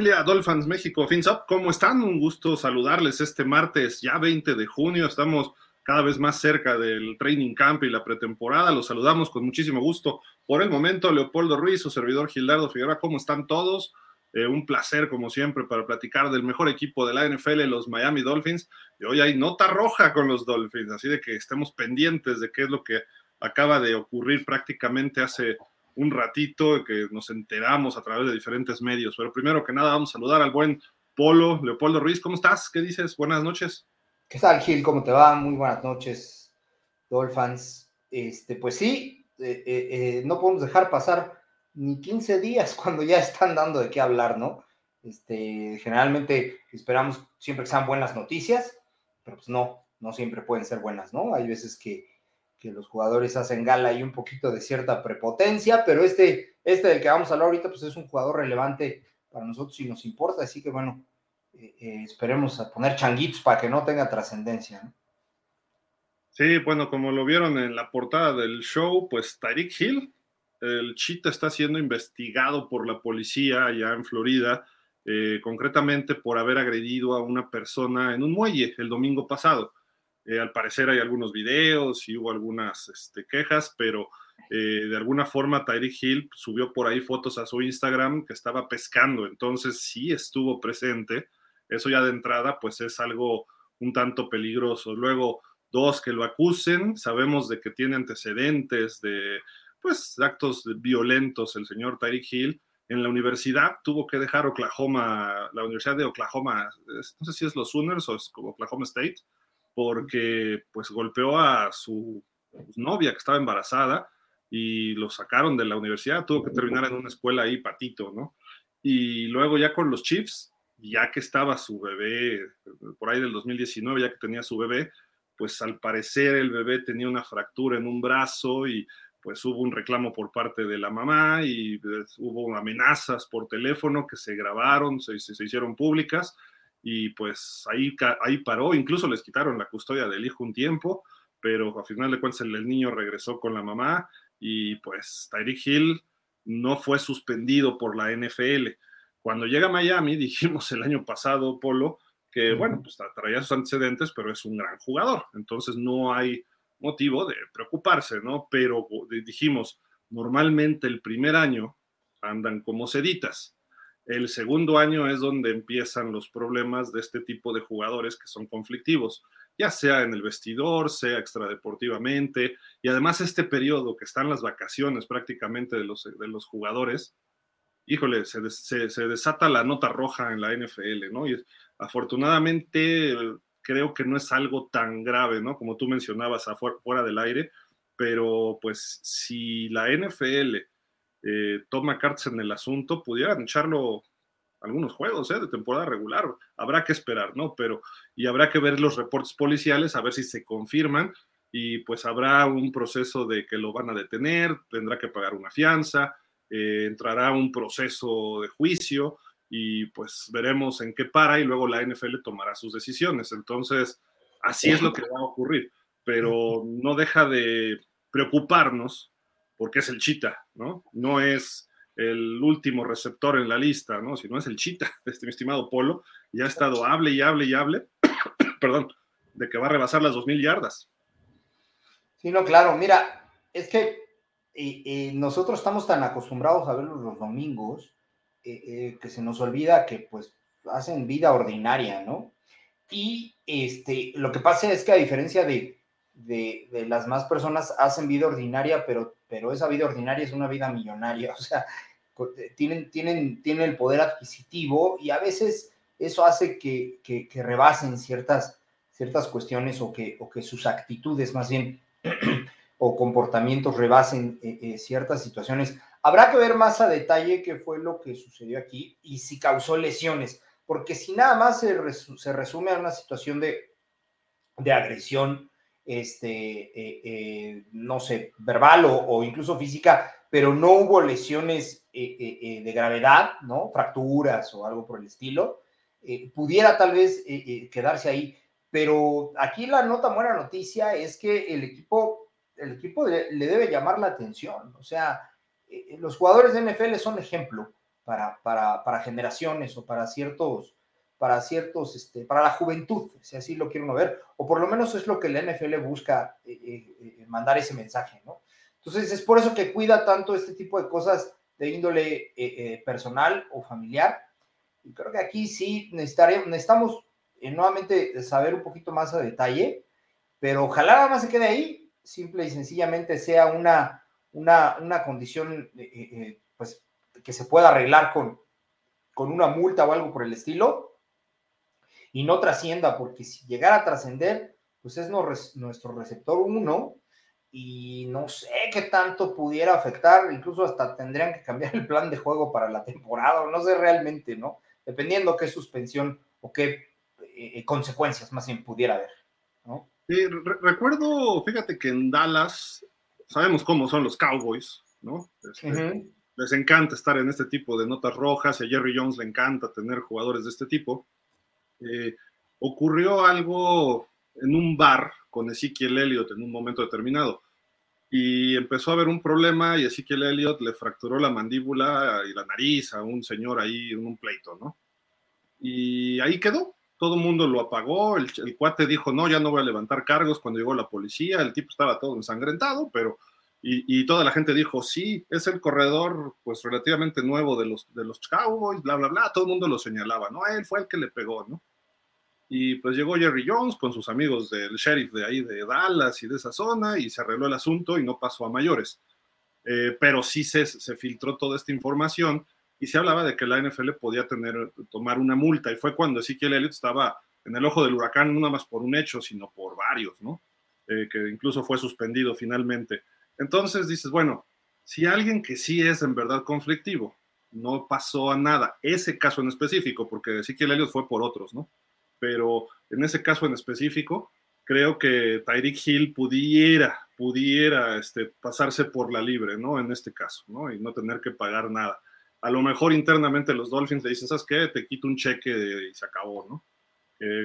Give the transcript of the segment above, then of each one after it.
Dolphins México FinSop? ¿Cómo están? Un gusto saludarles este martes, ya 20 de junio. Estamos cada vez más cerca del training camp y la pretemporada. Los saludamos con muchísimo gusto. Por el momento, Leopoldo Ruiz, su servidor Gildardo Figueroa, ¿cómo están todos? Eh, un placer, como siempre, para platicar del mejor equipo de la NFL, los Miami Dolphins. Y hoy hay nota roja con los Dolphins, así de que estemos pendientes de qué es lo que acaba de ocurrir prácticamente hace un ratito que nos enteramos a través de diferentes medios. Pero primero que nada, vamos a saludar al buen Polo, Leopoldo Ruiz. ¿Cómo estás? ¿Qué dices? Buenas noches. ¿Qué tal, Gil? ¿Cómo te va? Muy buenas noches, Dolphins. Este, pues sí, eh, eh, eh, no podemos dejar pasar ni 15 días cuando ya están dando de qué hablar, ¿no? Este, generalmente esperamos siempre que sean buenas noticias, pero pues no, no siempre pueden ser buenas, ¿no? Hay veces que que los jugadores hacen gala y un poquito de cierta prepotencia, pero este, este del que vamos a hablar ahorita, pues es un jugador relevante para nosotros y nos importa, así que bueno, eh, eh, esperemos a poner changuitos para que no tenga trascendencia. Sí, bueno, como lo vieron en la portada del show, pues Tyreek Hill, el chita está siendo investigado por la policía allá en Florida, eh, concretamente por haber agredido a una persona en un muelle el domingo pasado. Eh, al parecer hay algunos videos y hubo algunas este, quejas, pero eh, de alguna forma Tyreek Hill subió por ahí fotos a su Instagram que estaba pescando, entonces sí estuvo presente. Eso ya de entrada, pues es algo un tanto peligroso. Luego, dos, que lo acusen, sabemos de que tiene antecedentes de, pues, actos violentos el señor Tyreek Hill. En la universidad tuvo que dejar Oklahoma, la Universidad de Oklahoma, no sé si es los Sooners o es como Oklahoma State, porque pues golpeó a su novia que estaba embarazada y lo sacaron de la universidad, tuvo que terminar en una escuela ahí, patito, ¿no? Y luego ya con los Chiefs, ya que estaba su bebé, por ahí del 2019, ya que tenía su bebé, pues al parecer el bebé tenía una fractura en un brazo y pues hubo un reclamo por parte de la mamá y pues, hubo amenazas por teléfono que se grabaron, se, se hicieron públicas y pues ahí, ahí paró, incluso les quitaron la custodia del hijo un tiempo, pero a final de cuentas el, niño regresó con la mamá y pues Tyreek Hill no fue suspendido por la NFL. Cuando llega a Miami, dijimos el año pasado, Polo, que bueno, pues traía sus antecedentes, pero es un gran jugador, entonces no hay motivo de preocuparse, ¿no? Pero dijimos, normalmente el primer año andan como seditas el segundo año es donde empiezan los problemas de este tipo de jugadores que son conflictivos, ya sea en el vestidor, sea extradeportivamente, y además este periodo que están las vacaciones prácticamente de los, de los jugadores, híjole, se, se, desata la nota roja en la NFL, ¿no? Y afortunadamente creo que no es algo tan grave, ¿no? Como tú mencionabas fuera del aire, pero pues si la NFL eh, toma cartas en el asunto, pudieran echarlo algunos juegos ¿eh? de temporada regular. Habrá que esperar, ¿no? Pero, y habrá que ver los reportes policiales, a ver si se confirman, y pues habrá un proceso de que lo van a detener, tendrá que pagar una fianza, eh, entrará un proceso de juicio, y pues veremos en qué para, y luego la NFL tomará sus decisiones. Entonces, así es lo que va a ocurrir, pero no deja de preocuparnos porque es el chita, ¿no? No es el último receptor en la lista, ¿no? Si no es el chita, este mi estimado Polo, ya ha estado hable y hable y hable, perdón, de que va a rebasar las 2.000 yardas. Sí, no, claro, mira, es que nosotros estamos tan acostumbrados a verlos los domingos eh, eh, que se nos olvida que pues hacen vida ordinaria, ¿no? Y este, lo que pasa es que a diferencia de de, las más personas hacen vida ordinaria, pero, pero esa vida ordinaria es una vida millonaria, o sea, eh, tienen, tienen, tienen el poder adquisitivo y a veces eso hace que, que, rebasen ciertas, ciertas cuestiones o que, o que sus actitudes más bien o comportamientos rebasen eh, eh, ciertas situaciones. Habrá que ver más a detalle qué fue lo que sucedió aquí y si causó lesiones, porque si nada más se, se resume a una situación de, de agresión este, eh, eh, no sé, verbal o, incluso física, pero no hubo lesiones eh, de gravedad, ¿no? Fracturas o algo por el estilo, pudiera tal vez quedarse ahí. Pero aquí la nota buena noticia es que el equipo, el equipo le, debe llamar la atención. O sea, los jugadores de NFL son ejemplo para, para, para generaciones o para ciertos, para ciertos, este, para la juventud, si así lo quieren ver, o por lo menos es lo que la NFL busca eh, eh, eh, mandar ese mensaje, ¿no? Entonces es por eso que cuida tanto este tipo de cosas de índole personal o familiar. Y creo que aquí sí necesitamos nuevamente saber un poquito más a detalle, pero ojalá nada más se quede ahí, simple y sencillamente sea una, una, una condición pues, que se pueda arreglar con, con una multa o algo por el estilo, y no trascienda, porque si llegara a trascender, pues es nuestro receptor 1 y no sé qué tanto pudiera afectar, incluso hasta tendrían que cambiar el plan de juego para la temporada, no sé realmente, ¿no? Dependiendo qué suspensión o qué eh, eh, consecuencias más bien pudiera haber, ¿no? Sí, recuerdo, fíjate que en Dallas, sabemos cómo son los Cowboys, ¿no? Este, les encanta estar en este tipo de notas rojas y a Jerry Jones le encanta tener jugadores de este tipo. Eh, ocurrió algo en un bar con Ezekiel Elliott en un momento determinado. Y empezó a haber un problema y Ezekiel Elliott le fracturó la mandíbula y la nariz a un señor ahí en un pleito, ¿no? Y ahí quedó. Todo el mundo lo apagó. El, cuate dijo, no, ya no voy a levantar cargos cuando llegó la policía. El tipo estaba todo ensangrentado, pero... Y, toda la gente dijo, sí, es el corredor pues relativamente nuevo de los, de los Cowboys, bla, bla, bla. Todo el mundo lo señalaba, ¿no? Él fue el que le pegó, ¿no? Y pues llegó Jerry Jones con sus amigos del sheriff de ahí de Dallas y de esa zona y se arregló el asunto y no pasó a mayores. Eh, pero sí se, se, filtró toda esta información y se hablaba de que la NFL podía tener, tomar una multa y fue cuando Ezekiel Elliott estaba en el ojo del huracán, no nada más por un hecho, sino por varios, ¿no? Eh, que incluso fue suspendido finalmente. Entonces dices, bueno, si alguien que sí es en verdad conflictivo, no pasó a nada, ese caso en específico, porque Ezekiel Elliott fue por otros, ¿no? Pero en ese caso en específico, creo que Tyreek Hill pudiera, pudiera este, pasarse por la libre, ¿no? En este caso, ¿no? Y no tener que pagar nada. A lo mejor internamente los Dolphins le dicen, ¿sabes qué? Te quito un cheque y se acabó, ¿no?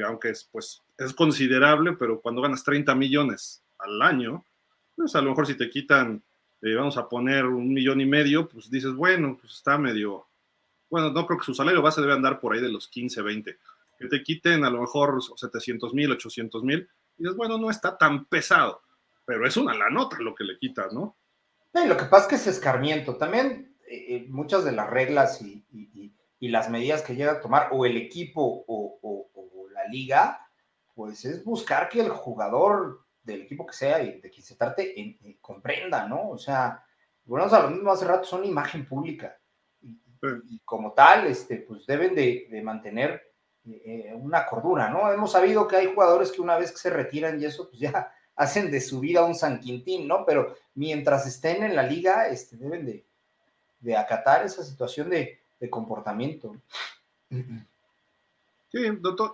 aunque es, pues, es considerable, pero cuando ganas 30 millones al año, pues a lo mejor si te quitan, eh, vamos a poner un millón y medio, pues dices, bueno, pues está medio, bueno, no creo que su salario base debe andar por ahí de los 15, 20 que te quiten a lo mejor 700 mil, 800 mil, y dices, bueno, no está tan pesado, pero es una la nota lo que le quitas, ¿no? lo que pasa es que es escarmiento. También eh, eh, muchas de las reglas y, las medidas que llega a tomar o el equipo o, la liga, pues es buscar que el jugador del equipo que sea y de quien se trate eh, comprenda, ¿no? O sea, bueno, a lo mismo hace rato, son imagen pública. Y, como tal, este, pues deben de, de mantener eh, una cordura, ¿no? Hemos sabido que hay jugadores que una vez que se retiran y eso, pues ya hacen de su vida un San Quintín, ¿no? Pero mientras estén en la liga, este, deben de, acatar esa situación de, comportamiento. Sí,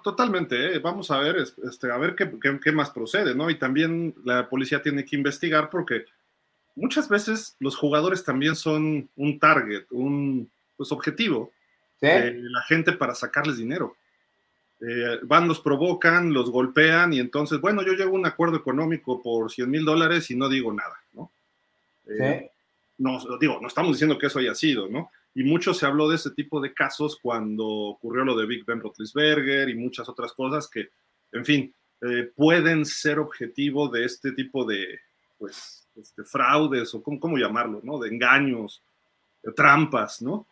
totalmente. ¿eh? Vamos a ver, este, a ver qué, qué, más procede, ¿no? Y también la policía tiene que investigar porque muchas veces los jugadores también son un target, un pues, objetivo de la gente para sacarles dinero. Eh, van, los provocan, los golpean y entonces, bueno, yo llevo un acuerdo económico por 100 mil dólares y no digo nada, ¿no? Eh, no, digo, no estamos diciendo que eso haya sido, ¿no? Y mucho se habló de ese tipo de casos cuando ocurrió lo de Big Ben Roethlisberger y muchas otras cosas que, en fin, eh, pueden ser objetivo de este tipo de, pues, este, fraudes o cómo, llamarlo, ¿no? De engaños, de trampas, ¿no?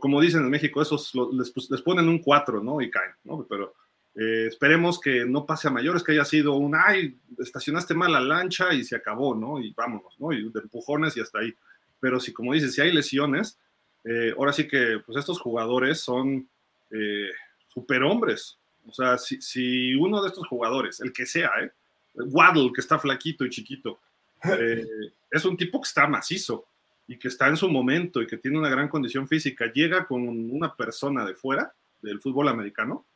Como dicen en México, esos les, les, ponen un 4, ¿no? Y caen, ¿no? Pero eh, esperemos que no pase a mayores, que haya sido un, ay, estacionaste mal la lancha y se acabó, ¿no? Y vámonos, ¿no? Y de empujones y hasta ahí. Pero si, como dices, si hay lesiones, eh, ahora sí que, pues estos jugadores son eh, superhombres. O sea, si, si, uno de estos jugadores, el que sea, ¿eh? Waddle, que está flaquito y chiquito, es un tipo que está macizo y que está en su momento y que tiene una gran condición física, llega con una persona de fuera del fútbol americano,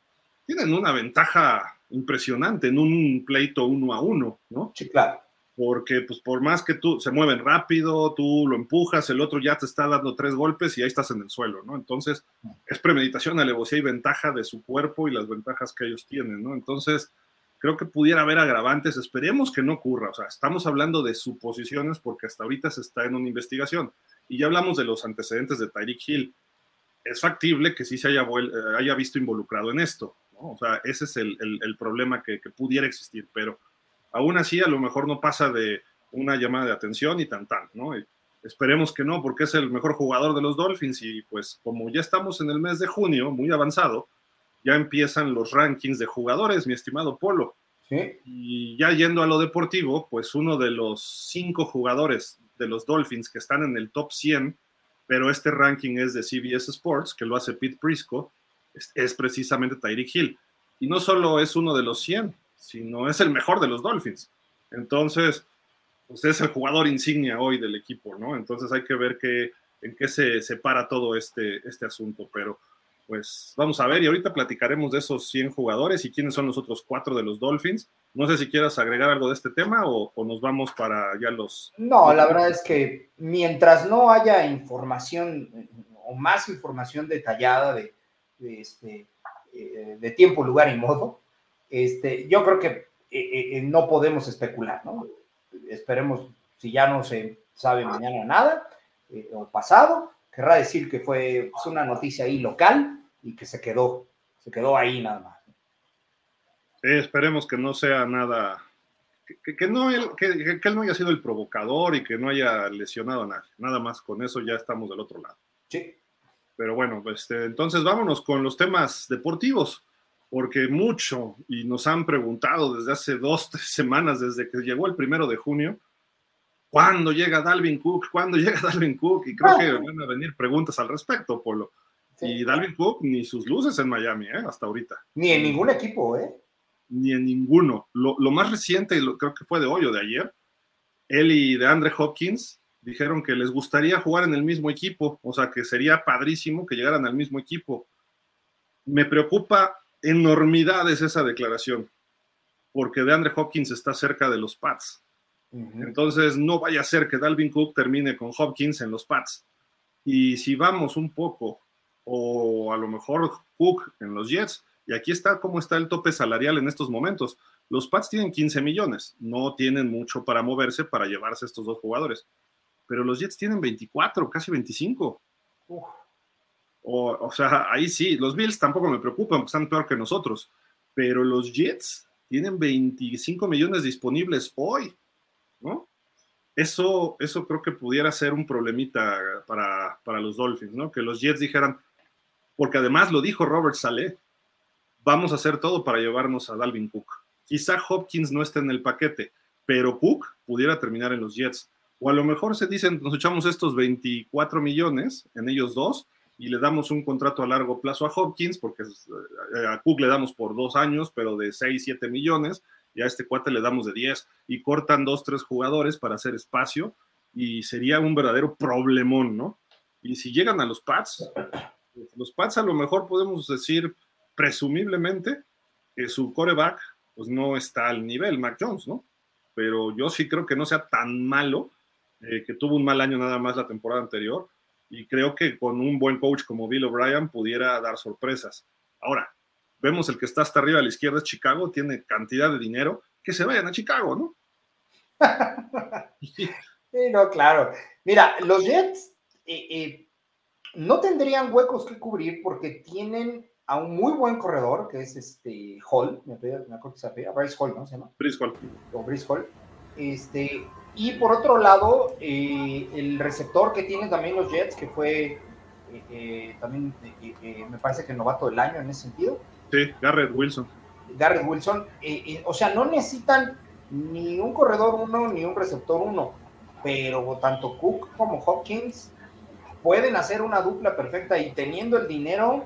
tienen una ventaja impresionante en un pleito uno a uno, ¿no? Sí, claro. Porque, pues, por más que tú se mueven rápido, tú lo empujas, el otro ya te está dando tres golpes y ahí estás en el suelo, ¿no? Entonces, es premeditación, alevosía y ventaja de su cuerpo y las ventajas que ellos tienen, ¿no? Entonces, creo que pudiera haber agravantes, esperemos que no ocurra, o sea, estamos hablando de suposiciones porque hasta ahorita se está en una investigación y ya hablamos de los antecedentes de Tyreek Hill, es factible que sí se haya, eh, haya visto involucrado en esto. ¿no? O sea, ese es el, el, problema que, que, pudiera existir, pero aún así a lo mejor no pasa de una llamada de atención y tan tan, ¿no? esperemos que no, porque es el mejor jugador de los Dolphins y pues como ya estamos en el mes de junio, muy avanzado, ya empiezan los rankings de jugadores, mi estimado Polo. Y ya yendo a lo deportivo, pues uno de los cinco jugadores de los Dolphins que están en el top 100, pero este ranking es de CBS Sports, que lo hace Pete Prisco, es, precisamente Tyreek Hill. Y no solo es uno de los 100, sino es el mejor de los Dolphins. Entonces, pues es el jugador insignia hoy del equipo, ¿no? Entonces hay que ver qué, en qué se separa todo este, este asunto. Pero pues vamos a ver y ahorita platicaremos de esos 100 jugadores y quiénes son los otros cuatro de los Dolphins. No sé si quieras agregar algo de este tema o, nos vamos para ya los... No, la verdad es que mientras no haya información o más información detallada de, este, eh, de tiempo, lugar y modo, este, yo creo que eh, eh, no podemos especular, ¿no? Esperemos, si ya no se sabe mañana nada o pasado, querrá decir que fue una noticia ahí local y que se quedó, se quedó ahí nada más. Sí, esperemos que no sea nada, que, no, que, él no haya sido el provocador y que no haya lesionado a nadie. Nada más, con eso ya estamos del otro lado. Sí. Pero bueno, pues, entonces vámonos con los temas deportivos, porque mucho, y nos han preguntado desde hace dos, tres semanas, desde que llegó el primero de junio, ¿cuándo llega Dalvin Cook? ¿Cuándo llega Dalvin Cook? Y creo que van a venir preguntas al respecto, Polo. Y Dalvin Cook ni sus luces en Miami, ¿eh? Hasta ahorita. Ni en ningún equipo, ¿eh? Ni en ninguno. Lo, más reciente, creo que fue de hoy o de ayer, él y de Andre Hopkins dijeron que les gustaría jugar en el mismo equipo, o sea que sería padrísimo que llegaran al mismo equipo. Me preocupa enormidades esa declaración, porque de Andre Hopkins está cerca de los Pats. Entonces no vaya a ser que Dalvin Cook termine con Hopkins en los Pats. Y si vamos un poco o a lo mejor Cook en los Jets. Y aquí está cómo está el tope salarial en estos momentos. Los Pats tienen 15 millones, no tienen mucho para moverse para llevarse estos dos jugadores. Pero los Jets tienen 24, casi 25. O, sea, ahí sí, los Bills tampoco me preocupan, porque están peor que nosotros. Pero los Jets tienen 25 millones disponibles hoy, ¿no? Eso, eso creo que pudiera ser un problemita para, para los Dolphins, ¿no? Que los Jets dijeran, porque además lo dijo Robert Saleh, vamos a hacer todo para llevarnos a Dalvin Cook. Quizá Hopkins no esté en el paquete, pero Cook pudiera terminar en los Jets. O a lo mejor se dicen, nos echamos estos 24 millones en ellos dos y le damos un contrato a largo plazo a Hopkins, porque eh, a Cook le damos por dos años, pero de 6, 7 millones, y a este cuate le damos de 10, y cortan dos, tres jugadores para hacer espacio, y sería un verdadero problemón, ¿no? Y si llegan a los Pats, los Pats a lo mejor podemos decir presumiblemente que su coreback pues no está al nivel, Mac Jones, ¿no? Pero yo sí creo que no sea tan malo, eh, que tuvo un mal año nada más la temporada anterior, y creo que con un buen coach como Bill O'Brien pudiera dar sorpresas. Ahora, vemos el que está hasta arriba a la izquierda es Chicago, tiene cantidad de dinero, que se vayan a Chicago, ¿no? sí, no, claro. Mira, los Jets, eh, no tendrían huecos que cubrir porque tienen a un muy buen corredor, que es este Hall, me, acuerdo que se apela, Bryce Hall, ¿no se llama? Bryce Hall. O Bryce Hall. Este, y por otro lado, eh, el receptor que tienen también los Jets, que fue eh, eh, también, me parece que el novato del año en ese sentido. Sí, Garrett Wilson. Garrett Wilson. o sea, no necesitan ni un corredor uno ni un receptor uno, pero tanto Cook como Hopkins pueden hacer una dupla perfecta y teniendo el dinero.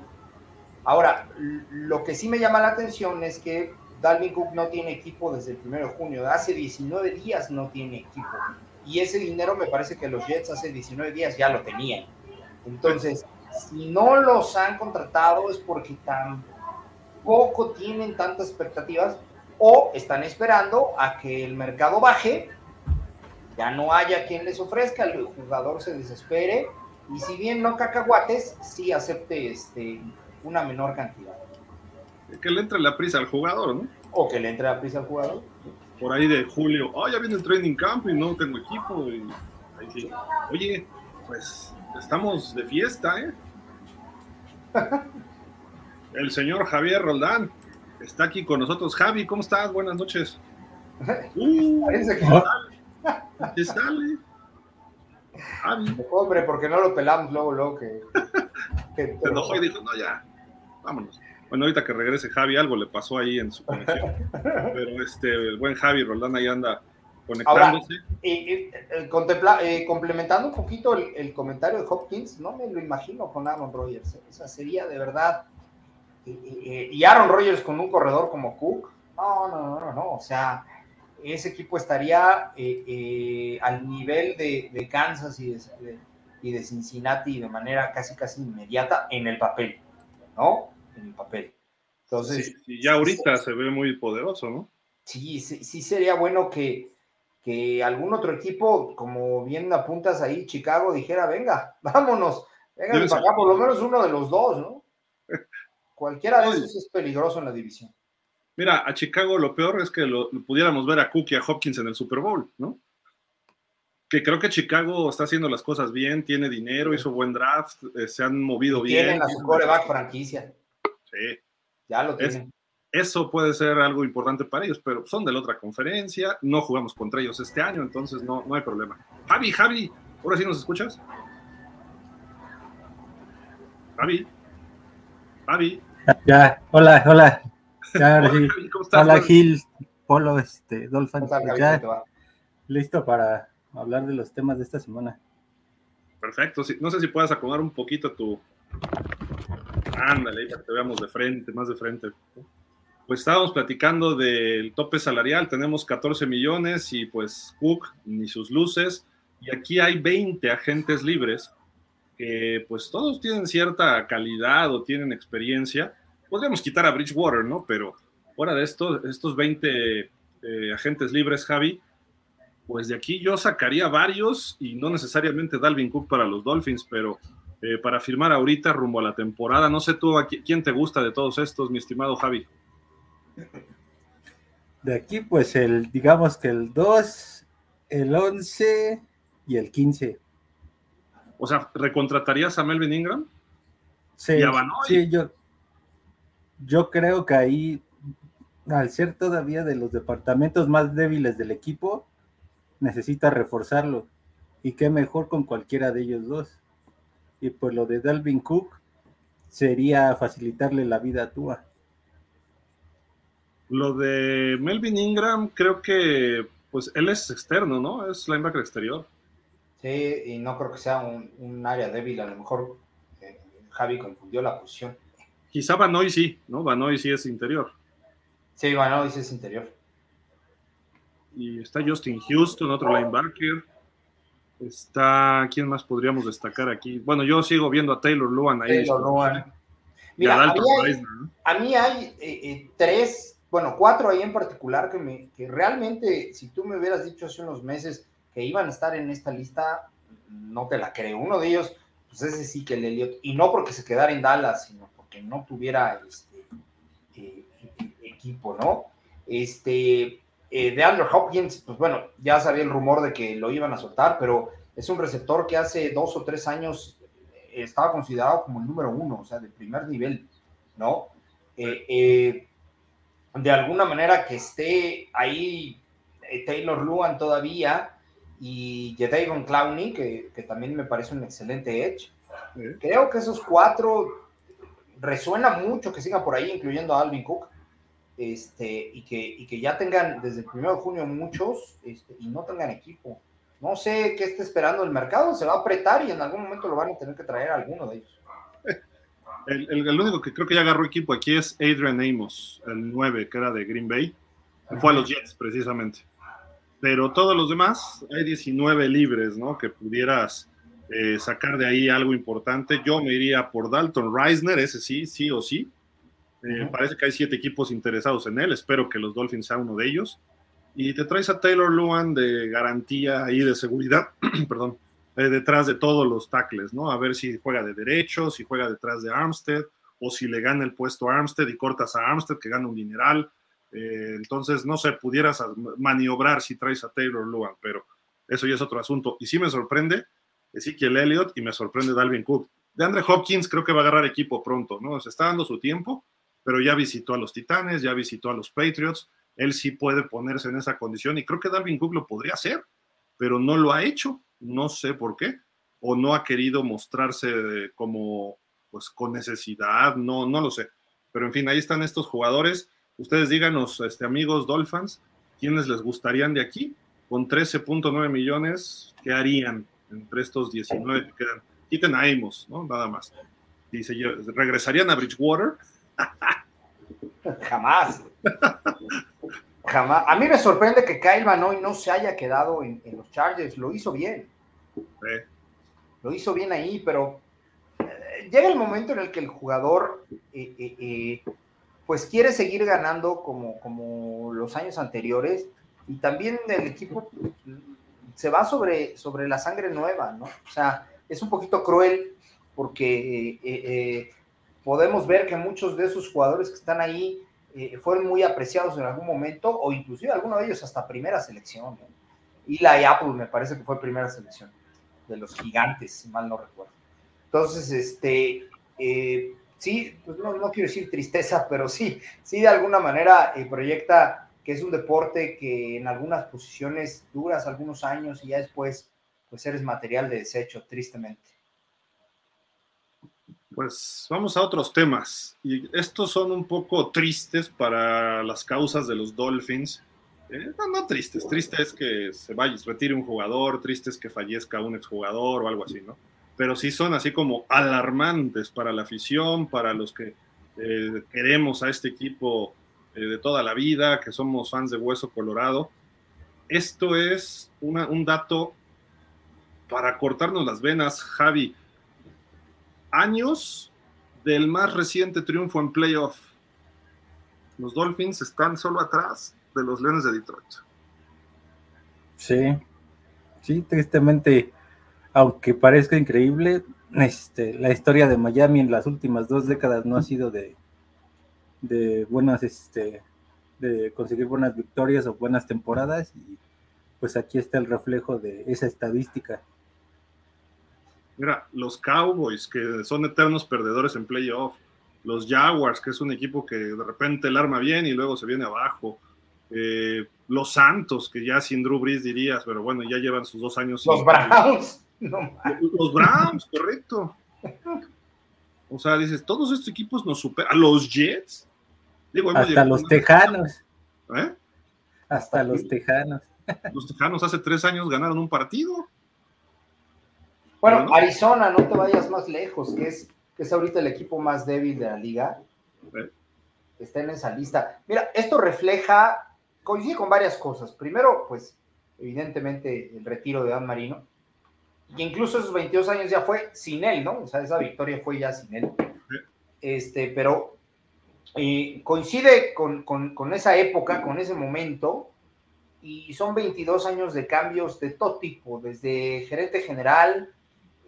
Ahora, lo que sí me llama la atención es que Dalvin Cook no tiene equipo desde el 1 de junio. Hace 19 días no tiene equipo. Y ese dinero me parece que los Jets hace 19 días ya lo tenían. Entonces, si no los han contratado es porque tampoco tienen tantas expectativas o están esperando a que el mercado baje, ya no haya quien les ofrezca, el jugador se desespere y si bien no cacahuates, sí acepte este, una menor cantidad. Que le entre la prisa al jugador, ¿no? O que le entre la prisa al jugador. Por ahí de julio, oh, ya viene el training camp y no tengo equipo. Y ahí sí. Oye, pues estamos de fiesta, ¿eh? El señor Javier Roldán está aquí con nosotros. Javi, ¿cómo estás? Buenas noches. Uh, Parece que sale. sale. Javi. Hombre, porque no lo pelamos luego, luego que. que Se enojó y dijo, no, ya, vámonos. Bueno, ahorita que regrese Javi, algo le pasó ahí en su conexión. Pero este, el buen Javi Roldán ahí anda conectándose. y, eh, complementando un poquito el, comentario de Hopkins, no me lo imagino con Aaron Rodgers. ¿eh? O sea, sería de verdad. y Aaron Rodgers con un corredor como Cook. No, no, no, no. O sea, ese equipo estaría eh, al nivel de, Kansas y de, y de Cincinnati de manera casi, casi inmediata en el papel, ¿no? En el papel. Entonces. ya ahorita se ve muy poderoso, ¿no? Sí, sí, sí sería bueno que, que algún otro equipo, como bien apuntas ahí, Chicago, dijera, venga, vámonos, venga para acá, por lo menos uno de los dos, ¿no? Cualquiera de esos es peligroso en la división. Mira, a Chicago lo peor es que lo, pudiéramos ver a Cook y a Hopkins en el Super Bowl, ¿no? Que creo que Chicago está haciendo las cosas bien, tiene dinero, hizo buen draft, eh, se han movido bien. Tienen a su coreback franquicia. Sí. Ya lo tienen eso puede ser algo importante para ellos, pero son de la otra conferencia, no jugamos contra ellos este año, entonces no, no hay problema. Javi, Javi, ¿ahora sí nos escuchas? Javi, Javi. Ya, hola, hola. hola, Gil, Polo, este, Dolphin. listo para hablar de los temas de esta semana. Perfecto, no sé si puedas acomodar un poquito tu... Ándale, para que te veamos de frente, más de frente pues estábamos platicando del tope salarial, tenemos 14 millones y pues Cook ni sus luces, y aquí hay 20 agentes libres que pues todos tienen cierta calidad o tienen experiencia. Podríamos quitar a Bridgewater, ¿no? Pero fuera de esto, estos 20 eh, agentes libres, Javi, pues de aquí yo sacaría varios y no necesariamente Dalvin Cook para los Dolphins, pero eh, para firmar ahorita rumbo a la temporada, no sé tú, ¿quién te gusta de todos estos, mi estimado Javi? De aquí, pues el, digamos que el 2, el 11 y el 15. O sea, ¿recontratarías a Melvin Ingram? Sí, sí yo, yo creo que ahí, al ser todavía de los departamentos más débiles del equipo, necesita reforzarlo. Y qué mejor con cualquiera de ellos dos. Y pues lo de Dalvin Cook sería facilitarle la vida a Tua. Lo de Melvin Ingram, creo que pues él es externo, ¿no? Es linebacker exterior. Sí, y no creo que sea un, área débil. A lo mejor eh, Javi confundió la posición. Quizá Banoy sí, ¿no? Banoy sí es interior. Sí, Banoy sí es interior. Y está Justin Houston, otro linebacker. Está, ¿quién más podríamos destacar aquí? Bueno, yo sigo viendo a Taylor Luan ahí. Taylor Luan. Mira, a mí hay, eh, eh, tres bueno, cuatro ahí en particular que, me, que realmente, si tú me hubieras dicho hace unos meses que iban a estar en esta lista, no te la creo. Uno de ellos, pues ese sí que el Elliot, y no porque se quedara en Dallas, sino porque no tuviera este, eh, equipo, ¿no? Este, eh, de Andrew Hopkins, pues bueno, ya sabía el rumor de que lo iban a soltar, pero es un receptor que hace dos o tres años estaba considerado como el número uno, o sea, de primer nivel, ¿no? eh, de alguna manera que esté ahí eh, Taylor Luan todavía y Jadavion Clowney, que, que, también me parece un excelente edge. Creo que esos cuatro resuena mucho que sigan por ahí, incluyendo a Alvin Cook, este, y, que, y que ya tengan desde el 1 de junio muchos este, y no tengan equipo. No sé qué esté esperando el mercado, se va a apretar y en algún momento lo van a tener que traer a alguno de ellos. El, único que creo que ya agarró equipo aquí es Adrian Amos, el 9, que era de Green Bay. Fue a los Jets, precisamente. Pero todos los demás, hay 19 libres, ¿no? Que pudieras eh, sacar de ahí algo importante. Yo me iría por Dalton Reisner, ese sí, sí o sí. Eh, parece que hay siete equipos interesados en él. Espero que los Dolphins sean uno de ellos. Y te traes a Taylor Luan de garantía ahí de seguridad, perdón, eh, detrás de todos los tackles, ¿no? A ver si juega de derecho, si juega detrás de Armstead, o si le gana el puesto a Armstead y cortas a Armstead, que gana un dineral. Entonces, no sé, pudieras maniobrar si traes a Taylor Luan, pero eso ya es otro asunto. Y sí me sorprende Ezekiel Elliott y me sorprende Dalvin Cook. de Andre Hopkins creo que va a agarrar equipo pronto, ¿no? Se está dando su tiempo, pero ya visitó a los Titanes, ya visitó a los Patriots, él sí puede ponerse en esa condición y creo que Dalvin Cook lo podría hacer, pero no lo ha hecho, no sé por qué, o no ha querido mostrarse como pues con necesidad, no, no lo sé. Pero en fin, ahí están estos jugadores. Ustedes díganos, este, amigos Dolphins, ¿quiénes les gustarían de aquí? Con 13.9 millones, ¿qué harían entre estos 19 que quedan? Quiten a Amos, ¿no? Nada más. Dice, ¿regresarían a Bridgewater? Jamás. Jamás. A mí me sorprende que Kyle Van no se haya quedado en, los Chargers. Lo hizo bien. Lo hizo bien ahí, pero eh, llega el momento en el que el jugador eh, eh, pues quiere seguir ganando como, como los años anteriores y también el equipo se va sobre, sobre la sangre nueva, ¿no? O sea, es un poquito cruel porque podemos ver que muchos de esos jugadores que están ahí eh, fueron muy apreciados en algún momento, o inclusive algunos de ellos hasta primera selección. Y la Apple me parece que fue primera selección de los gigantes, si mal no recuerdo. Entonces, este, eh, sí, pues no, quiero decir tristeza, pero sí, sí de alguna manera eh, proyecta que es un deporte que en algunas posiciones duras algunos años y ya después, pues eres material de desecho, tristemente. Pues vamos a otros temas. Y estos son un poco tristes para las causas de los Dolphins. Eh, no, tristes, triste es que se vaya, retire un jugador, triste es que fallezca un exjugador o algo así, ¿no? Pero sí son así como alarmantes para la afición, para los que eh, queremos a este equipo eh, de toda la vida, que somos fans de Hueso Colorado. Esto es un dato para cortarnos las venas, Javi años del más reciente triunfo en playoff. Los Dolphins están solo atrás de los Leones de Detroit. Sí, sí, tristemente, aunque parezca increíble, este, la historia de Miami en las últimas dos décadas no ha sido de, de buenas, este, de conseguir buenas victorias o buenas temporadas y pues aquí está el reflejo de esa estadística. Mira, los Cowboys, que son eternos perdedores en playoff. Los Jaguars, que es un equipo que de repente el arma bien y luego se viene abajo. Eh, los Santos, que ya sin Drew Brees dirías, pero bueno, ya llevan sus dos años. Los Browns. los Browns, correcto. O sea, dices, todos estos equipos nos superan. Los Jets. Hasta los Tejanos. ¿Eh? Hasta los Tejanos. Los Tejanos hace tres años ganaron un partido. Bueno, Arizona, no te vayas más lejos, que es, que es ahorita el equipo más débil de la liga. Está en esa lista. Mira, esto refleja, coincide con varias cosas. Primero, pues, evidentemente, el retiro de Dan Marino. Y incluso esos 22 años ya fue sin él, ¿no? O sea, esa victoria fue ya sin él. Este, pero coincide con, con, esa época, con ese momento, y son 22 años de cambios de todo tipo, desde gerente general,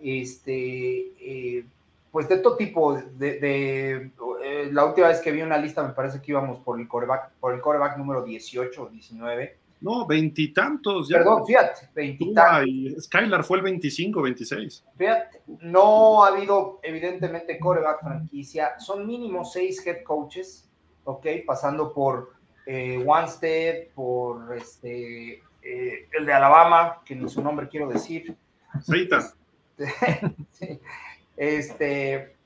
este, eh, pues de todo tipo, de, eh, la última vez que vi una lista me parece que íbamos por el coreback, por el coreback número 18 o 19. No, veintitantos. Perdón, fíjate, veintitantos. Skylar fue el 25, 26. Fíjate, no ha habido evidentemente coreback franquicia, son mínimo seis head coaches, ok, pasando por eh, Wanstead, por este, el de Alabama, que ni su nombre quiero decir. Seitan. Este,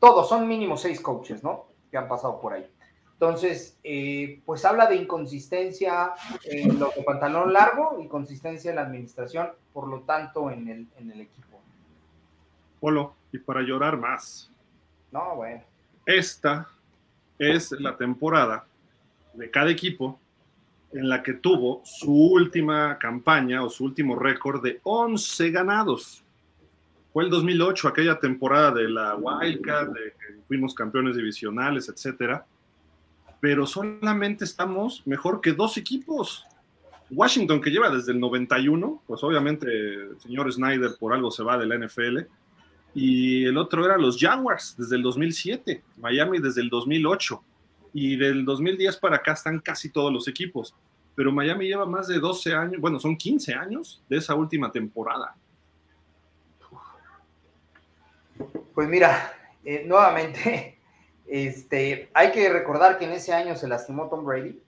todos son mínimo seis coaches, ¿no? Que han pasado por ahí. Entonces, eh, pues habla de inconsistencia en lo de pantalón largo y consistencia en la administración, por lo tanto, en el, en el equipo. Polo, y para llorar más. No, bueno. Esta es la temporada de cada equipo en la que tuvo su última campaña o su último récord de 11 ganados fue el 2008, aquella temporada de la Wildcat, de que fuimos campeones divisionales, etcétera. Pero solamente estamos mejor que dos equipos. Washington, que lleva desde el 91, pues obviamente el señor Snyder por algo se va de la NFL. Y el otro era los Jaguars, desde el 2007. Miami desde el 2008. Y del 2010 para acá están casi todos los equipos. Pero Miami lleva más de 12 años, bueno, son 15 años de esa última temporada. Pues mira, eh, nuevamente, este, hay que recordar que en ese año se lastimó Tom Brady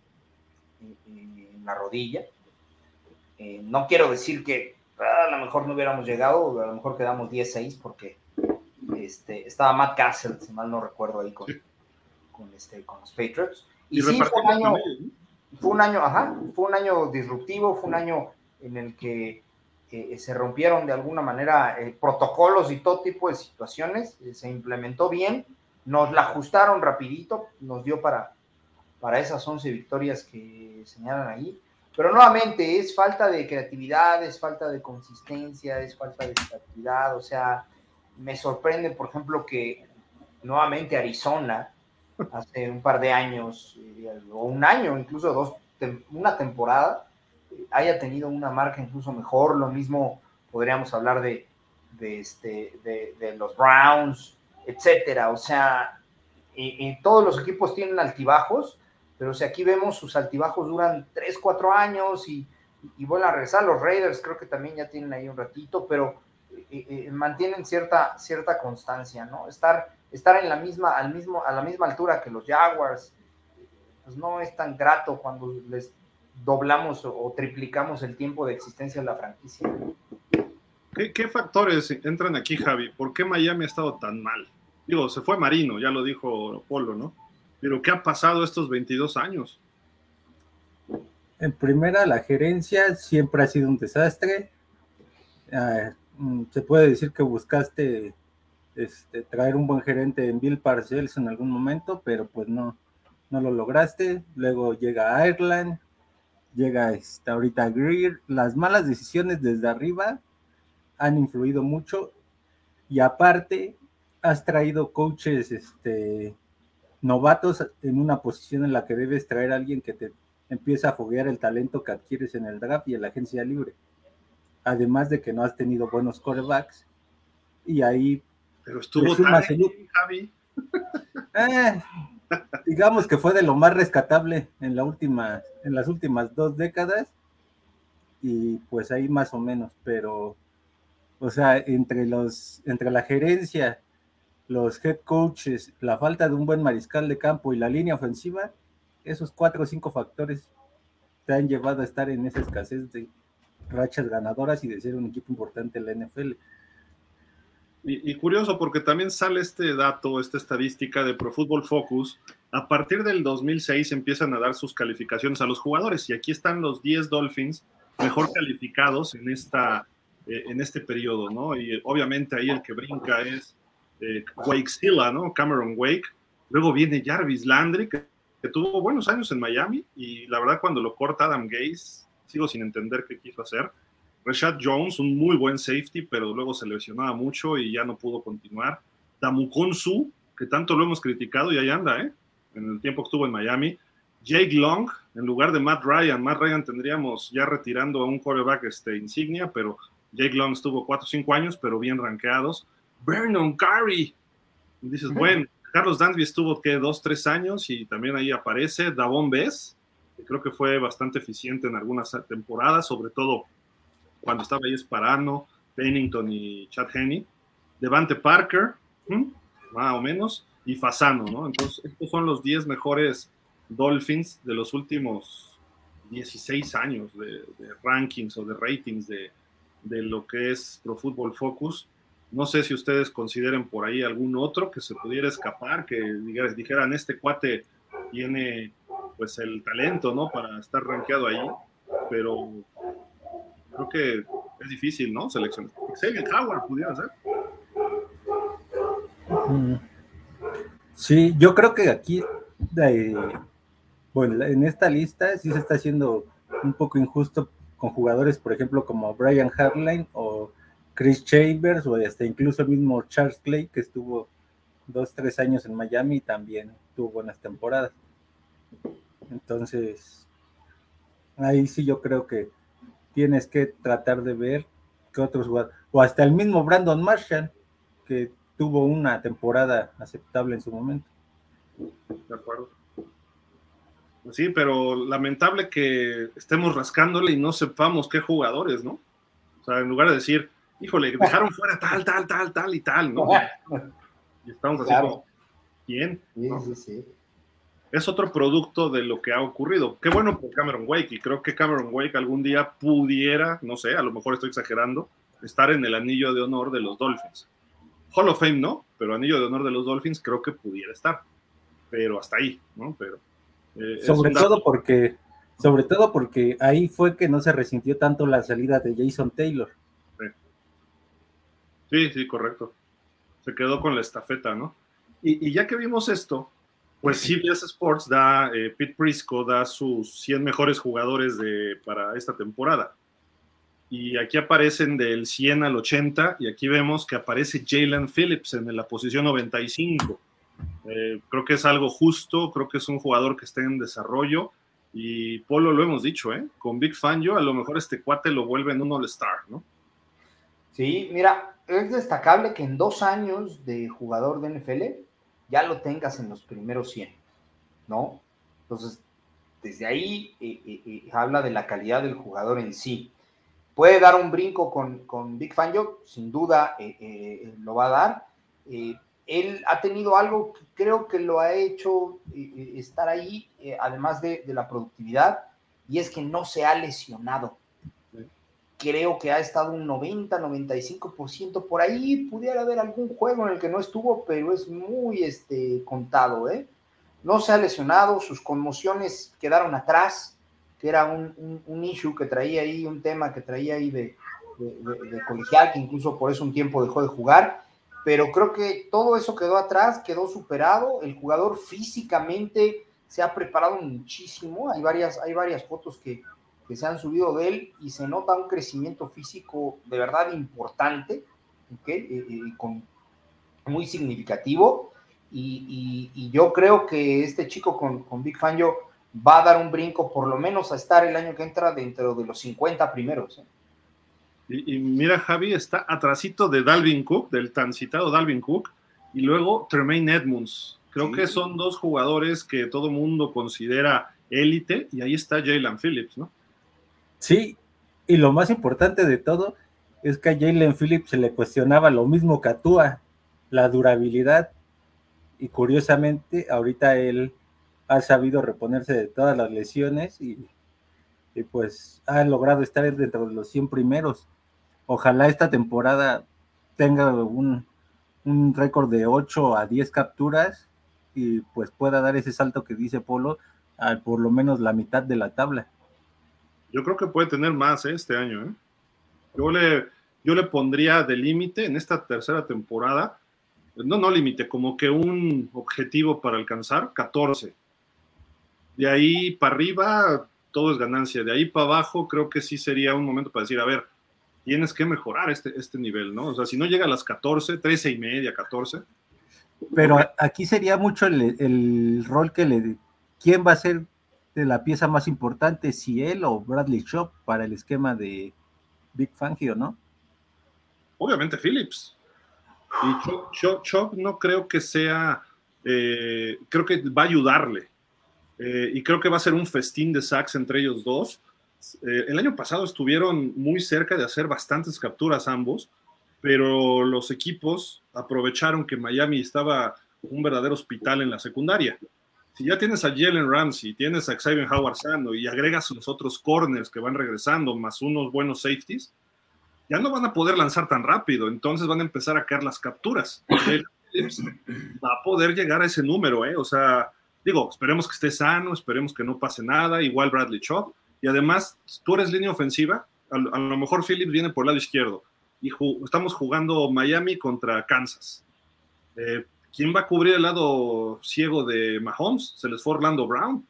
en la rodilla. Eh, no quiero decir que ah, a lo mejor no hubiéramos llegado, a lo mejor quedamos 10-6 porque este, estaba Matt Castle, si mal no recuerdo, ahí con, este, con los Patriots. Y, sí, fue un año, fue un año, ajá, fue un año disruptivo, fue un año en el que eh, se rompieron de alguna manera eh, protocolos y todo tipo de situaciones, se implementó bien, nos la ajustaron rapidito, nos dio para, para esas 11 victorias que señalan ahí. Pero nuevamente es falta de creatividad, es falta de consistencia, es falta de estabilidad. O sea, me sorprende, por ejemplo, que nuevamente Arizona, hace un par de años, eh, o un año, incluso dos, una temporada, eh, haya tenido una marca incluso mejor. Lo mismo podríamos hablar de, de, este, de, los Browns, etcétera. O sea, y todos los equipos tienen altibajos pero si aquí vemos sus altibajos duran 3, 4 años y, y, vuelven a regresar, los Raiders creo que también ya tienen ahí un ratito, pero eh, eh, mantienen cierta, cierta constancia, ¿no? Estar, estar en la misma, al mismo, a la misma altura que los Jaguars, pues no es tan grato cuando les doblamos o, triplicamos el tiempo de existencia de la franquicia. ¿Qué, ¿Qué, factores entran aquí, Javi? ¿Por qué Miami ha estado tan mal? Digo, se fue Marino, ya lo dijo Polo, ¿no? Pero ¿qué ha pasado estos 22 años? En primera, la gerencia siempre ha sido un desastre. Ah, mm, se puede decir que buscaste este, traer un buen gerente en Bill Parcells en algún momento, pero pues no, no lo lograste. Luego llega Ireland, llega esta, ahorita Greer. Las malas decisiones desde arriba han influido mucho y aparte has traído coaches este, novatos en una posición en la que debes traer a alguien que te empieza a foguear el talento que adquieres en el draft y en la agencia libre. Además de que no has tenido buenos corebacks. Y ahí. Pero estuvo tan Javi. Eh, digamos que fue de lo más rescatable en, la última, en las últimas dos décadas. Y pues ahí más o menos, pero. O sea, entre los, entre la gerencia los head coaches, la falta de un buen mariscal de campo y la línea ofensiva, esos cuatro o cinco factores te han llevado a estar en esa escasez de rachas ganadoras y de ser un equipo importante en la NFL. Y, curioso porque también sale este dato, esta estadística de Pro Football Focus. A partir del 2006 empiezan a dar sus calificaciones a los jugadores y aquí están los 10 Dolphins mejor calificados en, esta, eh, en este periodo, ¿no? Y obviamente ahí el que brinca es eh, Wake Silla, ¿no? Cameron Wake. Luego viene Jarvis Landry, que, tuvo buenos años en Miami, y la verdad cuando lo corta Adam Gaze, sigo sin entender qué quiso hacer. Rashad Jones, un muy buen safety, pero luego se lesionaba mucho y ya no pudo continuar. Damukon Su, que tanto lo hemos criticado y ahí anda, ¿eh? En el tiempo que estuvo en Miami. Jake Long, en lugar de Matt Ryan. Matt Ryan tendríamos ya retirando a un quarterback este, insignia, pero Jake Long estuvo 4 o 5 años, pero bien rankeados. Vernon Carey. Dices, bueno, Carlos Dansby estuvo que dos, tres años y también ahí aparece Davon Bess, que creo que fue bastante eficiente en algunas temporadas, sobre todo cuando estaba ahí Sparano, Pennington y Chad Henney. Devante Parker, más o menos, y Fasano, ¿no? Entonces, estos son los 10 mejores Dolphins de los últimos 16 años de, de rankings o de ratings de, de, lo que es Pro Football Focus. No sé si ustedes consideren por ahí algún otro que se pudiera escapar, que dijeran, este cuate tiene pues el talento, ¿no? Para estar rankeado ahí, pero creo que es difícil, ¿no? Seleccionar. Xavier Howard pudiera ser. Sí, yo creo que aquí, bueno, en esta lista sí se está haciendo un poco injusto con jugadores, por ejemplo, como Brian Harline o Chris Chambers o hasta incluso el mismo Charles Clay que estuvo dos, tres años en Miami y también tuvo buenas temporadas. Entonces, ahí sí yo creo que tienes que tratar de ver qué otros jugadores, o hasta el mismo Brandon Marshall, que tuvo una temporada aceptable en su momento. De acuerdo. Sí, pero lamentable que estemos rascándole y no sepamos qué jugadores, ¿no? O sea, en lugar de decir, híjole, dejaron fuera tal, tal, tal, tal y tal, ¿no? Y estamos así ¿quién? Sí, sí, sí. Es otro producto de lo que ha ocurrido. Qué bueno por Cameron Wake, y creo que Cameron Wake algún día pudiera, no sé, a lo mejor estoy exagerando, estar en el anillo de honor de los Dolphins. Hall of Fame no, pero anillo de honor de los Dolphins creo que pudiera estar. Pero hasta ahí, ¿no? Pero. Eh, sobre todo porque. Sobre todo porque ahí fue que no se resintió tanto la salida de Jason Taylor. Sí, sí, correcto. Se quedó con la estafeta, ¿no? Y, ya que vimos esto, pues CBS Sports da, eh, Pete Prisco da sus 100 mejores jugadores de, para esta temporada. Y aquí aparecen del 100 al 80 y aquí vemos que aparece Jalen Phillips en la posición 95. Eh, creo que es algo justo, creo que es un jugador que está en desarrollo y Polo lo hemos dicho, ¿eh? con Big Fan yo a lo mejor este cuate lo vuelve en un All-Star, ¿no? Sí, mira, es destacable que en dos años de jugador de NFL ya lo tengas en los primeros 100, ¿no? Entonces, desde ahí eh, eh, habla de la calidad del jugador en sí. Puede dar un brinco con, Big Fangio, sin duda lo va a dar. Eh, él ha tenido algo que creo que lo ha hecho estar ahí, además de, la productividad, y es que no se ha lesionado. Creo que ha estado un 90, 95% por ahí. Pudiera haber algún juego en el que no estuvo, pero es muy este, contado. No se ha lesionado, sus conmociones quedaron atrás que era un, un, issue que traía ahí, un tema que traía ahí de, de, colegial, que incluso por eso un tiempo dejó de jugar, pero creo que todo eso quedó atrás, quedó superado, el jugador físicamente se ha preparado muchísimo, hay varias, hay varias fotos que, que se han subido de él y se nota un crecimiento físico de verdad importante, ¿okay? Eh, eh, con, muy significativo, y, y, y, yo creo que este chico con, con Big Fan, yo va a dar un brinco por lo menos a estar el año que entra dentro de los 50 primeros. ¿eh? Y, mira, Javi está atrasito de Dalvin Cook, del tan citado Dalvin Cook, y luego Tremaine Edmonds. Creo que son dos jugadores que todo mundo considera élite, y ahí está Jalen Phillips, ¿no? Sí, y lo más importante de todo es que a Jalen Phillips se le cuestionaba lo mismo que a Tua, la durabilidad, y curiosamente ahorita él ha sabido reponerse de todas las lesiones y, pues ha logrado estar dentro de los 100 primeros. Ojalá esta temporada tenga un, récord de 8 a 10 capturas y pues pueda dar ese salto que dice Polo a por lo menos la mitad de la tabla. Yo creo que puede tener más ¿eh? este año. ¿eh? Yo, le, yo le pondría de límite en esta tercera temporada, no, no límite, como que un objetivo para alcanzar 14 de ahí para arriba, todo es ganancia. De ahí para abajo, creo que sí sería un momento para decir, a ver, tienes que mejorar este, este nivel, ¿no? O sea, si no llega a las 14, 13 y media, 14. Pero aquí sería mucho el, rol que le... ¿Quién va a ser de la pieza más importante, si él o Bradley Shop para el esquema de Big Fangio, ¿no? Obviamente Phillips. Y Chop, no creo que sea, eh, creo que va a ayudarle. Eh, y creo que va a ser un festín de sacks entre ellos dos. Eh, el año pasado estuvieron muy cerca de hacer bastantes capturas ambos, pero los equipos aprovecharon que Miami estaba un verdadero hospital en la secundaria. Si ya tienes a Jalen Ramsey, tienes a Xavier Howard Sando y agregas los otros corners que van regresando, más unos buenos safeties, ya no van a poder lanzar tan rápido, entonces van a empezar a caer las capturas. va a poder llegar a ese número, ¿eh? O sea, Digo, esperemos que esté sano, esperemos que no pase nada, igual Bradley Chop. Y además, tú eres línea ofensiva, a, lo mejor Phillips viene por el lado izquierdo. Y estamos jugando Miami contra Kansas. Eh, ¿Quién va a cubrir el lado ciego de Mahomes? Se les fue Orlando Brown.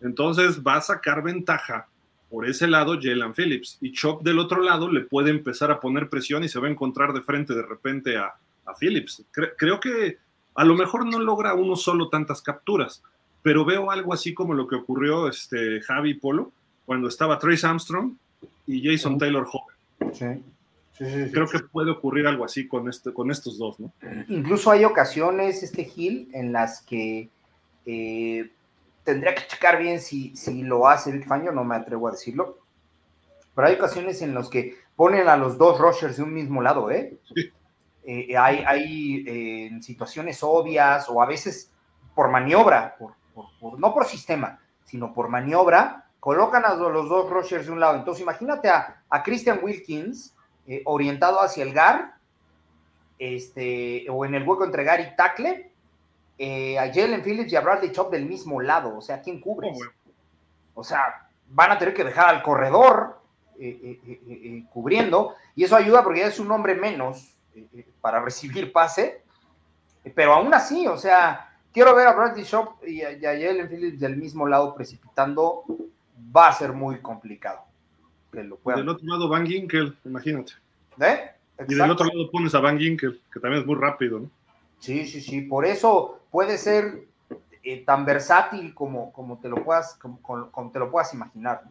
Entonces va a sacar ventaja por ese lado Jalen Phillips. Y Chop del otro lado le puede empezar a poner presión y se va a encontrar de frente de repente a, Phillips. creo que a lo mejor no logra uno solo tantas capturas, pero veo algo así como lo que ocurrió este Javi Polo cuando estaba Trace Armstrong y Jason Taylor joven. Sí. Sí, Creo que puede ocurrir algo así con, este, con estos dos, ¿no? Incluso hay ocasiones, este Gil, en las que eh, tendría que checar bien si, si lo hace Big Fangio, no me atrevo a decirlo, pero hay ocasiones en las que ponen a los dos rushers de un mismo lado, ¿eh? Eh hay, hay eh, situaciones obvias o a veces por maniobra, no por sistema, sino por maniobra, colocan a los dos rushers de un lado. Entonces imagínate a, Christian Wilkins eh, orientado hacia el GAR, este, o en el hueco entre GAR y tackle, a Jalen Phillips y a Bradley Chop del mismo lado. O sea, ¿quién cubre? O sea, van a tener que dejar al corredor eh, eh, eh, cubriendo, y eso ayuda porque ya es un hombre menos para recibir pase, pero aún así, o sea, quiero ver a Bradley Shop y a, Jalen Phillips del mismo lado precipitando, va a ser muy complicado. Que lo Del otro lado Van Ginkel, imagínate. Y del otro lado pones a Van Ginkel, que también es muy rápido, ¿no? Sí, sí, sí, por eso puede ser tan versátil como, como, te lo puedas, como, te lo puedas imaginar.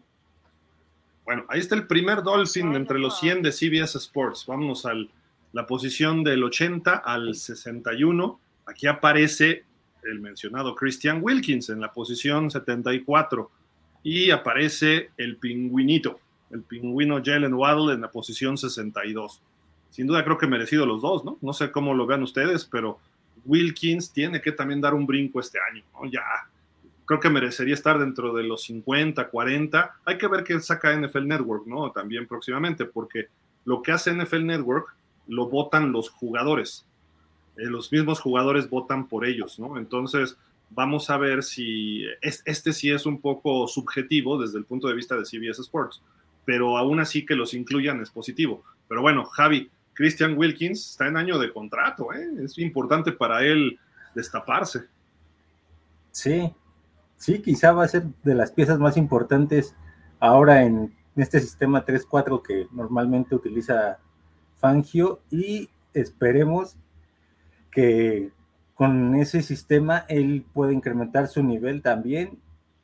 Bueno, ahí está el primer Dolphin entre los 100 de CBS Sports. Vámonos a la posición del 80 al 61. Aquí aparece el mencionado Christian Wilkins en la posición 74 y aparece el pingüinito, el pingüino Jalen Waddle en la posición 62. Sin duda creo que merecido los dos, ¿no? No sé cómo lo vean ustedes, pero Wilkins tiene que también dar un brinco este año, ¿no? Ya creo que merecería estar dentro de los 50, 40. Hay que ver qué saca NFL Network, ¿no? También próximamente, porque lo que hace NFL Network lo votan los jugadores. Eh, los mismos jugadores votan por ellos, ¿no? Entonces, vamos a ver si este sí es un poco subjetivo desde el punto de vista de CBS Sports, pero aún así que los incluyan es positivo. Pero bueno, Javi, Christian Wilkins está en año de contrato, ¿eh? es importante para él destaparse. Sí, sí, quizá va a ser de las piezas más importantes ahora en este sistema 3-4 que normalmente utiliza Fangio y esperemos que con ese sistema él pueda incrementar su nivel también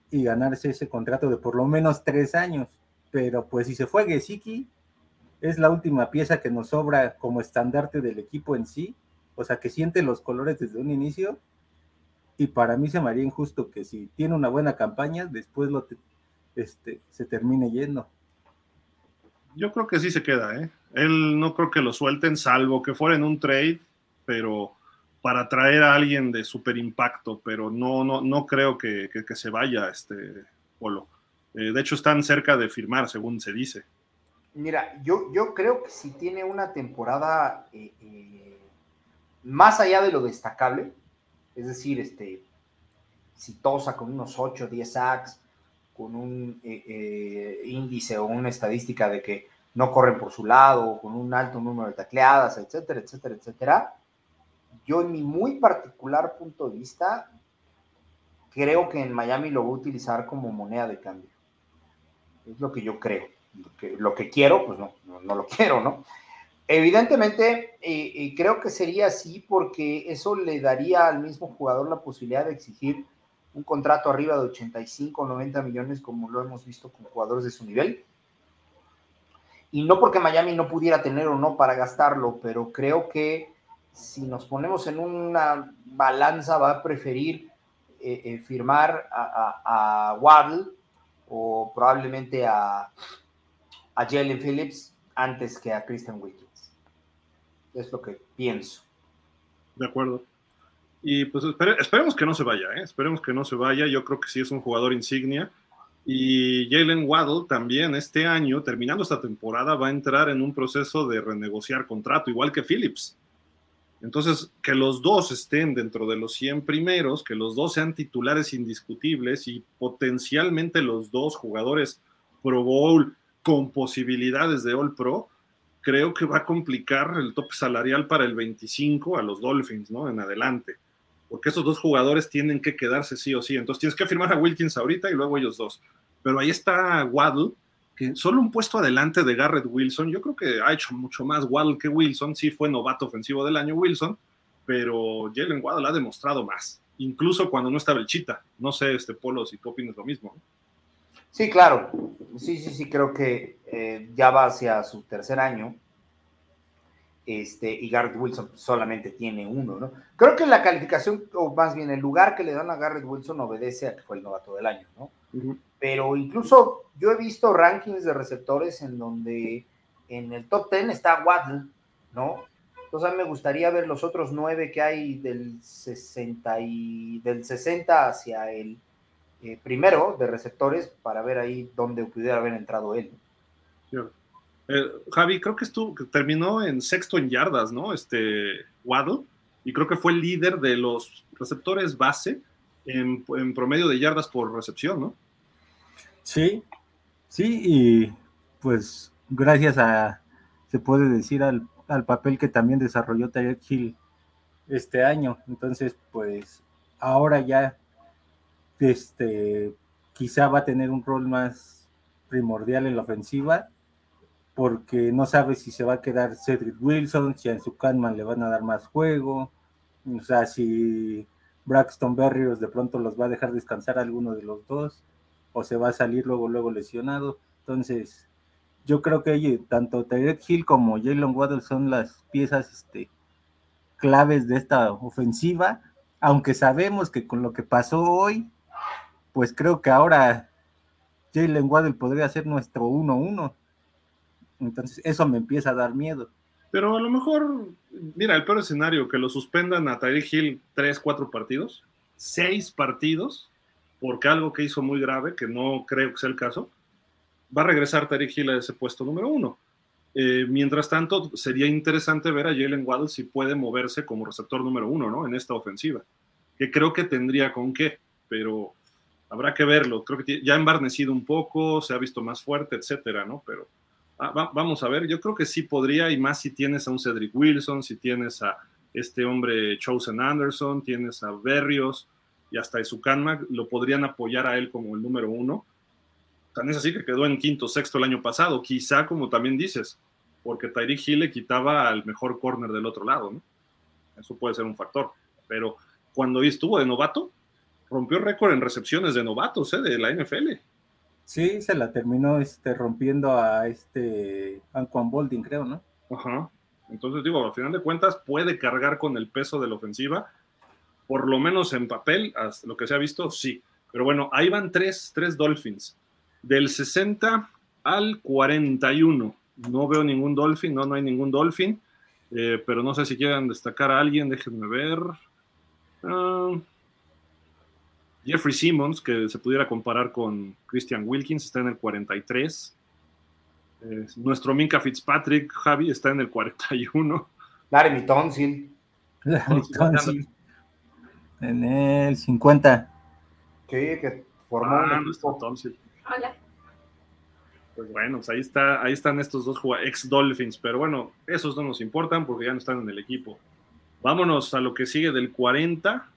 y ganarse ese contrato de por lo menos tres años. Pero pues si se fue Gesicki, es la última pieza que nos sobra como estandarte del equipo en sí, o sea que siente los colores desde un inicio y para mí se me haría injusto que si tiene una buena campaña, después lo este, se termine yendo. Yo creo que sí se queda, ¿eh? Él no creo que lo suelten, salvo que fuera en un trade, pero para traer a alguien de super impacto, pero no, no, no creo que, se vaya este Polo. Eh, de hecho, están cerca de firmar, según se dice. Mira, yo, yo creo que si tiene una temporada eh, eh, más allá de lo destacable, es decir, este, exitosa con unos 8, 10 sacks, con un eh, eh, índice o una estadística de que no corren por su lado, con un alto número de tacleadas, etcétera, etcétera, etcétera. Yo en mi muy particular punto de vista, creo que en Miami lo voy a utilizar como moneda de cambio. Es lo que yo creo. Lo que, quiero, pues no, no lo quiero, ¿no? Evidentemente, y creo que sería así porque eso le daría al mismo jugador la posibilidad de exigir un contrato arriba de 85 o 90 millones como lo hemos visto con jugadores de su nivel. Y no porque Miami no pudiera tener o no para gastarlo, pero creo que si nos ponemos en una balanza va a preferir eh, eh, firmar a, Waddle o probablemente a, a Jalen Phillips antes que a Christian Wilkins. Es lo que pienso. De acuerdo. Y pues esperemos que no se vaya, ¿eh? esperemos que no se vaya. Yo creo que sí es un jugador insignia. Y Jalen Waddle también este año, terminando esta temporada, va a entrar en un proceso de renegociar contrato, igual que Phillips. Entonces, que los dos estén dentro de los 100 primeros, que los dos sean titulares indiscutibles y potencialmente los dos jugadores Pro Bowl con posibilidades de All Pro, creo que va a complicar el tope salarial para el 25 a los Dolphins, ¿no? En adelante. Porque esos dos jugadores tienen que quedarse sí o sí. Entonces tienes que firmar a Wilkins ahorita y luego ellos dos. Pero ahí está Waddle, que solo un puesto adelante de Garrett Wilson. Yo creo que ha hecho mucho más Waddle que Wilson. Sí fue novato ofensivo del año Wilson, pero Jalen Waddle ha demostrado más. Incluso cuando no estaba el Chita. No sé, este Polo, si tú opinas lo mismo. Sí, claro. Sí, sí, sí, creo que eh, ya va hacia su tercer año. Este, y Garrett Wilson solamente tiene uno, ¿no? Creo que la calificación, o más bien el lugar que le dan a Garrett Wilson obedece a que fue el novato del año, ¿no? pero incluso yo he visto rankings de receptores en donde en el top 10 está Waddle, ¿no? Entonces a mí me gustaría ver los otros nueve que hay del 60, y, del 60 hacia el eh, primero de receptores para ver ahí dónde pudiera haber entrado él. Eh, Javi, creo que estuvo, que terminó en sexto en yardas, ¿no? Este Waddle, y creo que fue el líder de los receptores base en, promedio de yardas por recepción, ¿no? Sí, sí, y pues gracias a, se puede decir, al, papel que también desarrolló Tyreek Hill este año. Entonces, pues ahora ya, este, quizá va a tener un rol más primordial en la ofensiva porque no sabe si se va a quedar Cedric Wilson, si a su Canman le van a dar más juego, o sea, si Braxton Berrios de pronto los va a dejar descansar alguno de los dos, o se va a salir luego, luego lesionado. Entonces, yo creo que tanto Tyreek Hill como Jalen Waddle son las piezas este, claves de esta ofensiva, aunque sabemos que con lo que pasó hoy, pues creo que ahora Jalen Waddle podría ser nuestro 1-1 entonces, eso me empieza a dar miedo. Pero a lo mejor, mira, el peor escenario, que lo suspendan a Tyreek Hill tres, cuatro partidos, seis partidos, porque algo que hizo muy grave, que no creo que sea el caso, va a regresar Tyreek Hill a ese puesto número uno. Eh, mientras tanto, sería interesante ver a Jalen Waddle si puede moverse como receptor número uno, ¿no? En esta ofensiva. Que creo que tendría con qué, pero habrá que verlo. Creo que ya ha embarnecido un poco, se ha visto más fuerte, etcétera, ¿no? Pero Ah, vamos a ver, yo creo que sí podría, y más si tienes a un Cedric Wilson, si tienes a este hombre Chosen Anderson, tienes a Berrios y hasta a lo podrían apoyar a él como el número uno. Tan es así que quedó en quinto, sexto el año pasado, quizá como también dices, porque Tyreek Hill le quitaba al mejor corner del otro lado, ¿no? Eso puede ser un factor, pero cuando estuvo de novato, rompió récord en recepciones de novatos, ¿eh? De la NFL. Sí, se la terminó este, rompiendo a este Anquan Bolding, creo, ¿no? Ajá. Entonces digo, al final de cuentas puede cargar con el peso de la ofensiva, por lo menos en papel, hasta lo que se ha visto, sí. Pero bueno, ahí van tres, tres Dolphins. Del 60 al 41. No veo ningún Dolphin, no, no hay ningún Dolphin. Eh, pero no sé si quieran destacar a alguien, déjenme ver. Uh, Jeffrey Simmons, que se pudiera comparar con Christian Wilkins, está en el 43. nuestro Minka Fitzpatrick, Javi, está en el 41. Larry Tonsil. Larry Tonsil. En el 50. Sí, que formó ah, nuestro Tonsil. Hola. Pues bueno, pues ahí, está, ahí están estos dos ex Dolphins, pero bueno, esos no nos importan porque ya no están en el equipo. Vámonos a lo que sigue del 40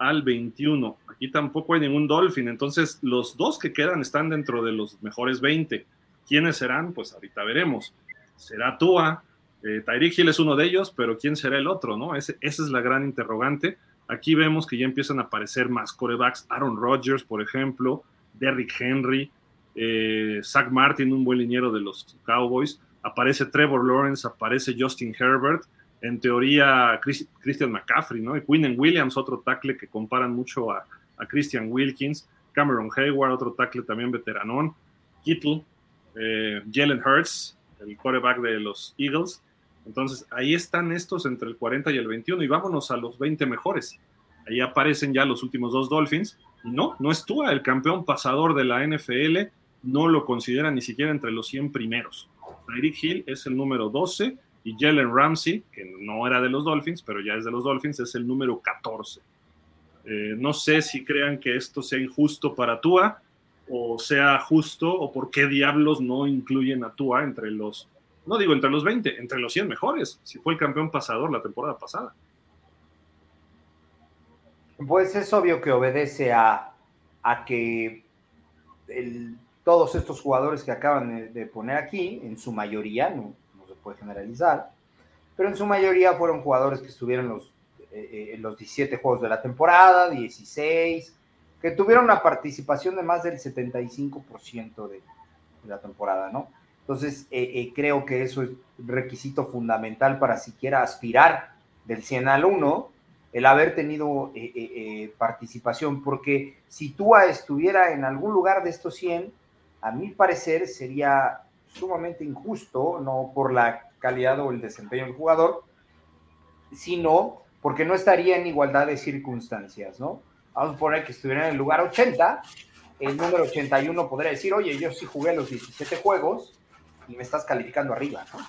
al 21. Aquí tampoco hay ningún Dolphin, entonces los dos que quedan están dentro de los mejores 20. ¿Quiénes serán? Pues ahorita veremos. Será Tua, eh, Tyreek Hill es uno de ellos, pero ¿quién será el otro? no? esa es la gran interrogante. Aquí vemos que ya empiezan a aparecer más corebacks, Aaron Rodgers, por ejemplo, Derrick Henry, eh, Zach Martin, un buen liniero de los Cowboys, aparece Trevor Lawrence, aparece Justin Herbert, en teoría Christian McCaffrey, ¿no? Y Quinn Williams, otro tackle que comparan mucho a, Christian Wilkins, Cameron Hayward, otro tackle también veteranón, Kittle, eh, Jalen Hurts, el quarterback de los Eagles. Entonces, ahí están estos entre el 40 y el 21 y vámonos a los 20 mejores. Ahí aparecen ya los últimos dos Dolphins. No, no es el campeón pasador de la NFL, no lo considera ni siquiera entre los 100 primeros. Tyreek Hill es el número 12 y Jalen Ramsey, que no era de los Dolphins, pero ya es de los Dolphins, es el número 14. Eh, no sé si crean que esto sea injusto para Tua o sea justo o por qué diablos no incluyen a Tua entre los, no digo entre los 20, entre los 100 mejores, si fue el campeón pasador la temporada pasada. Pues es obvio que obedece a, a que todos estos jugadores que acaban de poner aquí, en su mayoría, no, puede generalizar, pero en su mayoría fueron jugadores que estuvieron los, eh, en los 17 juegos de la temporada, 16, que tuvieron una participación de más del 75% de, de, la temporada, ¿no? Entonces, eh, eh, creo que eso es requisito fundamental para siquiera aspirar del 100 al 1, el haber tenido eh, participación, porque si Tua estuviera en algún lugar de estos 100, a mi parecer sería sumamente injusto, no por la calidad o el desempeño del jugador, sino porque no estaría en igualdad de circunstancias, ¿no? Vamos a poner que estuviera en el lugar 80, el número 81 podría decir, oye, yo sí jugué los 17 juegos y me estás calificando arriba, ¿no?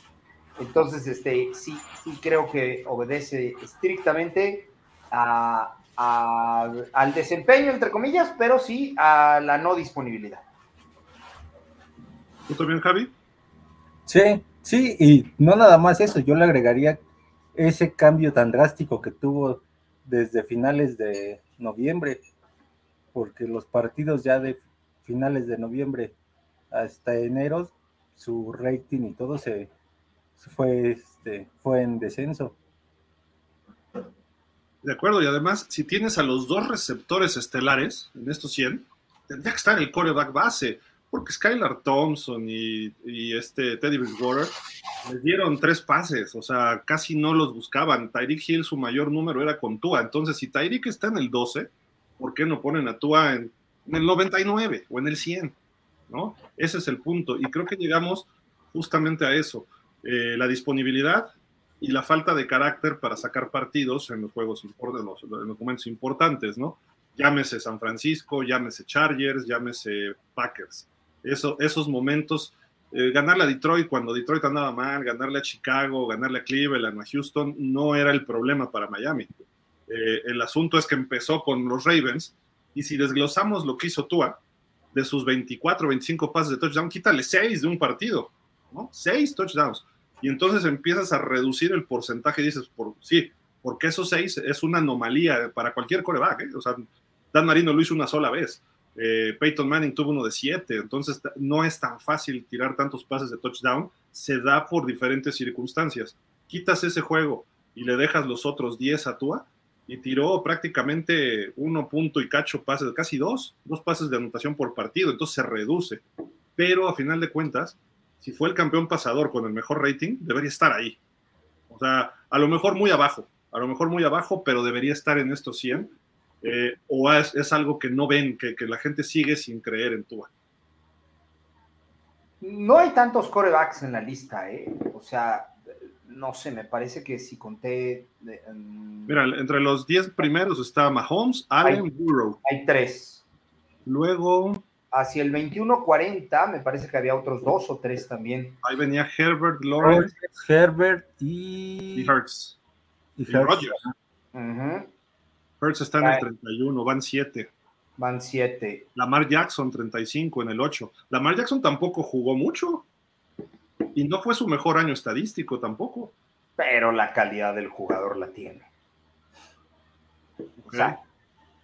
Entonces, este, sí, sí creo que obedece estrictamente a, al desempeño, entre comillas, pero sí a la no disponibilidad. ¿Tú también, Javi? Sí, sí, y no nada más eso, yo le agregaría ese cambio tan drástico que tuvo desde finales de noviembre, porque los partidos ya de finales de noviembre hasta enero, su rating y todo se, fue, este, fue en descenso. De acuerdo, y además, si tienes a los dos receptores estelares en estos 100, tendría que estar el coreback base porque Skylar Thompson y, este Teddy Bridgewater les dieron tres pases, o sea, casi no los buscaban. Tyreek Hill, su mayor número era con Tua. Entonces, si Tyreek está en el 12, ¿por qué no ponen a Tua en, el 99 o en el 100? ¿No? Ese es el punto. Y creo que llegamos justamente a eso. Eh, la disponibilidad y la falta de carácter para sacar partidos en los juegos importantes, ¿no? Llámese San Francisco, llámese Chargers, llámese Packers esos momentos, eh, ganarle a Detroit cuando Detroit andaba mal, ganarle a Chicago, ganarle a Cleveland, a Houston, no era el problema para Miami. Eh, el asunto es que empezó con los Ravens y si desglosamos lo que hizo Tua, de sus 24, 25 pases de touchdown, quítale 6 de un partido, ¿no? 6 touchdowns. Y entonces empiezas a reducir el porcentaje y dices, por, sí, porque esos 6 es una anomalía para cualquier coreback, ¿eh? O sea, Dan Marino lo hizo una sola vez. Eh, Peyton Manning tuvo uno de siete, entonces no es tan fácil tirar tantos pases de touchdown, se da por diferentes circunstancias. Quitas ese juego y le dejas los otros 10 a Tua y tiró prácticamente uno punto y cacho pases, casi dos, dos pases de anotación por partido, entonces se reduce. Pero a final de cuentas, si fue el campeón pasador con el mejor rating, debería estar ahí. O sea, a lo mejor muy abajo, a lo mejor muy abajo, pero debería estar en estos 100 eh, o es, algo que no ven, que, la gente sigue sin creer en Tua? No hay tantos corebacks en la lista, ¿eh? O sea, no sé, me parece que si conté. Mm, Mira, entre los 10 primeros está Mahomes, Allen, Burrow. Hay tres. Luego. Hacia el 21-40, me parece que había otros dos o tres también. Ahí venía Herbert, Lawrence. Herbert y. Y Hertz. Y, Rodgers. Hertz está en el 31, van 7. Van 7. Lamar Jackson 35 en el 8. Lamar Jackson tampoco jugó mucho. Y no fue su mejor año estadístico tampoco. Pero la calidad del jugador la tiene. O sea,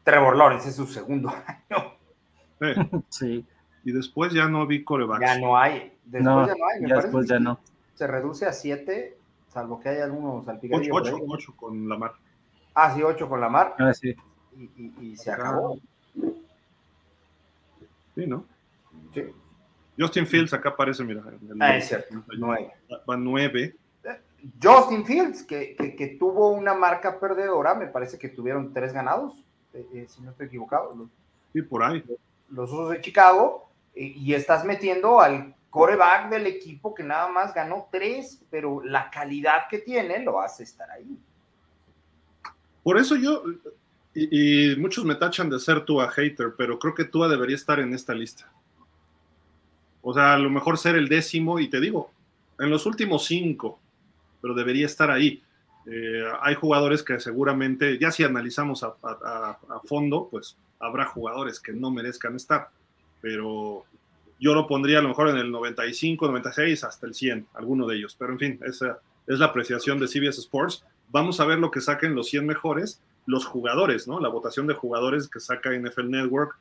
Trevor Lawrence es su segundo año. Sí. Y después ya no vi corebacks. Ya no hay. Después ya no hay. Me después ya no. Se reduce a 7, salvo que hay algunos al 8, 8 con Lamar. Ah, sí, 8 con la mar. Ah, sí. Y, se acabó. Sí, ¿no? Sí. Justin Fields acá aparece, mira. ah, es cierto. 9. Va 9. Justin Fields, que, que, tuvo una marca perdedora, me parece que tuvieron tres ganados, eh, eh, si no estoy equivocado. sí, por ahí. Los usos de Chicago, y estás metiendo al coreback del equipo que nada más ganó tres, pero la calidad que tiene lo hace estar ahí. Por eso yo, y, muchos me tachan de ser Tua hater, pero creo que Tua debería estar en esta lista. O sea, a lo mejor ser el décimo, y te digo, en los últimos cinco, pero debería estar ahí. Eh, hay jugadores que seguramente, ya si analizamos a, fondo, pues habrá jugadores que no merezcan estar, pero yo lo pondría a lo mejor en el 95, 96, hasta el 100, alguno de ellos. Pero en fin, esa es la apreciación de CBS Sports vamos a ver lo que saquen los 100 mejores, los jugadores, ¿no? La votación de jugadores que saca NFL Network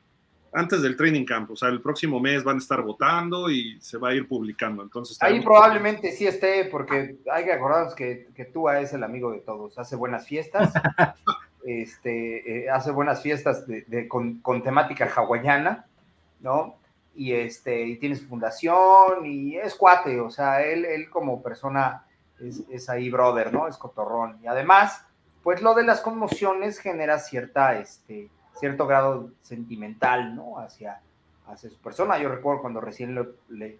antes del training camp, o sea, el próximo mes van a estar votando y se va a ir publicando. Entonces, ahí probablemente sí esté, porque hay que acordarnos que, que tú es el amigo de todos, hace buenas fiestas, este, eh, hace buenas fiestas de, con, temática hawaiana, ¿no? Y este, y tiene su fundación y es cuate, o sea, él, él como persona es, ahí brother, ¿no? Es cotorrón. Y además, pues lo de las conmociones genera cierta, este, cierto grado sentimental, ¿no? Hacia, hacia su persona. Yo recuerdo cuando recién le,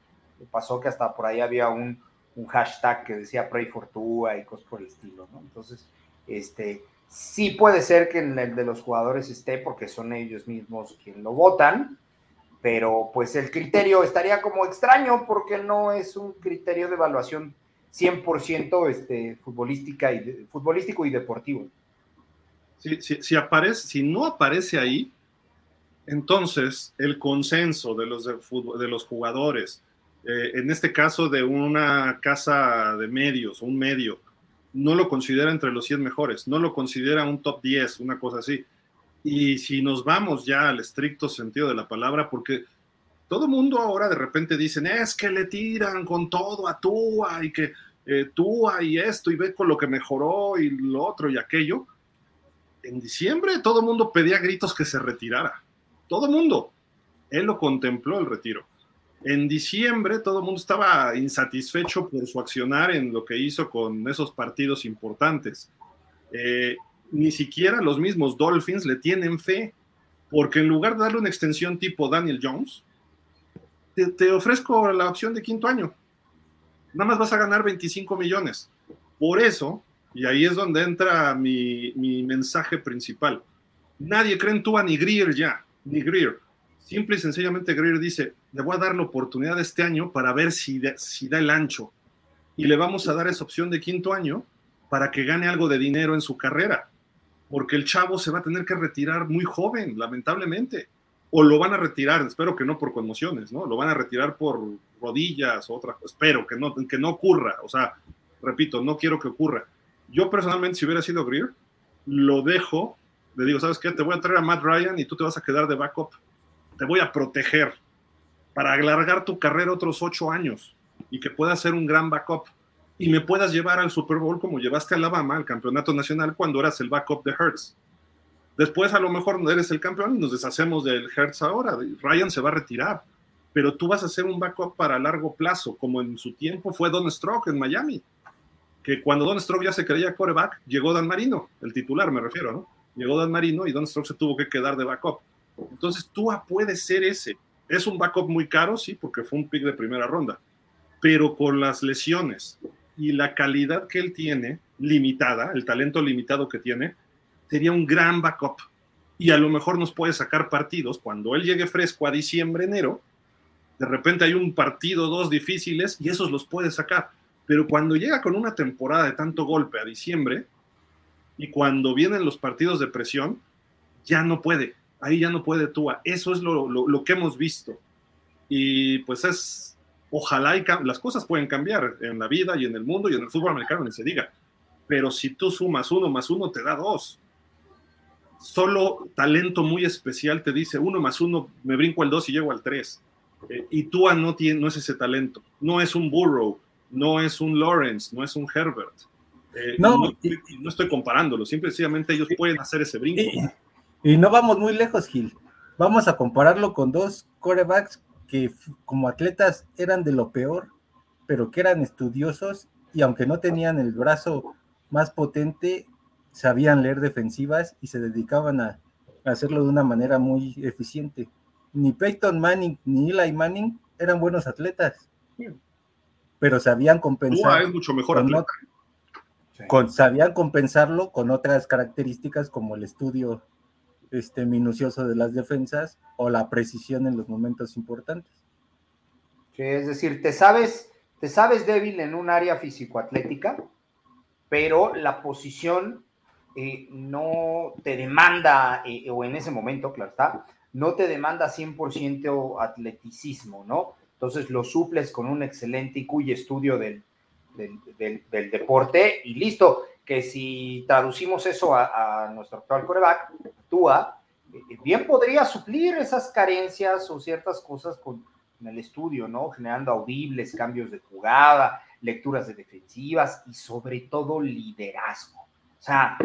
pasó que hasta por ahí había un, hashtag que decía Pray for Tua y cosas por el estilo, ¿no? Entonces, este, sí puede ser que en el de los jugadores esté porque son ellos mismos quienes lo votan, pero pues el criterio estaría como extraño porque no es un criterio de evaluación 100% este, futbolística y futbolístico y deportivo. Si, aparece, si no aparece ahí, entonces el consenso de los, de, los jugadores, eh, en este caso de una casa de medios, un medio, no lo considera entre los 100 mejores, no lo considera un top 10, una cosa así. Y si nos vamos ya al estricto sentido de la palabra, porque todo mundo ahora de repente dicen, es que le tiran con todo a Tua y que eh, Tua y esto y ve con lo que mejoró y lo otro y aquello. En diciembre todo el mundo pedía gritos que se retirara. Todo el mundo. Él lo contempló el retiro. En diciembre todo el mundo estaba insatisfecho por su accionar en lo que hizo con esos partidos importantes. Eh, ni siquiera los mismos Dolphins le tienen fe, porque en lugar de darle una extensión tipo Daniel Jones, te ofrezco la opción de quinto año nada más vas a ganar 25 millones. Por eso, y ahí es donde entra mi, mensaje principal, nadie cree en Tua ni Greer ya, ni Greer. Simple y sencillamente Greer dice, le voy a dar la oportunidad este año para ver si, si da el ancho. Y le vamos a dar esa opción de quinto año para que gane algo de dinero en su carrera. Porque el chavo se va a tener que retirar muy joven, lamentablemente o lo van a retirar, espero que no por conmociones, ¿no? Lo van a retirar por rodillas o otra, espero que no, que no ocurra, o sea, repito, no quiero que ocurra. Yo personalmente, si hubiera sido Greer, lo dejo, le digo, ¿sabes qué? Te voy a traer a Matt Ryan y tú te vas a quedar de backup, te voy a proteger para alargar tu carrera otros ocho años y que puedas ser un gran backup y me puedas llevar al Super Bowl como llevaste a Alabama al campeonato nacional cuando eras el backup de Hertz Después a lo mejor no eres el campeón y nos deshacemos del Hertz ahora. Ryan se va a retirar, pero tú vas a ser un backup para largo plazo, como en su tiempo fue Don Stroke en Miami, que cuando Don Stroke ya se creía coreback, llegó Dan Marino, el titular me refiero, ¿no? Llegó Dan Marino y Don Stroke se tuvo que quedar de backup. Entonces tú puedes ser ese. Es un backup muy caro, sí, porque fue un pick de primera ronda, pero con las lesiones y la calidad que él tiene, limitada, el talento limitado que tiene, sería un gran backup. Y a lo mejor nos puede sacar partidos cuando él llegue fresco a diciembre, enero. De repente hay un partido, dos difíciles y esos los puede sacar. Pero cuando llega con una temporada de tanto golpe a diciembre y cuando vienen los partidos de presión, ya no puede. Ahí ya no puede Tua. Eso es lo, lo, que hemos visto. Y pues es, ojalá y las cosas pueden cambiar en la vida y en el mundo y en el fútbol americano, ni se diga. Pero si tú sumas uno más uno, te da dos solo talento muy especial te dice uno más uno, me brinco al dos y llego al tres. Eh, y Tua no, tiene, no es ese talento, no es un Burrow, no es un Lawrence, no es un Herbert. Eh, no, no, estoy comparándolo, simple sencillamente ellos pueden hacer ese brinco. Y, y, no vamos muy lejos, Gil. Vamos a compararlo con dos corebacks que como atletas eran de lo peor, pero que eran estudiosos y aunque no tenían el brazo más potente, sabían leer defensivas y se dedicaban a, hacerlo de una manera muy eficiente. Ni Peyton Manning ni Eli Manning eran buenos atletas, pero sabían compensar. es mucho mejor con, sabían compensarlo con otras características como el estudio este, minucioso de las defensas o la precisión en los momentos importantes. es decir, te sabes, te sabes débil en un área físico-atlética, pero la posición eh, no te demanda, eh, o en ese momento, claro está, no te demanda 100% atleticismo, ¿no? Entonces lo suples con un excelente IQ y estudio del, del, deporte y listo, que si traducimos eso a, nuestro actual coreback, Tua, eh, bien podría suplir esas carencias o ciertas cosas con, con el estudio, ¿no? Generando audibles, cambios de jugada, lecturas de defensivas y sobre todo liderazgo. O sea,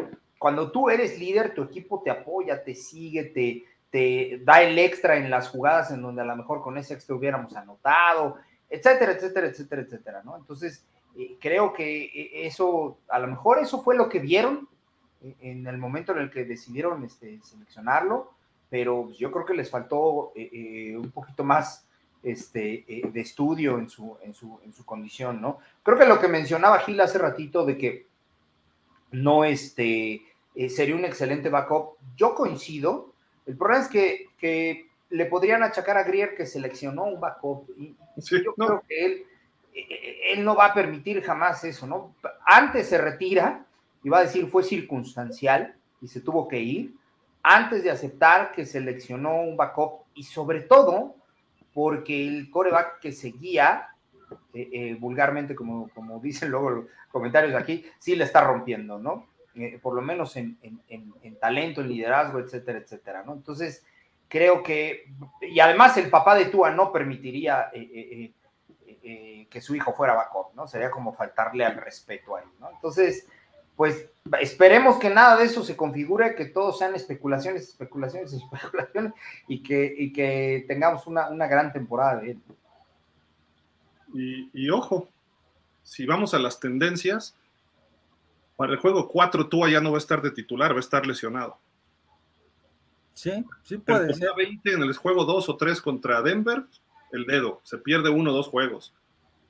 cuando tú eres líder, tu equipo te apoya, te sigue, te, te da el extra en las jugadas en donde a lo mejor con ese extra hubiéramos anotado, etcétera, etcétera, etcétera, etcétera, ¿no? Entonces, eh, creo que eh, eso, a lo mejor eso fue lo que vieron en el momento en el que decidieron este, seleccionarlo, pero yo creo que les faltó un poquito más este, de estudio en su, en, su, en su condición, ¿no? Creo que lo que mencionaba Gil hace ratito de que no este, sería un excelente backup, yo coincido, el problema es que, que le podrían achacar a Grier que seleccionó un backup. Y yo creo que él, él no va a permitir jamás eso, ¿no? Antes se retira y va a decir fue circunstancial y se tuvo que ir, antes de aceptar que seleccionó un backup y sobre todo porque el coreback que seguía, eh, eh, vulgarmente, como, como dicen luego los comentarios aquí, sí le está rompiendo, ¿no? Eh, por lo menos en, en, talento, en liderazgo, etcétera, etcétera, ¿no? Entonces, creo que, y además el papá de Tua no permitiría eh, eh, que su hijo fuera backup, ¿no? Sería como faltarle al respeto ahí, ¿no? Entonces, pues esperemos que nada de eso se configure, que todos sean especulaciones, especulaciones, especulaciones, y que, y que tengamos una, una gran temporada de él. Y ojo, si vamos a las tendencias, para el juego 4 Tua ya no va a estar de titular, va a estar lesionado. Sí, sí puede ser. 20 en el juego 2 o 3 contra Denver, el dedo, se pierde uno o dos juegos.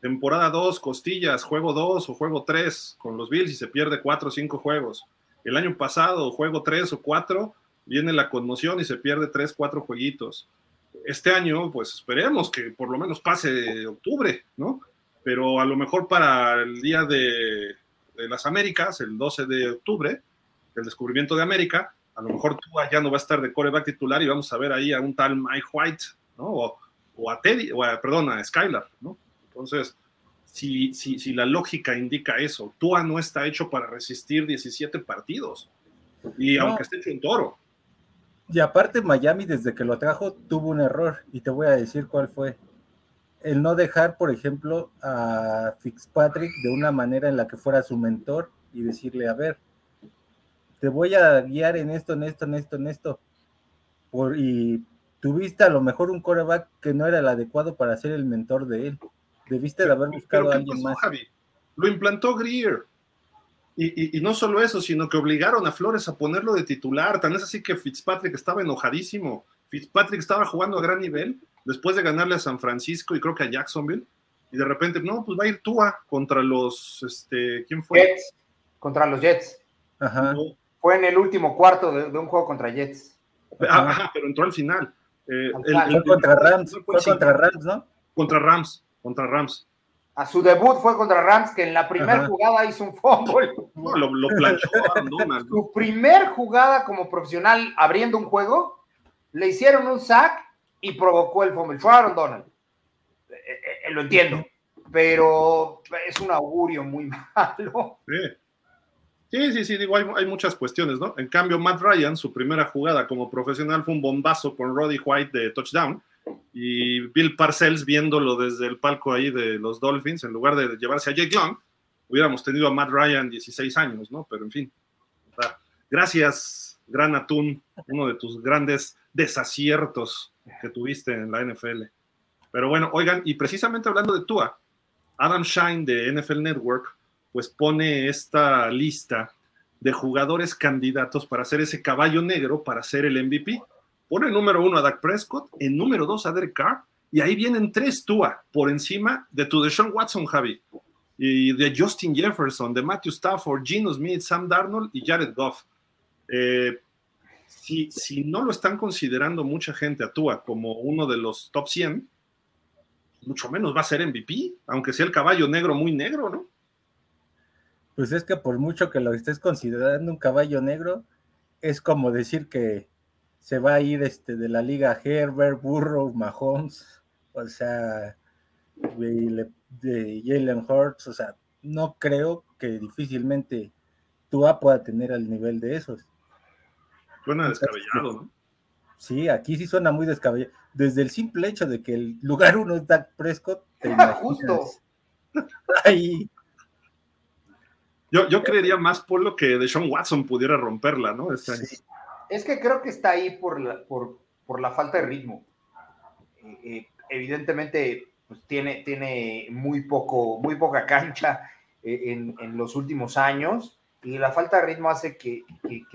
Temporada 2, costillas, juego 2 o juego 3 con los Bills y se pierde 4 o 5 juegos. El año pasado, juego 3 o 4, viene la conmoción y se pierde 3, 4 jueguitos. Este año, pues esperemos que por lo menos pase octubre, ¿no? Pero a lo mejor para el día de de las Américas, el 12 de octubre, el descubrimiento de América, a lo mejor tú ya no va a estar de coreback titular y vamos a ver ahí a un tal Mike White, ¿no? O, a Teddy, o a, perdón, a Skylar, ¿no? Entonces, si, si, si la lógica indica eso, Tua no está hecho para resistir 17 partidos, y aunque esté hecho un toro. Y aparte Miami desde que lo trajo tuvo un error, y te voy a decir cuál fue el no dejar, por ejemplo, a Fitzpatrick de una manera en la que fuera su mentor y decirle, a ver, te voy a guiar en esto, en esto, en esto, en esto. Por, y tuviste a lo mejor un coreback que no era el adecuado para ser el mentor de él. Debiste de haber buscado a alguien más. Lo implantó Greer. Y, y, no solo eso, sino que obligaron a Flores a ponerlo de titular. Tan es así que Fitzpatrick estaba enojadísimo. Fitzpatrick estaba jugando a gran nivel después de ganarle a San Francisco y creo que a Jacksonville, y de repente, no, pues va a ir Tua contra los, este, ¿quién fue? Jets, contra los Jets. Ajá. Fue en el último cuarto de, un juego contra Jets. Ajá, pero entró al final. Eh, fue contra Rams, fue contra Rams, ¿no? Contra Rams, contra Rams. A su debut fue contra Rams, que en la primera jugada hizo un fumble. No, lo, lo planchó Su primer jugada como profesional abriendo un juego, le hicieron un sack y provocó el fumble. Fue Donald. Eh, eh, eh, lo entiendo, pero es un augurio muy malo. Sí. Sí, sí, digo, hay, muchas cuestiones, ¿no? En cambio, Matt Ryan, su primera jugada como profesional fue un bombazo con Roddy White de touchdown y Bill Parcells viéndolo desde el palco ahí de los Dolphins, en lugar de llevarse a Jake Young, hubiéramos tenido a Matt Ryan 16 años, ¿no? Pero en fin. Gracias, Gran Atún, uno de tus grandes desaciertos que tuviste en la NFL. Pero bueno, oigan, y precisamente hablando de Tua, Adam Shine de NFL Network, pues pone esta lista de jugadores candidatos para ser ese caballo negro para ser el MVP. Pone número uno a Dak Prescott, en número dos a Derek Carr, y ahí vienen tres Tua por encima de tu Deshaun Watson, Javi, y de Justin Jefferson, de Matthew Stafford, Gino Smith, Sam Darnold y Jared Goff. Eh, si, no lo están considerando mucha gente a Tua como uno de los top 100, mucho menos va a ser MVP, aunque sea el caballo negro muy negro, ¿no? Pues es que por mucho que lo estés considerando un caballo negro, es como decir que se va a ir este, de la liga Herbert, Burrow, Mahomes, o sea, de, Jalen Hurts, o sea, no creo que difícilmente Tua pueda tener al nivel de esos. Suena descabellado, ¿no? Sí, aquí sí suena muy descabellado. Desde el simple hecho de que el lugar uno es Dak Prescott, te Justo. Ahí. Yo, yo creería más por lo que Deshaun Watson pudiera romperla, ¿no? Este es que creo que está ahí por la, por, la falta de ritmo. Eh, eh, evidentemente, pues tiene, tiene muy, poco, muy poca cancha eh, en, en, los últimos años y la falta de ritmo hace que,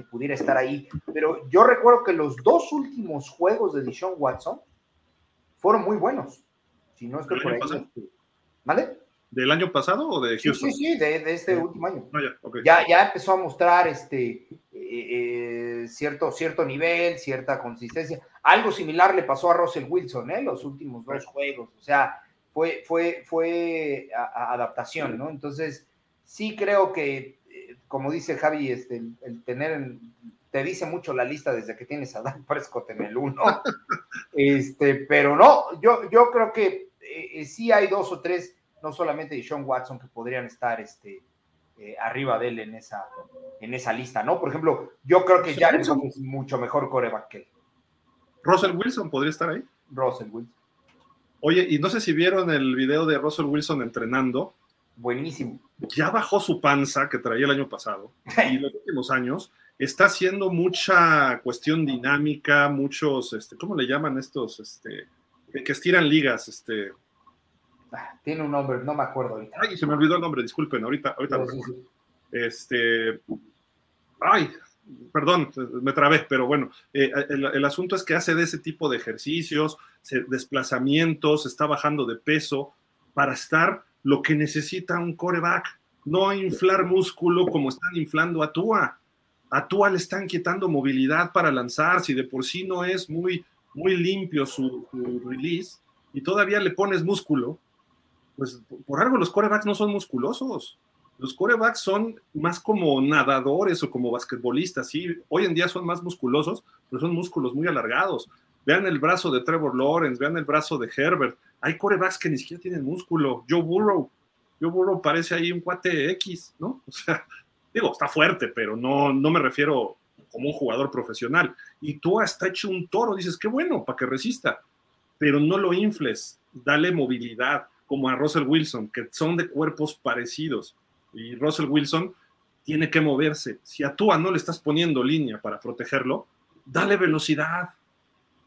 pudiera estar ahí. Pero yo recuerdo que los dos últimos juegos de Dishon Watson fueron muy buenos. Si no estoy por ahí. ¿Vale? ¿Del año pasado o de Houston? Sí, sí, de, este último año. Ah, ya, ya, empezó a mostrar este eh, eh, cierto, cierto nivel, cierta consistencia. Algo similar le pasó a Russell Wilson, ¿eh? Los últimos dos juegos. O sea, fue, fue, fue adaptación, ¿no? Entonces, sí creo que, como dice Javi, este, el, tener, te dice mucho la lista desde que tienes a Dan Prescott en el 1. este, pero no, yo, yo creo que sí hay dos o tres no solamente de Sean Watson, que podrían estar este, eh, arriba de él en esa, en esa lista, ¿no? Por ejemplo, yo creo que ya es mucho mejor coreback que él. ¿Russell Wilson podría estar ahí? Russell Wilson. Oye, y no sé si vieron el video de Russell Wilson entrenando. Buenísimo. Ya bajó su panza que traía el año pasado y los últimos años está haciendo mucha cuestión dinámica, muchos, este, ¿cómo le llaman estos? Este, que estiran ligas, este, Ah, tiene un nombre, no me acuerdo ahorita. Ay, se me olvidó el nombre, disculpen, ahorita, ahorita. Este, ay, perdón, me trabé, pero bueno, eh, el, asunto es que hace de ese tipo de ejercicios, desplazamientos, está bajando de peso para estar lo que necesita un coreback, no inflar músculo como están inflando a Tua. A Tua le están quitando movilidad para lanzar, si de por sí no es muy, muy limpio su release, y todavía le pones músculo, pues por algo los corebacks no son musculosos. Los corebacks son más como nadadores o como basquetbolistas, sí. Hoy en día son más musculosos, pero son músculos muy alargados. Vean el brazo de Trevor Lawrence, vean el brazo de Herbert. Hay corebacks que ni siquiera tienen músculo. Joe Burrow, Joe Burrow parece ahí un cuate X, ¿no? O sea, digo, está fuerte, pero no, no me refiero como un jugador profesional. Y tú hasta hecho un toro, dices, qué bueno, para que resista, pero no lo infles, dale movilidad como a Russell Wilson, que son de cuerpos parecidos. Y Russell Wilson tiene que moverse. Si a Tua no le estás poniendo línea para protegerlo, dale velocidad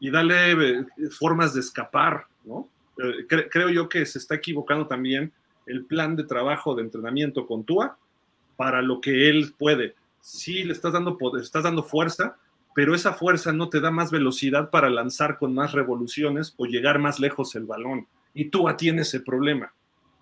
y dale eh, formas de escapar, ¿no? Eh, creo yo que se está equivocando también el plan de trabajo de entrenamiento con Tua para lo que él puede. Sí, le estás dando, estás dando fuerza, pero esa fuerza no te da más velocidad para lanzar con más revoluciones o llegar más lejos el balón y tú tienes ese problema.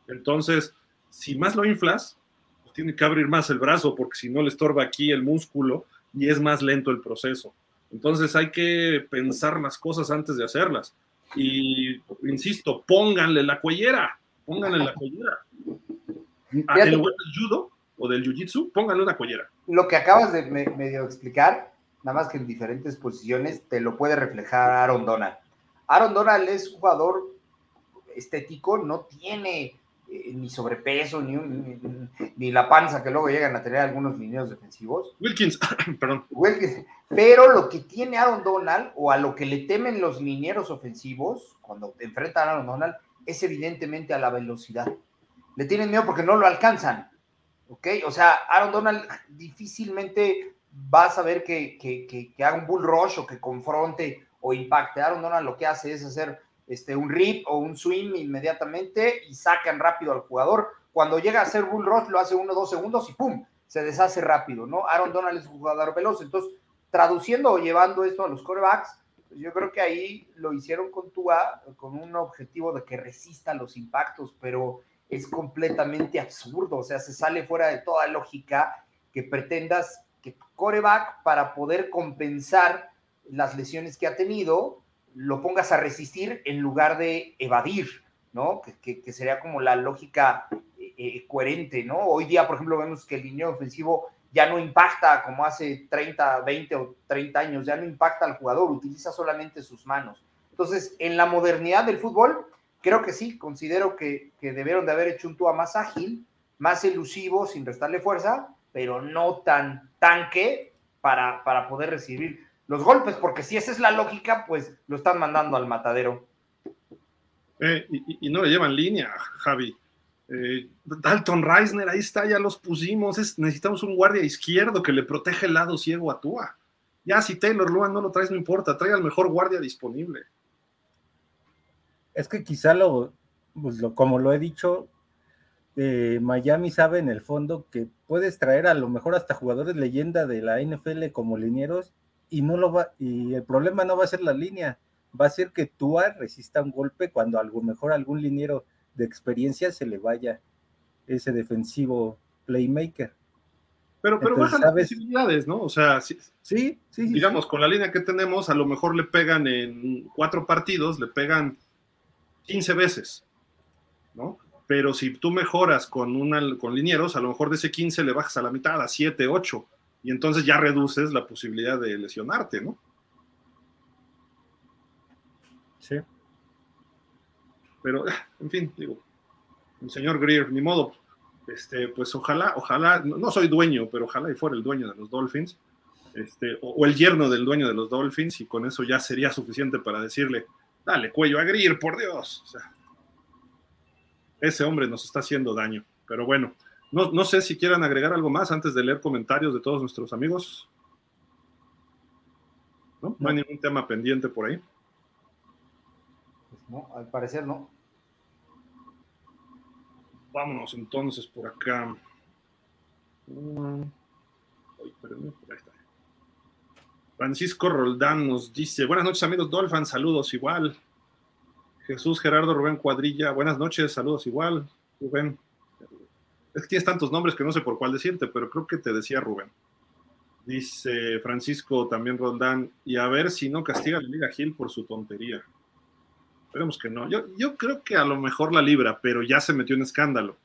Entonces, si más lo inflas, pues tiene que abrir más el brazo porque si no le estorba aquí el músculo y es más lento el proceso. Entonces hay que pensar las cosas antes de hacerlas. Y insisto, pónganle la cuellera, pónganle la cuellera. En lugar del judo o del jiu-jitsu, pónganle una cuellera. Lo que acabas de medio explicar, nada más que en diferentes posiciones, te lo puede reflejar Aaron Donald. Aaron Donald es jugador estético, no tiene ni sobrepeso, ni, ni, la panza que luego llegan a tener algunos lineos defensivos. Wilkins, perdón. pero lo que tiene Aaron Donald, o a lo que le temen los linieros ofensivos cuando enfrentan a Aaron Donald, es evidentemente a la velocidad. Le tienen miedo porque no lo alcanzan. ¿Ok? O sea, Aaron Donald difícilmente va a saber que, que, que haga un bull rush o que confronte o impacte. Aaron Donald lo que hace es hacer este, un rip o un swing inmediatamente y sacan rápido al jugador. Cuando llega a hacer bull rush lo hace uno o dos segundos y ¡pum! se deshace rápido, ¿no? Aaron Donald es un jugador veloz, entonces traduciendo o llevando esto a los corebacks, pues yo creo que ahí lo hicieron con Tua con un objetivo de que resista los impactos, pero es completamente absurdo, o sea, se sale fuera de toda lógica que pretendas que coreback para poder compensar las lesiones que ha tenido, lo pongas a resistir en lugar de evadir, ¿no? Que, sería como la lógica eh, eh, coherente, ¿no? Hoy día, por ejemplo, vemos que el línea ofensivo ya no impacta como hace 30, 20 o 30 años, ya no impacta al jugador, utiliza solamente sus manos. Entonces, en la modernidad del fútbol, creo que sí, considero que, debieron de haber hecho un Tua más ágil, más elusivo, sin restarle fuerza, pero no tan tanque para, para poder recibir los golpes, porque si esa es la lógica, pues lo están mandando al matadero. Eh, y, no le llevan línea, Javi. Eh, Dalton Reisner, ahí está, ya los pusimos. necesitamos un guardia izquierdo que le protege el lado ciego a Tua. Ya si Taylor Luan no lo traes, no importa, trae al mejor guardia disponible. Es que quizá lo, pues lo como lo he dicho, eh, Miami sabe en el fondo que puedes traer a lo mejor hasta jugadores leyenda de la NFL como linieros y no lo va, y el problema no va a ser la línea, va a ser que Tua resista un golpe cuando a lo mejor algún liniero de experiencia se le vaya ese defensivo playmaker. Pero, pero bajan las posibilidades, ¿no? O sea, sí, sí, digamos, con la línea que tenemos, a lo mejor le pegan en cuatro partidos, le pegan 15 veces, ¿no? Pero si tú mejoras con, una, con linieros, a lo mejor de ese 15 le bajas a la mitad, a 7, 8, y entonces ya reduces la posibilidad de lesionarte, ¿no? Sí. Pero, en fin, digo, el señor Greer, ni modo, este, pues ojalá, ojalá, no, soy dueño, pero ojalá y fuera el dueño de los Dolphins, este, o, el yerno del dueño de los Dolphins, y con eso ya sería suficiente para decirle, dale cuello a Greer, por Dios. ese hombre nos está haciendo daño, pero bueno, no, no sé si quieran agregar algo más antes de leer comentarios de todos nuestros amigos. ¿No? ¿No hay ningún tema pendiente por ahí? Pues no, al parecer no. Vámonos entonces por acá. Mm. Francisco Roldán nos dice, buenas noches amigos Dolphin, saludos igual. Jesús Gerardo Rubén Cuadrilla, buenas noches, saludos igual. Rubén, tienes tantos nombres que no sé por cuál decirte, pero creo que te decía Rubén. Dice Francisco también Roldán, y a ver si no castiga la Liga Gil por su tontería. Esperemos que no. Yo, yo creo que a lo mejor la libra, pero ya se metió en escándalo.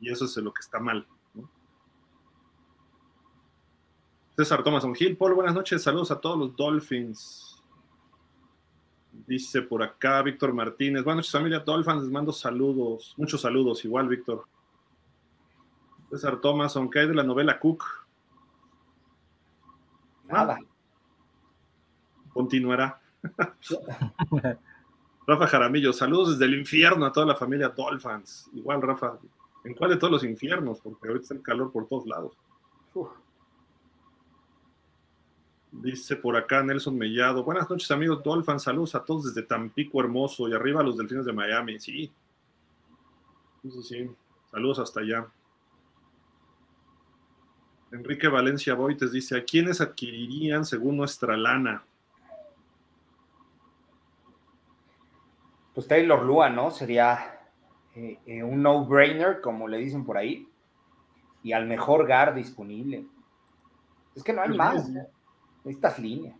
Y eso es lo que está mal. César Thomason Gil, Paul, buenas noches, saludos a todos los Dolphins. Dice por acá Víctor Martínez, buenas noches familia Dolphins, les mando saludos, muchos saludos, igual Víctor. César Thomason, ¿qué hay de la novela Cook? Nada. Continuará. Rafa Jaramillo, saludos desde el infierno a toda la familia Dolphins. Igual, Rafa, ¿en cuál de todos los infiernos? Porque ahorita está el calor por todos lados. Dice por acá Nelson Mellado. Buenas noches, amigos Dolphins. Saludos a todos desde Tampico Hermoso y arriba a los delfines de Miami. Sí. Sí, sí. Saludos hasta allá. Enrique Valencia Boites dice: ¿A quiénes adquirirían según nuestra lana? pues Taylor Lua, ¿no? Sería eh, eh, un no-brainer, como le dicen por ahí, y al mejor GAR disponible. Es que no hay más, ¿no? Estas líneas.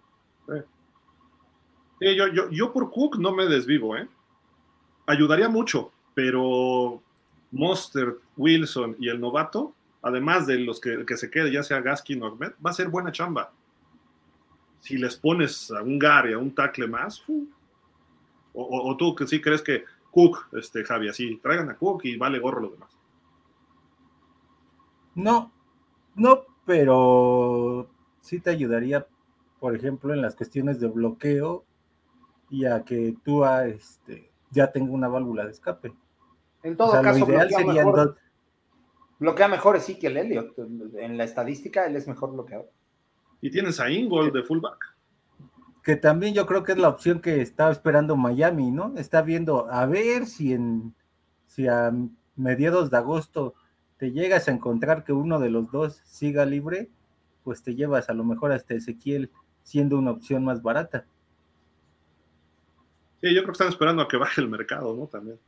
Sí, yo, yo, yo por Cook no me desvivo, ¿eh? Ayudaría mucho, pero Monster, Wilson y el novato, además de los que, que se quede, ya sea Gaskin o Ahmed, va a ser buena chamba. Si les pones a un GAR y a un tackle más, o, tú que sí crees que Cook, este, Javi, así, traigan a Cook y vale gorro lo demás. No, no, pero sí te ayudaría, por ejemplo, en las cuestiones de bloqueo y a que tú este, ya tenga una válvula de escape. En todo caso, bloquea, mejor, bloquea mejor Ezekiel Elliott. En la estadística, él es mejor bloqueador. Y tienes a Ingold de fullback que también yo creo que es la opción que estaba esperando Miami, ¿no? Está viendo a ver si en si a mediados de agosto te llegas a encontrar que uno de los dos siga libre, pues te llevas a lo mejor hasta Ezequiel siendo una opción más barata. Sí, yo creo que están esperando a que baje el mercado, ¿no? También.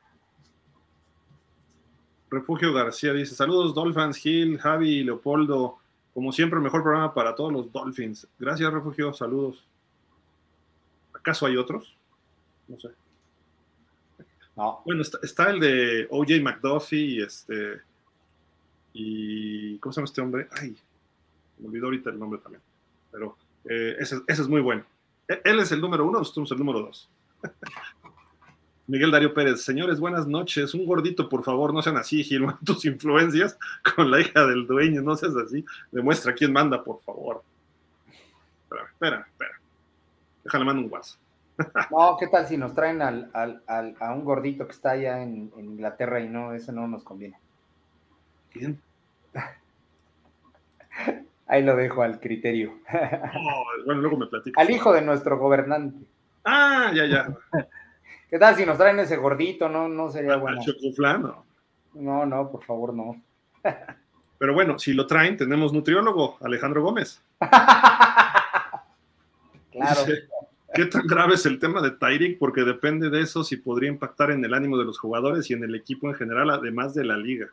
Refugio García dice: Saludos, Dolphins, Gil, Javi, Leopoldo. Como siempre, mejor programa para todos los Dolphins. Gracias, Refugio. Saludos. ¿Acaso hay otros? No sé. No. Bueno, está, el de OJ McDuffie y este. Y. ¿Cómo se llama este hombre? Ay, me olvidó ahorita el nombre también. Pero eh, ese, es muy bueno. E, él es el número uno, nosotros somos el número dos. Miguel Darío Pérez, señores, buenas noches. Un gordito, por favor, no sean así, Gil, tus influencias con la hija del dueño, no seas así. Demuestra quién manda, por favor. Espera, espera, espera. Déjale mando un WhatsApp. No, ¿qué tal si nos traen al, a un gordito que está allá en, Inglaterra y no, eso no nos conviene? ¿Quién? Ahí lo dejo al criterio. bueno, luego me platicas. Al hijo de nuestro gobernante. Ah, ya, ya. ¿Qué tal si nos traen ese gordito? No, no sería bueno. Chocoflano. No, no, por favor, no. Pero bueno, si lo traen, tenemos nutriólogo, Alejandro Gómez. claro. ¿Qué tan grave es el tema de Tyreek? Porque depende de eso si podría impactar en el ánimo de los jugadores y en el equipo en general, además de la liga.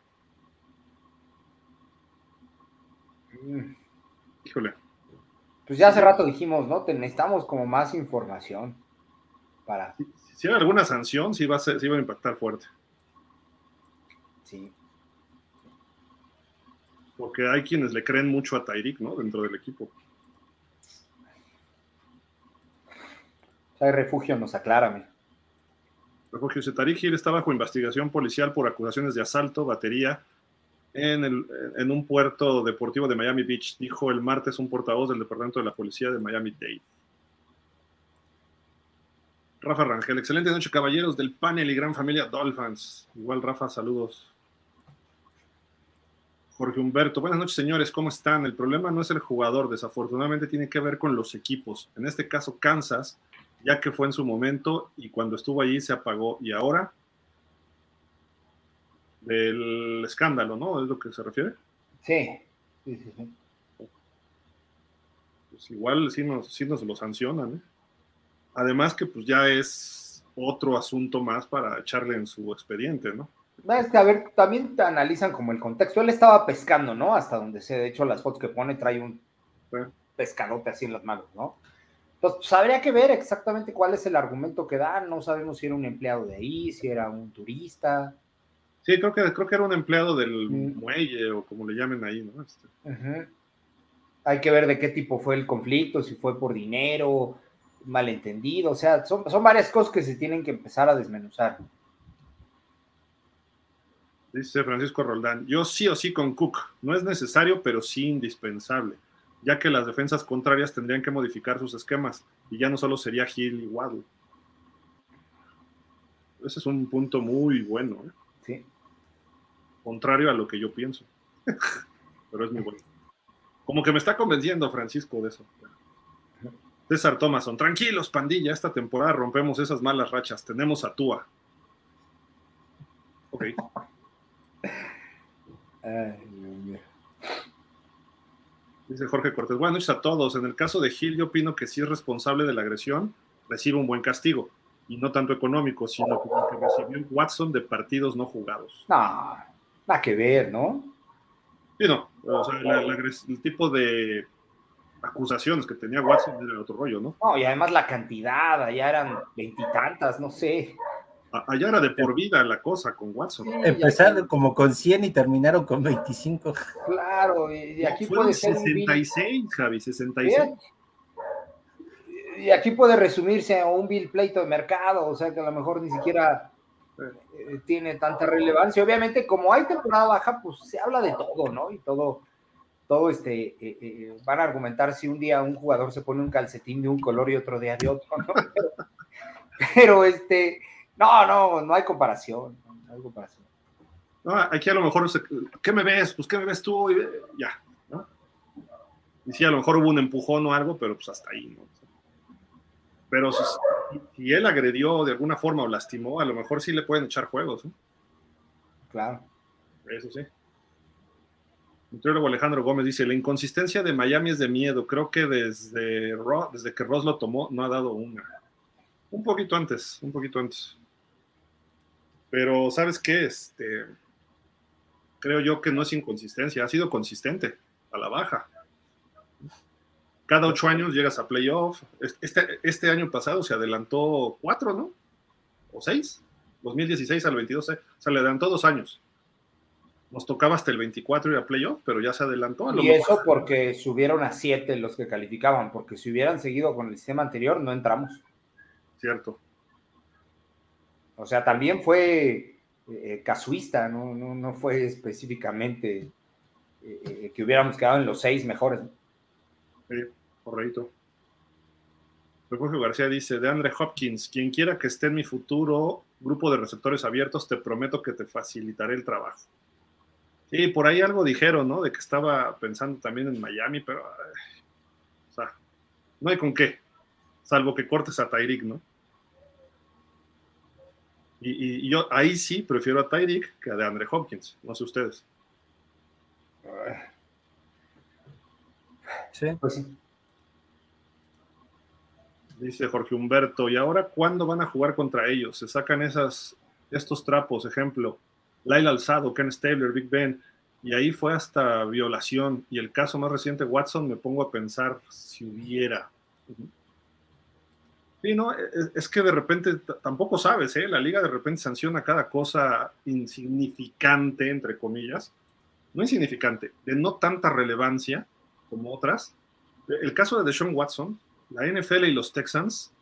Mm. Híjole. Pues ya hace rato dijimos, ¿no? Necesitamos como más información para. Si, hay alguna sanción, sí va, a sí va a impactar fuerte. Sí. Porque hay quienes le creen mucho a Tyreek, ¿no? Dentro del equipo. Hay refugio, nos aclara, Refugio Tyreek Hill está bajo investigación policial por acusaciones de asalto, batería, en, el, en, un puerto deportivo de Miami Beach, dijo el martes un portavoz del Departamento de la Policía de Miami-Dade. Rafa Rangel, excelente noche, caballeros del panel y gran familia Dolphins. Igual, Rafa, saludos. Jorge Humberto, buenas noches señores, ¿cómo están? El problema no es el jugador, desafortunadamente tiene que ver con los equipos. En este caso, Kansas, ya que fue en su momento y cuando estuvo allí se apagó. Y ahora, del escándalo, ¿no? ¿Es lo que se refiere? Sí, sí, sí. sí. Pues igual sí nos, sí nos lo sancionan, ¿eh? Además que pues ya es otro asunto más para echarle en su expediente, ¿no? Es que, a ver, también te analizan como el contexto. Él estaba pescando, ¿no? Hasta donde sé, de hecho, las fotos que pone trae un pescadote así en las manos, ¿no? Entonces, pues habría que ver exactamente cuál es el argumento que dan. No sabemos si era un empleado de ahí, si era un turista. Sí, creo que, creo que era un empleado del mm. muelle o como le llamen ahí, ¿no? Este. Hay que ver de qué tipo fue el conflicto, si fue por dinero, malentendido. O sea, son, son varias cosas que se tienen que empezar a desmenuzar. Dice Francisco Roldán, yo sí o sí con Cook. No es necesario, pero sí indispensable, ya que las defensas contrarias tendrían que modificar sus esquemas y ya no solo sería Hill y Waddle. Ese es un punto muy bueno. ¿eh? Sí. Contrario a lo que yo pienso. pero es muy bueno. Como que me está convenciendo Francisco de eso. César Thomason, tranquilos, pandilla, esta temporada rompemos esas malas rachas. Tenemos a Tua. Ok. Dice Jorge Cortés, buenas noches a todos. En el caso de Gil, yo opino que si es responsable de la agresión, recibe un buen castigo. Y no tanto económico, sino como que recibió Watson de partidos no jugados. No, nada que ver, ¿no? Sí, no. O sea, el tipo de acusaciones que tenía Watson era otro rollo, ¿no? No, y además la cantidad, allá eran veintitantas, no sé. Allá era de por vida la cosa con Watson. Empezaron como con 100 y terminaron con 25. Claro, y aquí puede ser. 66, Javi, 66. Y aquí puede resumirse a un bill pleito de mercado, o sea que a lo mejor ni siquiera eh, tiene tanta relevancia. Obviamente, como hay temporada baja, pues se habla de todo, ¿no? Y todo, todo este, eh, eh, van a argumentar si un día un jugador se pone un calcetín de un color y otro día de otro, ¿no? pero este no, no, no hay comparación. No hay comparación. aquí a lo mejor, ¿qué me ves? Pues, ¿qué me ves tú? Y ya, ¿no? Y sí, a lo mejor hubo un empujón o algo, pero pues hasta ahí, ¿no? Pero si, él agredió de alguna forma o lastimó, a lo mejor sí le pueden echar juegos, ¿no? Claro. Eso sí. Alejandro Gómez dice, la inconsistencia de Miami es de miedo. Creo que desde, desde que Ross lo tomó no ha dado una. Un poquito antes, un poquito antes. Pero, ¿sabes qué? Este, creo yo que no es inconsistencia, ha sido consistente a la baja. Cada ocho años llegas a playoff. Este, este año pasado se adelantó cuatro, ¿no? O seis. 2016 al 22, eh, se le adelantó dos años. Nos tocaba hasta el 24 ir a playoff, pero ya se adelantó. y eso porque subieron a siete los que calificaban, porque si hubieran seguido con el sistema anterior, no entramos. Cierto. O sea, también fue eh, casuista, ¿no? fue específicamente eh, eh, que hubiéramos quedado en los seis mejores. Sí, correcto. Refugio García dice, de Andre Hopkins, quien quiera que esté en mi futuro grupo de receptores abiertos, te prometo que te facilitaré el trabajo. Sí, por ahí algo dijeron, ¿no? De que estaba pensando también en Miami, pero, o sea, no hay con qué, salvo que cortes a Tyreek, ¿no? Y, yo ahí sí prefiero a Tyreek que a DeAndre Hopkins, no sé ustedes. Sí, pues sí. Dice Jorge Humberto, ¿y ahora cuándo van a jugar contra ellos? Se sacan esas, estos trapos, ejemplo, Laila Alzado, Ken Stabler, Big Ben, y ahí fue hasta violación. Y el caso más reciente, Watson, me pongo a pensar si hubiera. Sí, no, e, e, es, que de repente tampoco sabes, ¿eh? La liga de repente sanciona cada cosa insignificante, entre comillas. No insignificante, de no tanta relevancia como otras. El caso de Deshaun Watson, la NFL y los Texans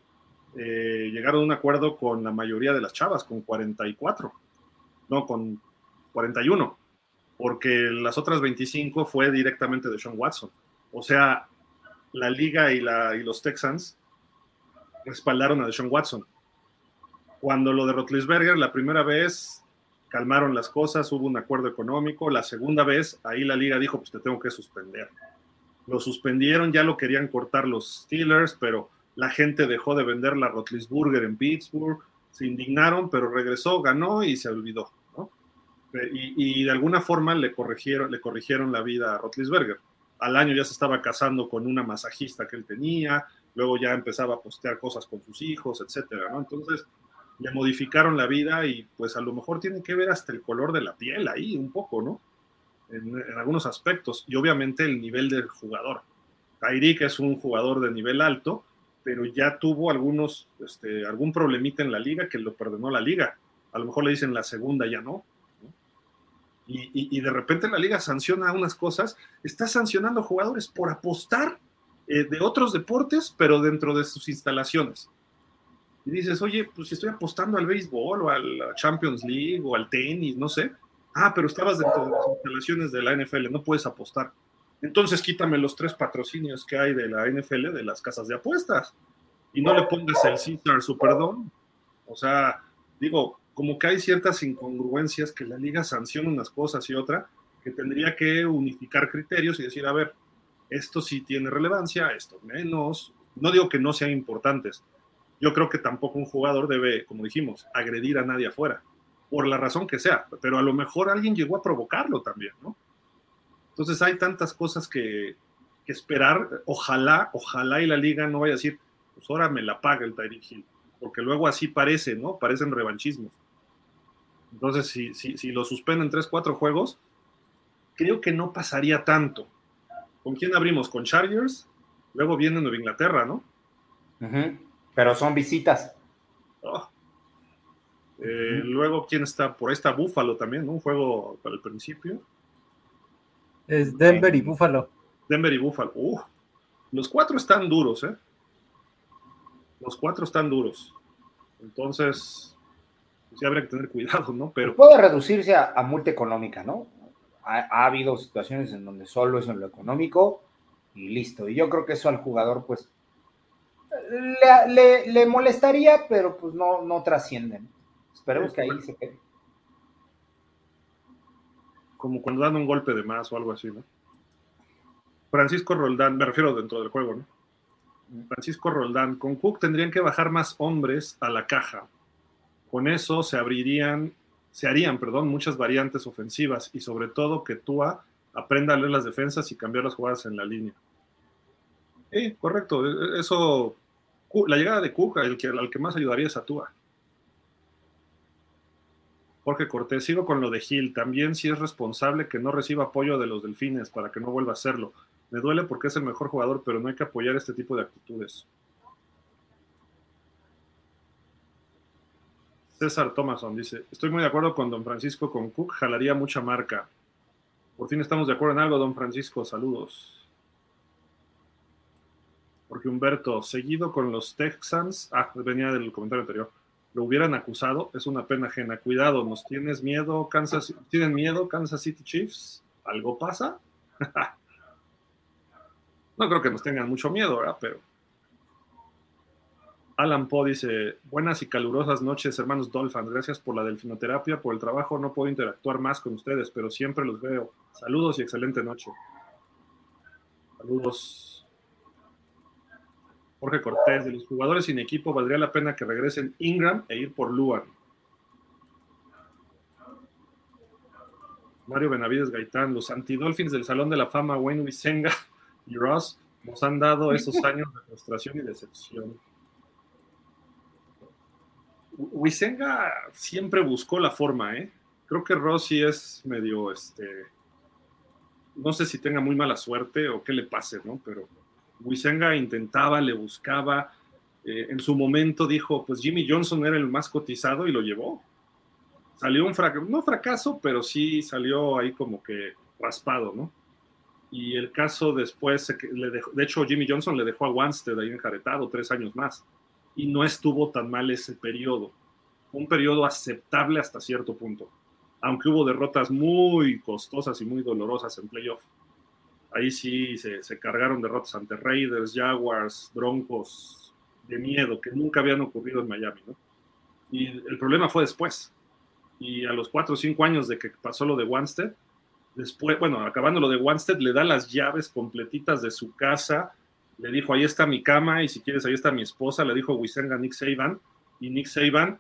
eh, llegaron a un acuerdo con la mayoría de las chavas, con 44, no, con 41, porque las otras 25 fue directamente de Sean Watson. O sea, la liga y, la, y los Texans respaldaron a Deshaun Watson. Cuando lo de Rotlisberger, la primera vez calmaron las cosas, hubo un acuerdo económico, la segunda vez ahí la liga dijo, pues te tengo que suspender lo suspendieron, ya lo querían cortar los Steelers, pero la gente dejó de vender la Rotlisburger en Pittsburgh, se indignaron, pero regresó, ganó y se olvidó. Y, de alguna forma le corrigieron, le corrigieron la vida a Rotlisberger. Al año ya se estaba casando con una masajista que él tenía, luego ya empezaba a postear cosas con sus hijos, etcétera, ¿no? Entonces le modificaron la vida y pues a lo mejor tiene que ver hasta el color de la piel ahí un poco, ¿no? en, algunos aspectos y obviamente el nivel del jugador. Tyreek es un jugador de nivel alto, pero ya tuvo algunos, este, algún problemita en la liga que lo perdonó la liga. A lo mejor le dicen la segunda, ya no. Y, de repente la liga sanciona unas cosas, está sancionando jugadores por apostar eh, de otros deportes, pero dentro de sus instalaciones. Y dices, oye, pues si estoy apostando al béisbol o a la Champions League o al tenis, no sé, Ah, pero estabas dentro de las instalaciones de la NFL, no puedes apostar. Entonces quítame los tres patrocinios que hay de la NFL de las casas de apuestas y no le pongas el Caesar Superdome. O sea, digo, como que hay ciertas incongruencias que la liga sanciona unas cosas y otra, que tendría que unificar criterios y decir, a ver, esto sí tiene relevancia, esto menos. No digo que no sean importantes. Yo creo que tampoco un jugador debe, como dijimos, agredir a nadie afuera por la razón que sea, pero a lo mejor alguien llegó a provocarlo también, ¿no? Entonces hay tantas cosas que, esperar, ojalá, ojalá y la liga no vaya a decir, pues ahora me la paga el Tyreek Hill, porque luego así parece, ¿no? Parecen revanchismos. Entonces, si, si, si lo suspenden tres, cuatro juegos, creo que no pasaría tanto. ¿Con quién abrimos? Con Chargers, luego viene Nueva Inglaterra, ¿no? Pero son visitas. Oh, eh, luego, ¿quién está? Por está Búfalo también, ¿no? Un juego para el principio. Es Denver y Búfalo. Denver y Búfalo. Uh, los cuatro están duros, ¿eh? Los cuatro están duros. Entonces, pues sí habría que tener cuidado, ¿no? Pero. Puede reducirse a, multa económica, ¿no? Ha, habido situaciones en donde solo es en lo económico y listo. Y yo creo que eso al jugador, pues, le, le molestaría, pero pues no, no trasciende. Esperemos que ahí se quede. Como cuando dan un golpe de más o algo así, ¿no? Francisco Roldán, me refiero dentro del juego, ¿no? Francisco Roldán, con Cook tendrían que bajar más hombres a la caja. Con eso se abrirían, se harían, perdón, muchas variantes ofensivas y sobre todo que Tua aprenda a leer las defensas y cambiar las jugadas en la línea. Sí, correcto. E, e, eso, la llegada de Cook, el que, al que más ayudaría es a Tua. Jorge Cortés, sigo con lo de Gil. También si es responsable que no reciba apoyo de los delfines para que no vuelva a hacerlo. Me duele porque es el mejor jugador, pero no hay que apoyar este tipo de actitudes. César Thomason dice, estoy muy de acuerdo con don Francisco, con Cook jalaría mucha marca. Por fin estamos de acuerdo en algo, don Francisco, saludos. Porque Humberto, seguido con los Texans, ah, venía del comentario anterior lo hubieran acusado, es una pena ajena. Cuidado, ¿nos tienes miedo, Kansas ¿Tienen miedo, Kansas City Chiefs? ¿Algo pasa? no creo que nos tengan mucho miedo, ¿verdad? Pero. Alan Poe dice: Buenas y calurosas noches, hermanos Dolphins. Gracias por la delfinoterapia, por el trabajo. No puedo interactuar más con ustedes, pero siempre los veo. Saludos y excelente noche. Saludos. Jorge Cortés, de los jugadores sin equipo, valdría la pena que regresen Ingram e ir por Luan. Mario Benavides Gaitán, los antidolphins del Salón de la Fama, Wayne Wisenga y Ross, nos han dado esos años de frustración y decepción. Wisenga siempre buscó la forma, ¿eh? Creo que Ross sí es medio, este, no sé si tenga muy mala suerte o qué le pase, ¿no? Pero Wisenga intentaba, le buscaba, eh, en su momento dijo, pues Jimmy Johnson era el más cotizado y lo llevó. Salió un fracaso, no fracaso, pero sí salió ahí como que raspado, ¿no? Y el caso después, le de hecho Jimmy Johnson le dejó a Wanstead ahí enjaretado tres años más y no estuvo tan mal ese periodo. Un periodo aceptable hasta cierto punto, aunque hubo derrotas muy costosas y muy dolorosas en playoff. Ahí sí se, cargaron derrotas ante Raiders, Jaguars, Broncos, de miedo, que nunca habían ocurrido en Miami, ¿no? Y el problema fue después. Y a los cuatro o cinco años de que pasó lo de Wanstead, después, bueno, acabando lo de Wanstead, le da las llaves completitas de su casa le dijo, ahí está mi cama y si quieres, ahí está mi esposa, le dijo Wisenga Nick Saban, y Nick Saban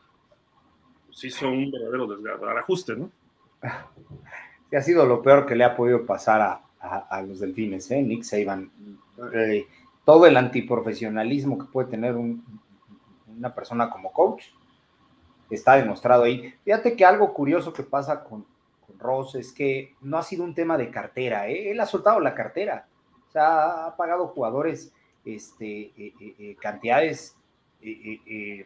pues, hizo un verdadero desgarajuste, ¿no? Sí, ha sido lo peor que le ha podido pasar a, los delfines, ¿eh? Nick Saban. Eh, todo el antiprofesionalismo que puede tener una persona como coach está demostrado ahí. Fíjate que algo curioso que pasa con, con Ross es que no ha sido un tema de cartera, ¿eh? él ha soltado la cartera sea, ha pagado jugadores este, eh, eh, cantidades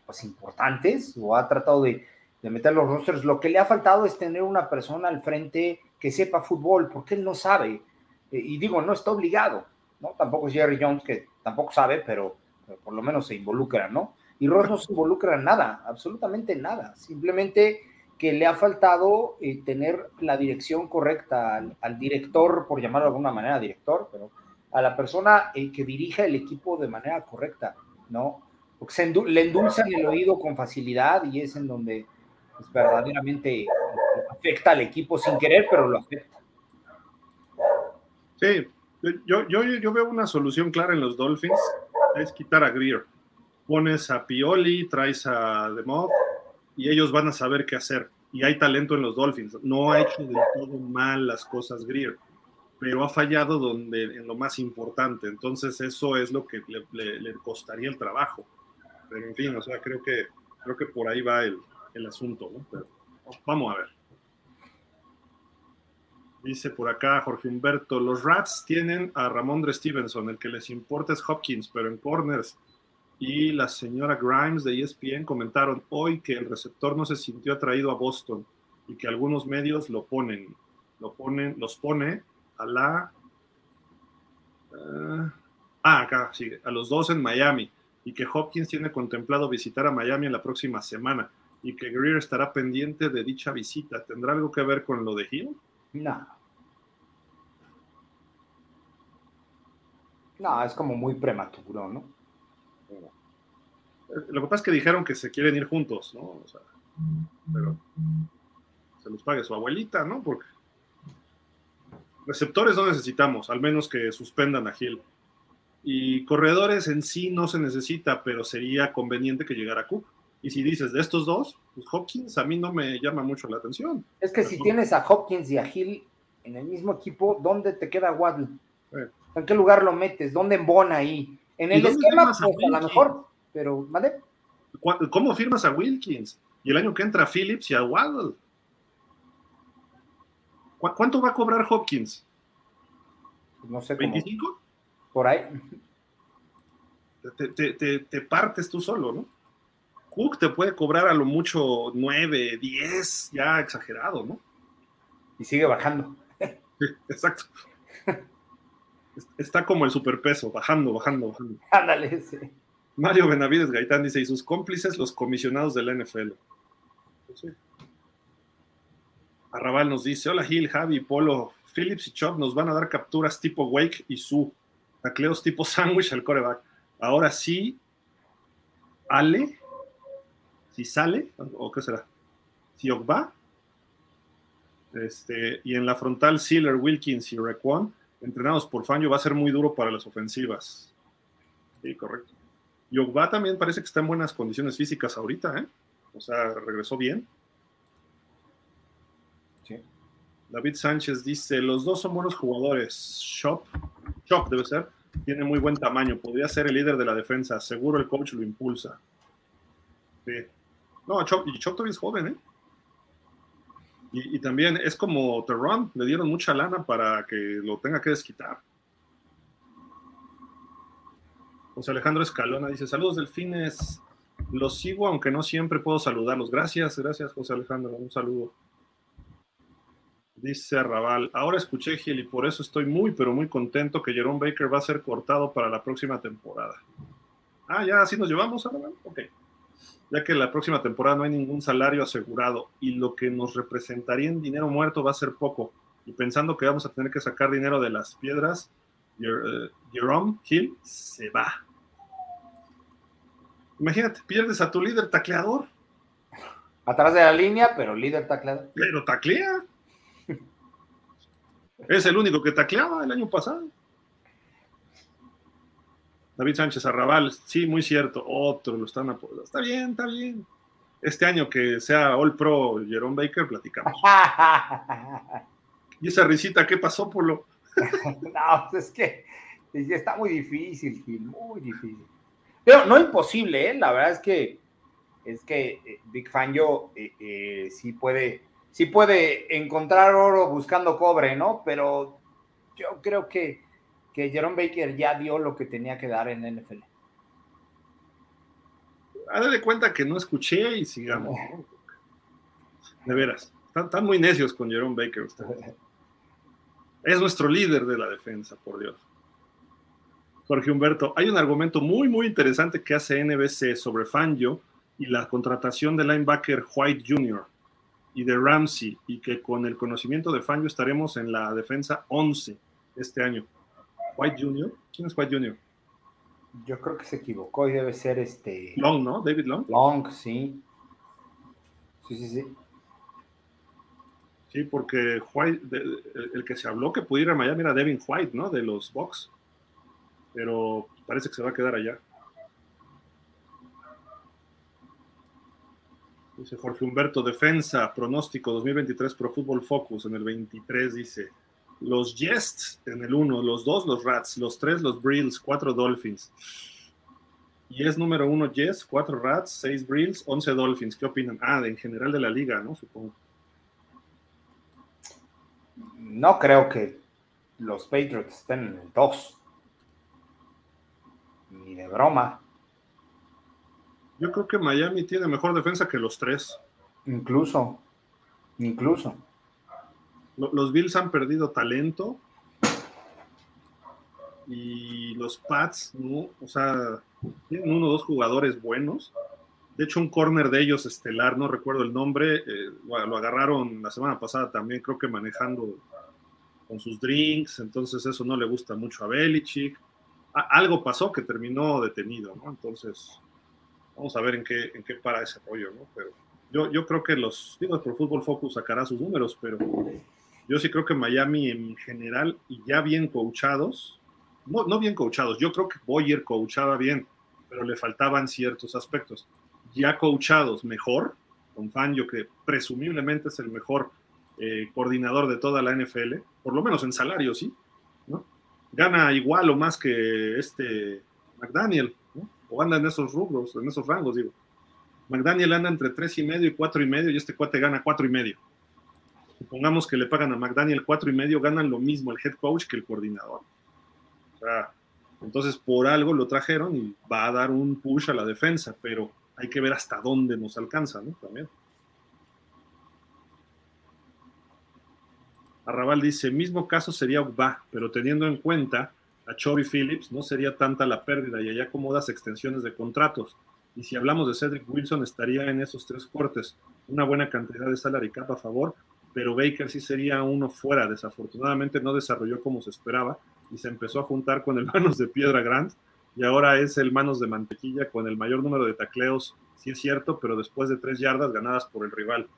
pues importantes o ha tratado de, meter los rosters. Lo que le ha faltado es tener una persona al frente que sepa fútbol, porque él no sabe. Y digo, no está obligado, ¿no? Tampoco es Jerry Jones, que tampoco sabe, pero, por lo menos se involucra, ¿no? Y Ross no se involucra en nada, absolutamente nada. Simplemente que le ha faltado tener la dirección correcta al, al, director, por llamarlo de alguna manera, director, pero a la persona eh, que dirija el equipo de manera correcta, ¿no? Porque se le endulzan el oído con facilidad y es en donde pues, verdaderamente afecta al equipo sin querer, pero lo afecta. Sí, yo, yo, yo veo una solución clara en los Dolphins, es quitar a Greer. Pones a Pioli, traes a Demov y ellos van a saber qué hacer. Y hay talento en los Dolphins. No ha hecho del todo mal las cosas Greer pero ha fallado donde, en lo más importante. Entonces eso es lo que le, costaría el trabajo. Pero en fin, o sea, creo que, creo que por ahí va el, el asunto. ¿no? Pero, vamos a ver. Dice por acá Jorge Humberto, los Rats tienen a Ramondre Stevenson, el que les importa es Hopkins, pero en corners. Y la señora Grimes de ESPN comentaron hoy que el receptor no se sintió atraído a Boston y que algunos medios lo ponen, lo ponen, los pone a la... Uh, ah, acá sigue, a los dos en Miami y que Hopkins tiene contemplado visitar a Miami en la próxima semana y que Greer estará pendiente de dicha visita. ¿Tendrá algo que ver con lo de Hill? No. No, es como muy prematuro, ¿no? Lo que pasa es que dijeron que se quieren ir juntos, ¿no? O sea, pero se los pague su abuelita, ¿no? Porque Receptores no necesitamos, al menos que suspendan a Hill. Y corredores en sí no se necesita, pero sería conveniente que llegara Cook. Y si dices de estos dos, pues Hopkins a mí no me llama mucho la atención. Es que si tienes a Hopkins y a Hill en el mismo equipo, ¿dónde te queda Waddle? ¿En qué lugar lo metes? ¿Dónde embona ahí? En el esquema, pues, a, lo mejor, pero, ¿vale? ¿Cómo firmas a Wilkins? Y el año que entra a Phillips y a Waddle. ¿Cuánto va a cobrar Hopkins? No sé. ¿25? Por ahí. Te, partes tú solo, ¿no? Cook te puede cobrar a lo mucho 9, 10, ya exagerado, ¿no? Y sigue bajando. Sí, exacto. Está como el superpeso, bajando, bajando, bajando. Ándale, sí. Mario Benavides Gaitán dice, y sus cómplices, los comisionados de la NFL. Pues sí. Arrabal nos dice, hola Gil, Javi, Polo, Phillips y Chop nos van a dar capturas tipo Wake y Su, tacleos tipo Sandwich al coreback. Ahora sí, Ale, si sale, o qué será, si va, este, y en la frontal Sealer, Wilkins y Requan, entrenados por Fangio, va a ser muy duro para las ofensivas. Sí, correcto. Y Ogba también parece que está en buenas condiciones físicas ahorita, ¿eh? O sea, regresó bien. David Sánchez dice, los dos son buenos jugadores. Shop, Shop debe ser, tiene muy buen tamaño, podría ser el líder de la defensa, seguro el coach lo impulsa. Sí. No, Chop, y Chop todavía es joven, ¿eh? Y, también es como Terron, le dieron mucha lana para que lo tenga que desquitar. José Alejandro Escalona dice, saludos delfines, los sigo aunque no siempre puedo saludarlos. Gracias, gracias José Alejandro, un saludo. Dice Raval, ahora escuché Gil y por eso estoy muy, pero muy contento que Jerome Baker va a ser cortado para la próxima temporada. Ah, ya así nos llevamos, Raval. Ok. Ya que la próxima temporada no hay ningún salario asegurado y lo que nos representaría en dinero muerto va a ser poco. Y pensando que vamos a tener que sacar dinero de las piedras, eh, Jerome Hill se va. Imagínate, pierdes a tu líder tacleador. Atrás de la línea, pero líder tacleador. Pero taclea. Es el único que tacleaba el año pasado. David Sánchez Arrabal, sí, muy cierto. Otro lo están apoyando. Está bien, está bien. Este año que sea All Pro Jerome Baker, platicamos. ¿Y esa risita qué pasó, Polo? no, pues es que está muy difícil, Gil, muy difícil. Pero no imposible, ¿eh? La verdad es que es que eh, Big Fan yo eh, eh, sí puede sí puede encontrar oro buscando cobre, ¿no? Pero yo creo que, que Jerome Baker ya dio lo que tenía que dar en NFL. Hágale cuenta que no escuché y sigamos. De veras, están, muy necios con Jerome Baker ustedes. Es nuestro líder de la defensa, por Dios. Jorge Humberto, hay un argumento muy, muy interesante que hace NBC sobre Fangio y la contratación del linebacker White Jr y de Ramsey, y que con el conocimiento de Fangio estaremos en la defensa 11 este año. White Jr. ¿Quién es White Jr.? Yo creo que se equivocó y debe ser este. Long, ¿no? David Long. Long, sí. Sí, sí, sí. Sí, porque White, el que se habló que pudiera ir a Miami era Devin White, ¿no? De los Bucks. Pero parece que se va a quedar allá. Dice Jorge Humberto, defensa, pronóstico 2023 Pro Football Focus. En el 23 dice, los Jests en el 1, los 2 los Rats, los 3 los Brills, 4 Dolphins. Y es número 1 Jets, 4 Rats, 6 Brills, 11 Dolphins. ¿Qué opinan? Ah, en general de la liga, ¿no? Supongo. No creo que los Patriots estén en el 2. Ni de broma. Yo creo que Miami tiene mejor defensa que los tres. Incluso, incluso. Los Bills han perdido talento y los Pats, ¿no? o sea, tienen uno o dos jugadores buenos. De hecho, un corner de ellos estelar, no recuerdo el nombre, eh, lo agarraron la semana pasada también, creo que manejando con sus drinks, entonces eso no le gusta mucho a Belichick. algo pasó que terminó detenido, ¿no? Entonces, Vamos a ver en qué, en qué para ese rollo, ¿no? Pero yo, yo creo que los, digo, por Fútbol Focus sacará sus números, pero yo sí creo que Miami en general, y ya bien coachados, no, no bien coachados, yo creo que Boyer coachaba bien, pero le faltaban ciertos aspectos. Ya coachados mejor, con Fangio, que presumiblemente es el mejor eh, coordinador de toda la NFL, por lo menos en salario, sí, ¿no? Gana igual o más que este McDaniel, o anda en esos rubros, en esos rangos, digo. McDaniel anda entre tres y medio y cuatro y medio y este cuate gana cuatro y medio. Supongamos que le pagan a McDaniel cuatro y medio, ganan lo mismo el head coach que el coordinador. O sea, entonces por algo lo trajeron y va a dar un push a la defensa, pero hay que ver hasta dónde nos alcanza, ¿no? También. Arrabal dice, mismo caso sería Ugba, pero teniendo en cuenta a Chovy Phillips, no sería tanta la pérdida y hay acomodas extensiones de contratos. Y si hablamos de Cedric Wilson, estaría en esos tres cortes. Una buena cantidad de salary cap a favor, pero Baker sí sería uno fuera. Desafortunadamente no desarrolló como se esperaba y se empezó a juntar con el manos de piedra Grant y ahora es el manos de mantequilla con el mayor número de tacleos, sí es cierto, pero después de tres yardas ganadas por el rival.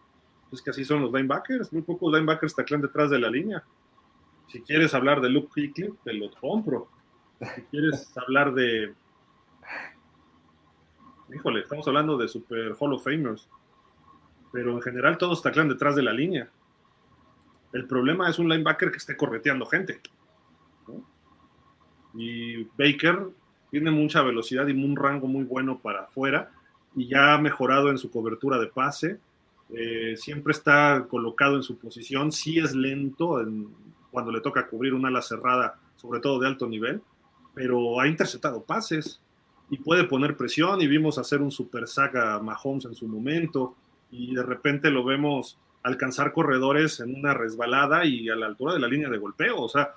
Es que así son los linebackers, muy pocos linebackers taclean detrás de la línea. Si quieres hablar de Luke Kuechly, te lo compro. Si quieres hablar de. Híjole, estamos hablando de Super Hall of Famers. Pero en general todos taclan detrás de la línea. El problema es un linebacker que esté correteando gente. Y Baker tiene mucha velocidad y un rango muy bueno para afuera y ya ha mejorado en su cobertura de pase. Eh, siempre está colocado en su posición, sí es lento cuando le toca cubrir una ala cerrada, sobre todo de alto nivel, pero ha interceptado pases y puede poner presión y vimos hacer un super saga Mahomes en su momento y de repente lo vemos alcanzar corredores en una resbalada y a la altura de la línea de golpeo, o sea,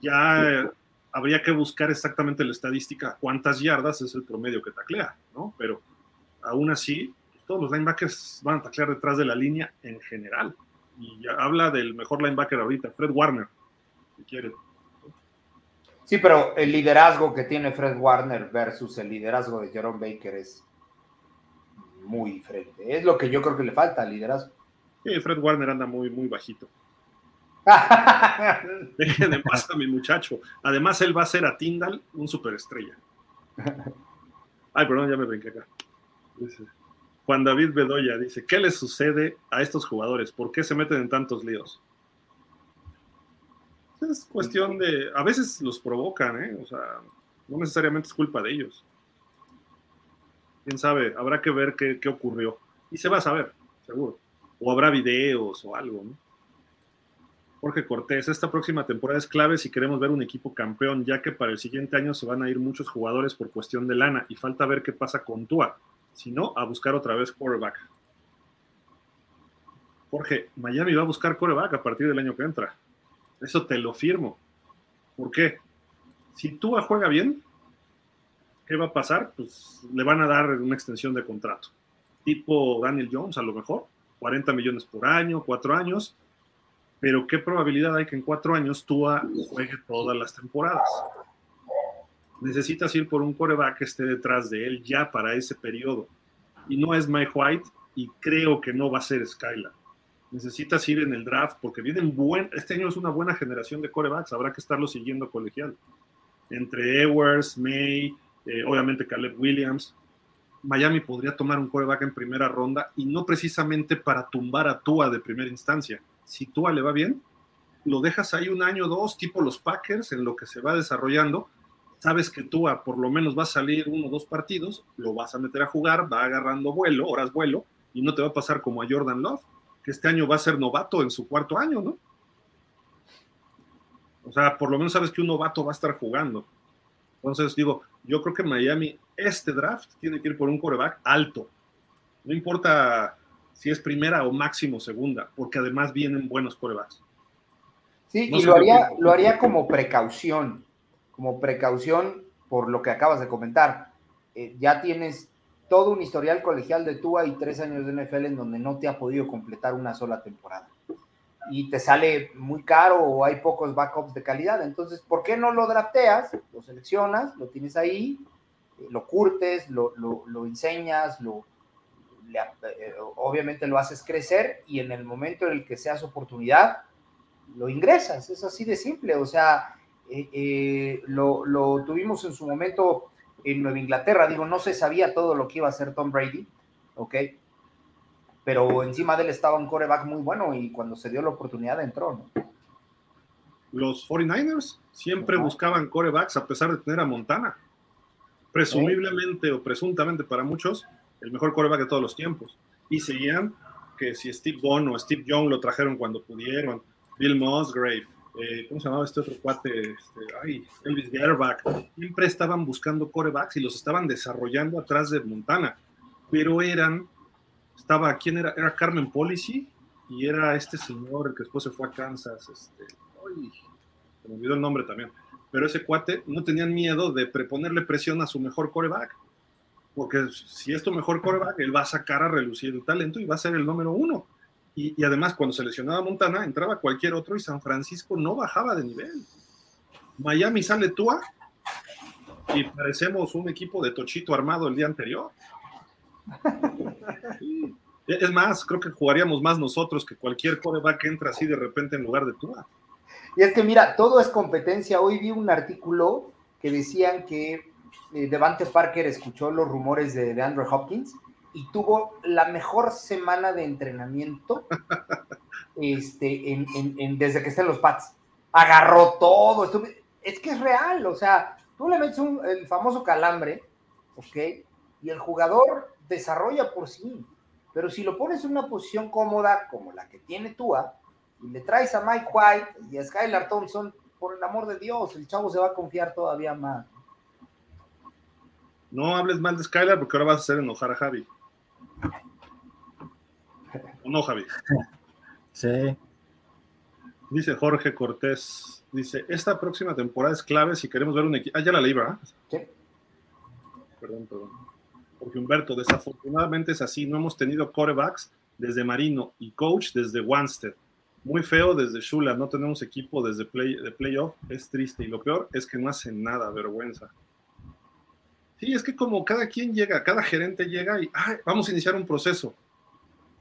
ya habría que buscar exactamente la estadística, cuántas yardas es el promedio que taclea, ¿no? Pero aún así, todos los linebackers van a taclear detrás de la línea en general. Y ya habla del mejor linebacker ahorita, Fred Warner, si quiere. Sí, pero el liderazgo que tiene Fred Warner versus el liderazgo de Jerome Baker es muy diferente. Es lo que yo creo que le falta, liderazgo. Sí, Fred Warner anda muy, muy bajito. Dejen de paz a mi muchacho. Además, él va a ser a Tyndall un superestrella. Ay, perdón, ya me brinqué acá. Juan David Bedoya dice: ¿Qué les sucede a estos jugadores? ¿Por qué se meten en tantos líos? Es cuestión de. A veces los provocan, ¿eh? O sea, no necesariamente es culpa de ellos. Quién sabe, habrá que ver qué, qué ocurrió. Y se va a saber, seguro. O habrá videos o algo, ¿no? Jorge Cortés, esta próxima temporada es clave si queremos ver un equipo campeón, ya que para el siguiente año se van a ir muchos jugadores por cuestión de lana y falta ver qué pasa con Tua. Si no, a buscar otra vez quarterback. Jorge, Miami va a buscar quarterback a partir del año que entra. Eso te lo firmo. ¿Por qué? Si Tua juega bien, ¿qué va a pasar? Pues le van a dar una extensión de contrato. Tipo Daniel Jones, a lo mejor. 40 millones por año, cuatro años pero ¿qué probabilidad hay que en cuatro años Tua juegue todas las temporadas? Necesitas ir por un coreback que esté detrás de él ya para ese periodo. Y no es Mike White y creo que no va a ser Skylar. Necesitas ir en el draft porque vienen buen, este año es una buena generación de corebacks, habrá que estarlo siguiendo colegial. Entre Ewers, May, eh, obviamente Caleb Williams, Miami podría tomar un coreback en primera ronda y no precisamente para tumbar a Tua de primera instancia, si Tua le va bien, lo dejas ahí un año o dos, tipo los Packers, en lo que se va desarrollando. Sabes que Tua por lo menos va a salir uno o dos partidos, lo vas a meter a jugar, va agarrando vuelo, horas vuelo, y no te va a pasar como a Jordan Love, que este año va a ser novato en su cuarto año, ¿no? O sea, por lo menos sabes que un novato va a estar jugando. Entonces, digo, yo creo que Miami, este draft, tiene que ir por un coreback alto. No importa si es primera o máximo segunda, porque además vienen buenos corebacks. Sí, y lo haría, lo haría como precaución, como precaución por lo que acabas de comentar. Eh, ya tienes todo un historial colegial de Tua y tres años de NFL en donde no te ha podido completar una sola temporada. Y te sale muy caro o hay pocos backups de calidad. Entonces, ¿por qué no lo drafteas? Lo seleccionas, lo tienes ahí, eh, lo curtes, lo, lo, lo enseñas, lo, eh, obviamente lo haces crecer y en el momento en el que seas oportunidad, lo ingresas. Es así de simple. O sea, eh, eh, lo, tuvimos en su momento en Nueva Inglaterra. Digo, no se sabía todo lo que iba a hacer Tom Brady, ¿ok? Pero encima de él estaba un coreback muy bueno y cuando se dio la oportunidad entró, ¿no? Los 49ers siempre buscaban corebacks a pesar de tener a Montana. Presumiblemente o presuntamente para muchos, el mejor coreback de todos los tiempos. Y seguían que si Steve Bond o Steve Young lo trajeron cuando pudieron, Bill Musgrave, eh, ¿cómo se llamaba este otro cuate? Este, ay, Elvis Gerbach, siempre estaban buscando corebacks y los estaban desarrollando atrás de Montana, pero eran, estaba, ¿quién era? Era Carmen Policy y era este señor, el que después se fue a Kansas, este, se me olvidó el nombre también, pero ese cuate no tenían miedo de preponerle presión a su mejor coreback porque si es tu mejor coreback, él va a sacar a relucir el talento y va a ser el número uno. Y, además, cuando seleccionaba Montana, entraba cualquier otro y San Francisco no bajaba de nivel. Miami sale Tua y parecemos un equipo de Tochito armado el día anterior. Es más, creo que jugaríamos más nosotros que cualquier coreback que entra así de repente en lugar de Tua. Y es que mira, todo es competencia. Hoy vi un artículo que decían que eh, Devante Parker escuchó los rumores de, de, Andrew Hopkins y tuvo la mejor semana de entrenamiento este, en, desde que estén los Pats. Agarró todo. es que es real, o sea, tú le metes el famoso calambre, ¿ok? Y el jugador desarrolla por sí. Pero si lo pones en una posición cómoda como la que tiene Tua, y le traes a Mike White y a Skylar Thompson, por el amor de Dios, el chavo se va a confiar todavía más. No hables mal de Skylar porque ahora vas a hacer enojar a Javi. no, Javi? Sí. Dice Jorge Cortés, dice, esta próxima temporada es clave si queremos ver un equipo. Ah, ya la leí, ¿verdad? Sí. Perdón, perdón. Porque Humberto, desafortunadamente es así, no hemos tenido corebacks desde Marino y coach desde Wanstead. Muy feo desde Shula, no tenemos equipo desde play, de playoff, es triste. Y lo peor es que no hacen nada, vergüenza. Sí, es que como cada quien llega, cada gerente llega y vamos a iniciar un proceso.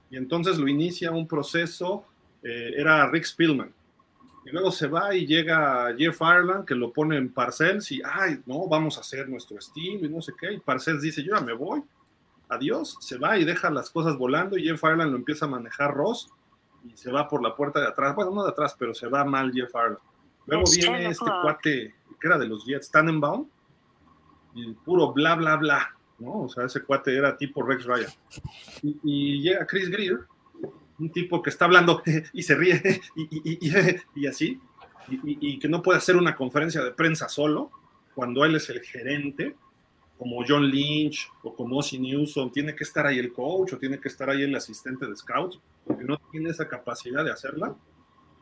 Y entonces lo inicia un proceso, eh, era Rick Spielman. Y luego se va y llega Jeff Ireland, que lo pone en Parcells y, ay, no, vamos a hacer nuestro estilo y no sé qué. Y Parcells dice, yo ya me voy, adiós. Se va y deja las cosas volando y Jeff Ireland lo empieza a manejar Ross y se va por la puerta de atrás. Bueno, no de atrás, pero se va mal Jeff Ireland. Luego viene este cuate que era de los Jets, Tannenbaum, y puro bla, bla, bla, ¿no? O sea, ese cuate era tipo Rex Ryan. Y, llega Chris Greer, un tipo que está hablando y se ríe y, así, y, que no puede hacer una conferencia de prensa solo, cuando él es el gerente, como John Lynch o como Ozzy Newsom, tiene que estar ahí el coach o tiene que estar ahí el asistente de scouts, porque no tiene esa capacidad de hacerla,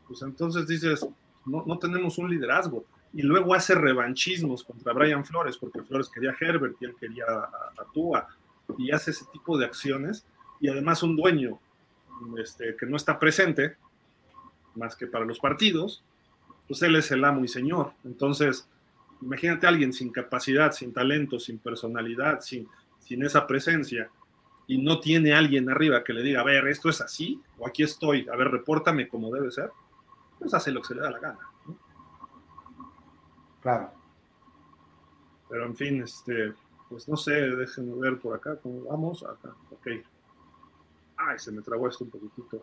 pues entonces dices, no, no tenemos un liderazgo. Y luego hace revanchismos contra Brian Flores, porque Flores quería a Herbert y él quería a, Tua, y hace ese tipo de acciones, y además un dueño este, que no está presente, más que para los partidos, pues él es el amo y señor. Entonces, imagínate a alguien sin capacidad, sin talento, sin personalidad, sin, sin esa presencia, y no tiene alguien arriba que le diga, a ver, esto es así, o aquí estoy, a ver, repórtame como debe ser, pues hace lo que se le da la gana. Claro. Pero en fin, este, pues no sé, déjenme ver por acá cómo vamos. Acá, ok. Ay, se me trabó esto un poquitito.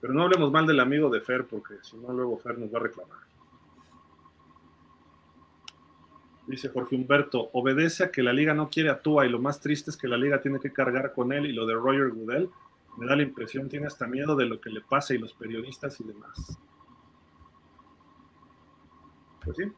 Pero no hablemos mal del amigo de Fer, porque si no, luego Fer nos va a reclamar. Dice Jorge Humberto, obedece a que la liga no quiere a y lo más triste es que la liga tiene que cargar con él y lo de Roger Goodell me da la impresión, tiene hasta miedo de lo que le pase y los periodistas y demás. Pues sí.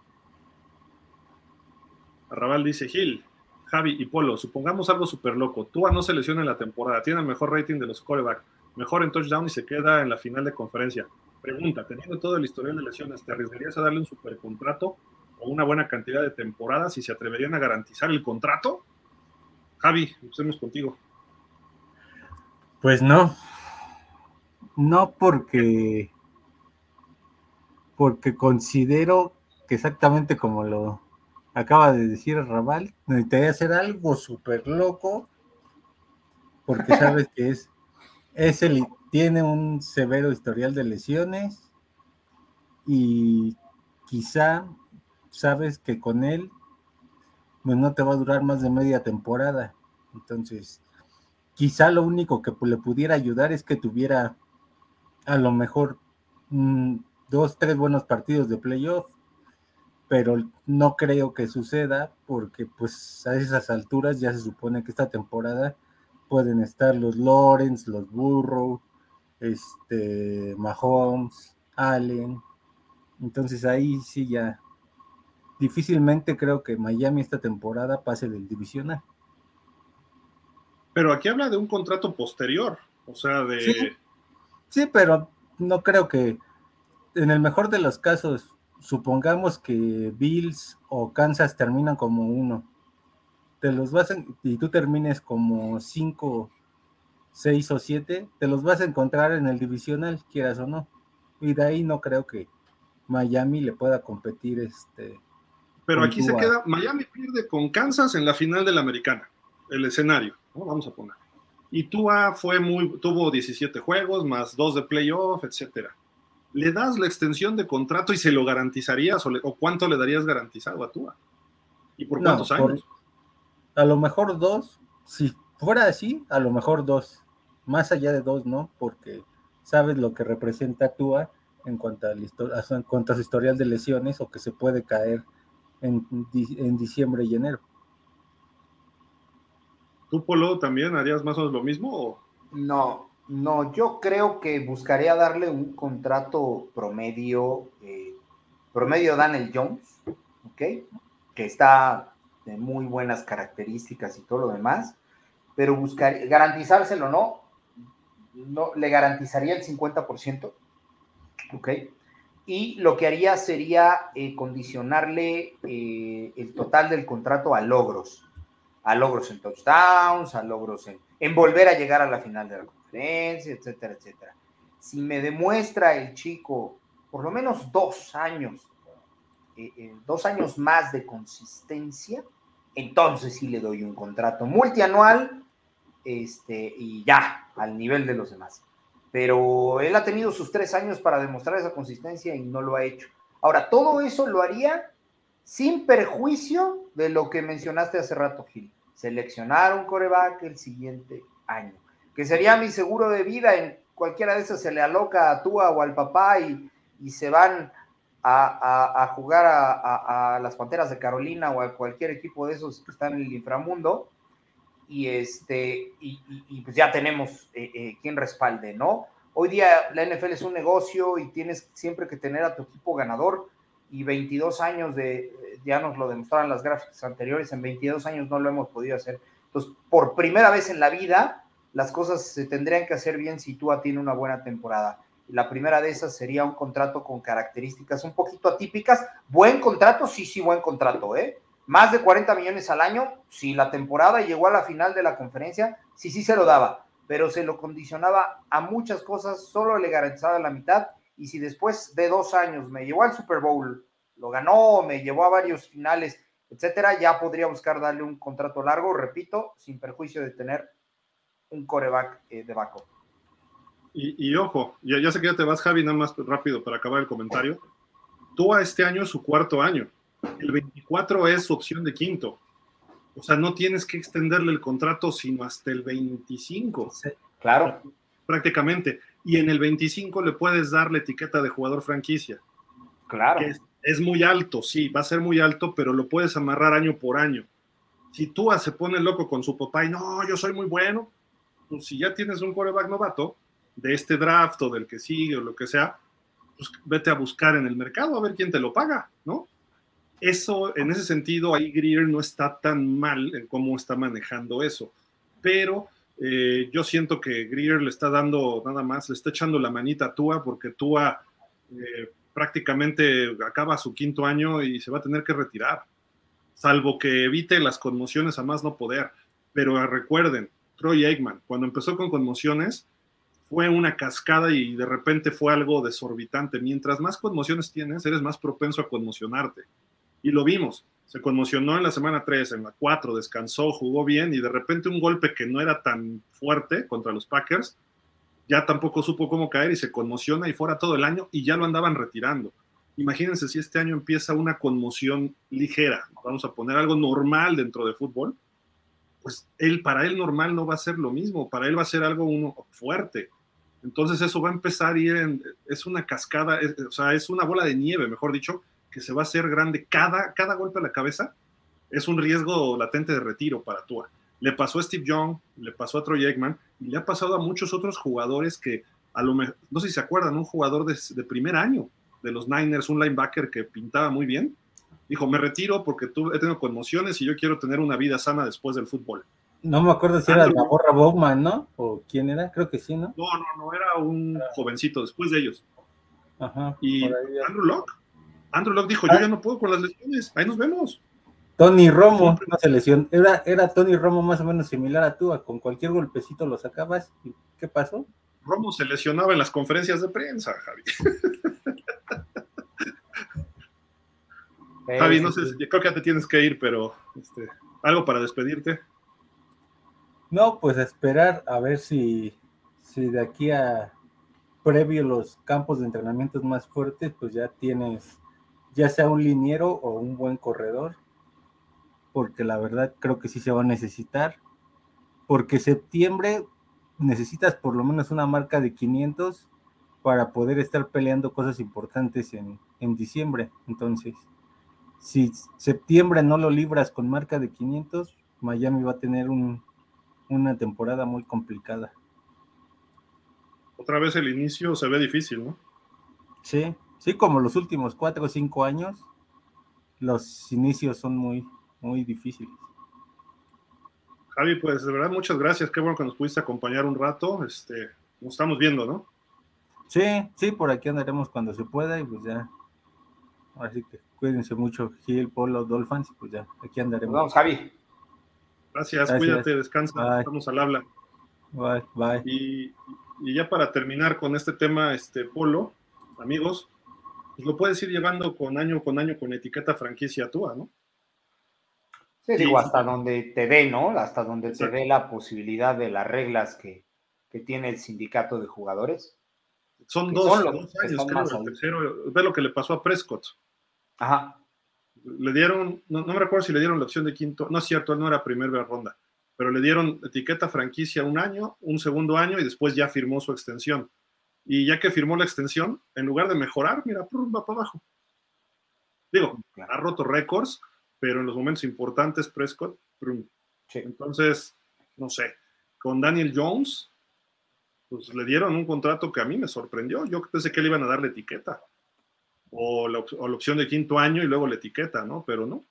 Arrabal dice, Gil, Javi y Polo, supongamos algo súper loco. Tua no se lesiona en la temporada, tiene el mejor rating de los coreback, mejor en touchdown y se queda en la final de conferencia. Pregunta, teniendo todo el historial de lesiones, ¿te arriesgarías a darle un supercontrato o una buena cantidad de temporadas y se atreverían a garantizar el contrato? Javi, empecemos contigo. Pues no. No porque porque considero que exactamente como lo acaba de decir Raval, necesitaría hacer algo súper loco, porque sabes que es, es el, tiene un severo historial de lesiones y quizá sabes que con él pues no te va a durar más de media temporada. Entonces, quizá lo único que le pudiera ayudar es que tuviera a lo mejor dos, tres buenos partidos de playoff pero no creo que suceda porque pues a esas alturas ya se supone que esta temporada pueden estar los Lawrence, los Burrow, este Mahomes, Allen. Entonces ahí sí ya difícilmente creo que Miami esta temporada pase del divisional. Pero aquí habla de un contrato posterior, o sea, de... Sí, sí, pero no creo que en el mejor de los casos supongamos que Bills o Kansas terminan como uno, te los vas y tú termines como cinco, seis o siete, te los vas a encontrar en el divisional, quieras o no. Y de ahí no creo que Miami le pueda competir este. Pero aquí se queda, Miami pierde con Kansas en la final de la americana, el escenario, vamos a poner. Y Tua fue muy, tuvo 17 juegos, más dos de playoff, etcétera le das la extensión de contrato y se lo garantizarías o, cuánto le darías garantizado a Tua? ¿Y por cuántos años? a lo mejor dos, si fuera así, a lo mejor dos. Más allá de dos, ¿no? Porque sabes lo que representa Tua en cuanto, a, en cuanto a su historial de lesiones o que se puede caer en, en diciembre y enero. ¿Tú, Polo, también harías más o menos lo mismo? No, no, yo creo que buscaría darle un contrato promedio, eh, promedio Daniel Jones, ¿ok? Que está de muy buenas características y todo lo demás, pero buscar, garantizárselo, ¿no? No, le garantizaría el 50%, ¿ok? Y lo que haría sería eh, condicionarle eh, el total del contrato a logros, a logros en touchdowns, a logros en, en volver a llegar a la final de la etcétera, etcétera. Si me demuestra el chico por lo menos dos años, eh, dos años más de consistencia, entonces sí le doy un contrato multianual este, y ya, al nivel de los demás. Pero él ha tenido sus tres años para demostrar esa consistencia y no lo ha hecho. Ahora, todo eso lo haría sin perjuicio de lo que mencionaste hace rato, Gil. Seleccionar un coreback el siguiente año, que sería mi seguro de vida. En cualquiera de esas se le aloca a Tua o al papá y, y se van a, jugar a, las Panteras de Carolina o a cualquier equipo de esos que están en el inframundo y este y, pues ya tenemos eh, eh, quien respalde, ¿no? Hoy día la NFL es un negocio y tienes siempre que tener a tu equipo ganador y 22 años de, ya nos lo demostraron las gráficas anteriores, en 22 años no lo hemos podido hacer. Entonces, por primera vez en la vida, las cosas se tendrían que hacer bien si tú tienes una buena temporada. La primera de esas sería un contrato con características un poquito atípicas. Buen contrato, sí, sí, buen contrato, ¿eh? Más de 40 millones al año, si la temporada llegó a la final de la conferencia, sí, sí se lo daba, pero se lo condicionaba a muchas cosas, solo le garantizaba la mitad. Y si después de dos años me llevó al Super Bowl, lo ganó, me llevó a varios finales, etcétera, ya podría buscar darle un contrato largo, repito, sin perjuicio de tener un coreback eh, de backup. Y, ojo, ya, ya sé que ya te vas, Javi, nada más rápido para acabar el comentario. Tú a este año es su cuarto año. El 24 es su opción de quinto. O sea, no tienes que extenderle el contrato sino hasta el 25. claro. Prácticamente. Y en el 25 le puedes dar la etiqueta de jugador franquicia. Claro. Es, muy alto, sí, va a ser muy alto, pero lo puedes amarrar año por año. Si tú se pone loco con su papá y no, yo soy muy bueno, pues si ya tienes un coreback novato, de este draft o del que sigue o lo que sea, pues vete a buscar en el mercado a ver quién te lo paga, ¿no? Eso, en ese sentido, ahí Greer no está tan mal en cómo está manejando eso, pero eh, yo siento que Greer le está dando nada más, le está echando la manita a Tua porque Tua eh, prácticamente acaba su quinto año y se va a tener que retirar, salvo que evite las conmociones a más no poder. Pero recuerden, Troy Aikman, cuando empezó con conmociones, fue una cascada y de repente fue algo desorbitante. Mientras más conmociones tienes, eres más propenso a conmocionarte. Y lo vimos. Se conmocionó en la semana 3, en la 4, descansó, jugó bien y de repente un golpe que no era tan fuerte contra los Packers, ya tampoco supo cómo caer y se conmociona y fuera todo el año y ya lo andaban retirando. Imagínense si este año empieza una conmoción ligera, vamos a poner algo normal dentro de fútbol, pues él, para él normal no va a ser lo mismo, para él va a ser algo fuerte. Entonces eso va a empezar a ir en, es una cascada, o sea, es una bola de nieve, mejor dicho, que se va a hacer grande. Cada, cada golpe a la cabeza es un riesgo latente de retiro para Tua. Le pasó a Steve Young, le pasó a Troy Aikman y le ha pasado a muchos otros jugadores que a lo mejor, no sé si se acuerdan, un jugador de, de primer año de los Niners, un linebacker que pintaba muy bien, dijo, me retiro porque tú, he tenido conmociones y yo quiero tener una vida sana después del fútbol. No me acuerdo si era la borra Bowman, ¿no? ¿O quién era? Creo que sí, ¿no? No, no, no, era un jovencito después de ellos. Ajá. Y Andrew Locke. Andrew Locke dijo, yo ah. ya no puedo con las lesiones, ahí nos vemos. Tony Romo, una selección, era, era Tony Romo más o menos similar a tú, con cualquier golpecito lo sacabas. ¿Y qué pasó? Romo se lesionaba en las conferencias de prensa, Javi. Javi, no sé, creo que ya te tienes que ir, pero este, algo para despedirte. No, pues esperar a ver si, si de aquí a previo los campos de entrenamientos más fuertes, pues ya tienes ya sea un liniero o un buen corredor, porque la verdad creo que sí se va a necesitar, porque septiembre necesitas por lo menos una marca de 500 para poder estar peleando cosas importantes en, en diciembre. Entonces, si septiembre no lo libras con marca de 500, Miami va a tener una temporada muy complicada. Otra vez el inicio se ve difícil, ¿no? Sí, sí, como los últimos cuatro o cinco años, los inicios son muy, muy difíciles. Javi, pues de verdad muchas gracias, qué bueno que nos pudiste acompañar un rato, este, nos estamos viendo, ¿no? Sí, sí, por aquí andaremos cuando se pueda y pues ya, así que cuídense mucho, Gil, Polo, Dolphins, pues ya, aquí andaremos. vamos, Javi. Gracias, cuídate, descansa, estamos al habla. Bye, bye. Y, y, ya para terminar con este tema, este Polo, amigos, pues lo puedes ir llevando con año con año con etiqueta franquicia tua, ¿no? Sí, digo, hasta donde te ve, ¿no? Hasta donde te ve la posibilidad de las reglas que, tiene el sindicato de jugadores. Son dos, años, creo, el tercero. Ve lo que le pasó a Prescott. Ajá. Le dieron, no, me recuerdo si le dieron la opción de quinto, no es cierto, él no era primera ronda, pero le dieron etiqueta franquicia un año, un segundo año y después ya firmó su extensión. Y ya que firmó la extensión, en lugar de mejorar, mira, va para abajo. Digo, ha roto récords, pero en los momentos importantes, Prescott, entonces, no sé, con Daniel Jones, pues le dieron un contrato que a mí me sorprendió. Yo pensé que le iban a dar la etiqueta, o la, opción de quinto año y luego la etiqueta, ¿no? Pero no.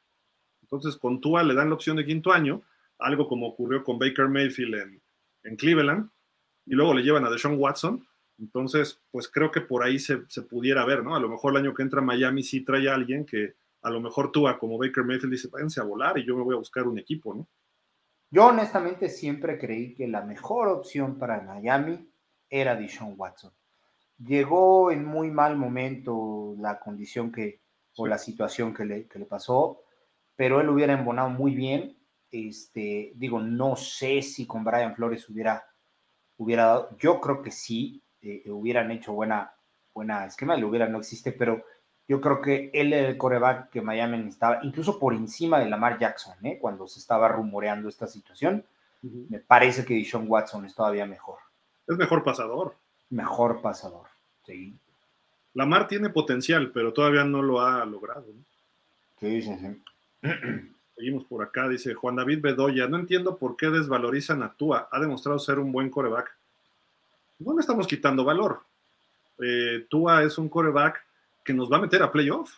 Entonces, con Tua le dan la opción de quinto año, algo como ocurrió con Baker Mayfield en, Cleveland, y luego le llevan a Deshaun Watson, entonces, pues creo que por ahí se, pudiera ver, ¿no? A lo mejor el año que entra Miami sí trae a alguien que a lo mejor tú, como Baker Mayfield, dice, váyanse a volar y yo me voy a buscar un equipo, ¿no? Yo honestamente siempre creí que la mejor opción para Miami era Deshaun Watson. Llegó en muy mal momento la condición que, o la situación que le, que le pasó, pero él hubiera embonado muy bien. Este, digo, no sé si con Brian Flores hubiera, hubiera dado, yo creo que sí, eh, hubieran hecho buena, buena esquema, le hubiera no existe, pero yo creo que él era el coreback que Miami necesitaba, incluso por encima de Lamar Jackson, ¿eh? cuando se estaba rumoreando esta situación. Me parece que Dishon Watson es todavía mejor. Es mejor pasador. Mejor pasador, sí. Lamar tiene potencial, pero todavía no lo ha logrado. Sí, sí, sí. Seguimos por acá, dice Juan David Bedoya. No entiendo por qué desvalorizan a Tua. Ha demostrado ser un buen coreback no le estamos quitando valor. Eh, Tua es un coreback que nos va a meter a playoff.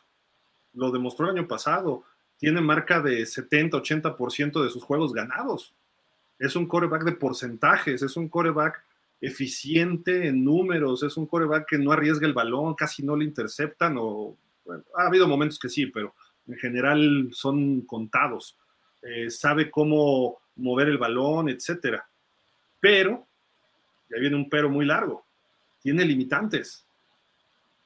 Lo demostró el año pasado. Tiene marca de 70-80% de sus juegos ganados. Es un coreback de porcentajes, es un coreback eficiente en números, es un coreback que no arriesga el balón, casi no le interceptan o ha habido momentos que sí, pero en general son contados. Eh, sabe cómo mover el balón, etcétera. Pero ya viene un pero muy largo, tiene limitantes.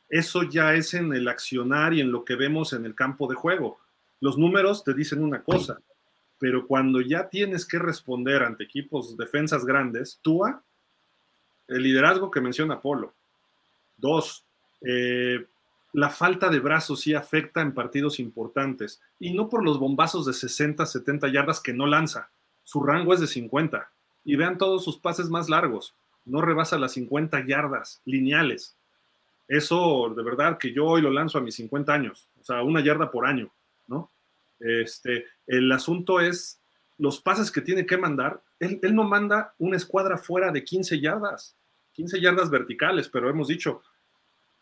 Eso ya es en el accionar y en lo que vemos en el campo de juego. Los números te dicen una cosa, pero cuando ya tienes que responder ante equipos defensas grandes, Tua, el liderazgo que menciona Polo. Dos, eh, la falta de brazos sí afecta en partidos importantes y no por los bombazos de 60, 70 yardas que no lanza. Su rango es de 50 y vean todos sus pases más largos no rebasa las 50 yardas lineales. Eso, de verdad, que yo hoy lo lanzo a mis 50 años, o sea, una yarda por año, ¿no? Este, el asunto es los pases que tiene que mandar. Él, no manda una escuadra fuera de 15 yardas, 15 yardas verticales, pero hemos dicho,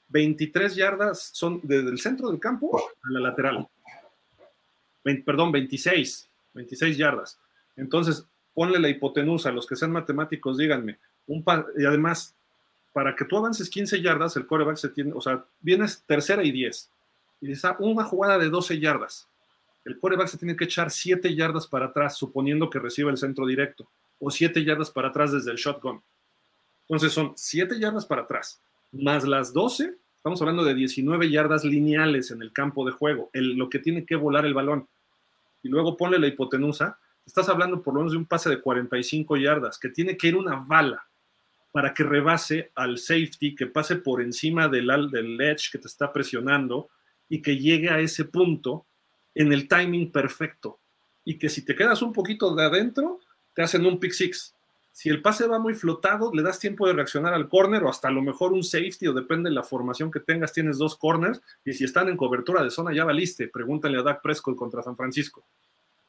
23 yardas son desde el centro del campo a la lateral. perdón, 26, 26 yardas. Entonces, ponle la hipotenusa, los que sean matemáticos, díganme, y además, para que tú avances 15 yardas, el coreback se tiene, o sea, vienes tercera y 10, y dices, ah, una jugada de 12 yardas. El coreback se tiene que echar 7 yardas para atrás, suponiendo que reciba el centro directo, o 7 yardas para atrás desde el shotgun. Entonces son 7 yardas para atrás, más las 12, estamos hablando de 19 yardas lineales en el campo de juego, lo que tiene que volar el balón. Y luego ponle la hipotenusa, estás hablando por lo menos de un pase de 45 yardas, que tiene que ir una bala para que rebase al safety, que pase por encima del, del que te está presionando y que llegue a ese punto en el timing perfecto. Y que si te quedas un poquito de adentro, te hacen un pick six. Si el pase va muy flotado, le das tiempo de reaccionar al corner o hasta a lo mejor un safety o depende de la formación que tengas, tienes dos corners y si están en cobertura de zona ya valiste. Pregúntale a Dak Prescott contra San Francisco.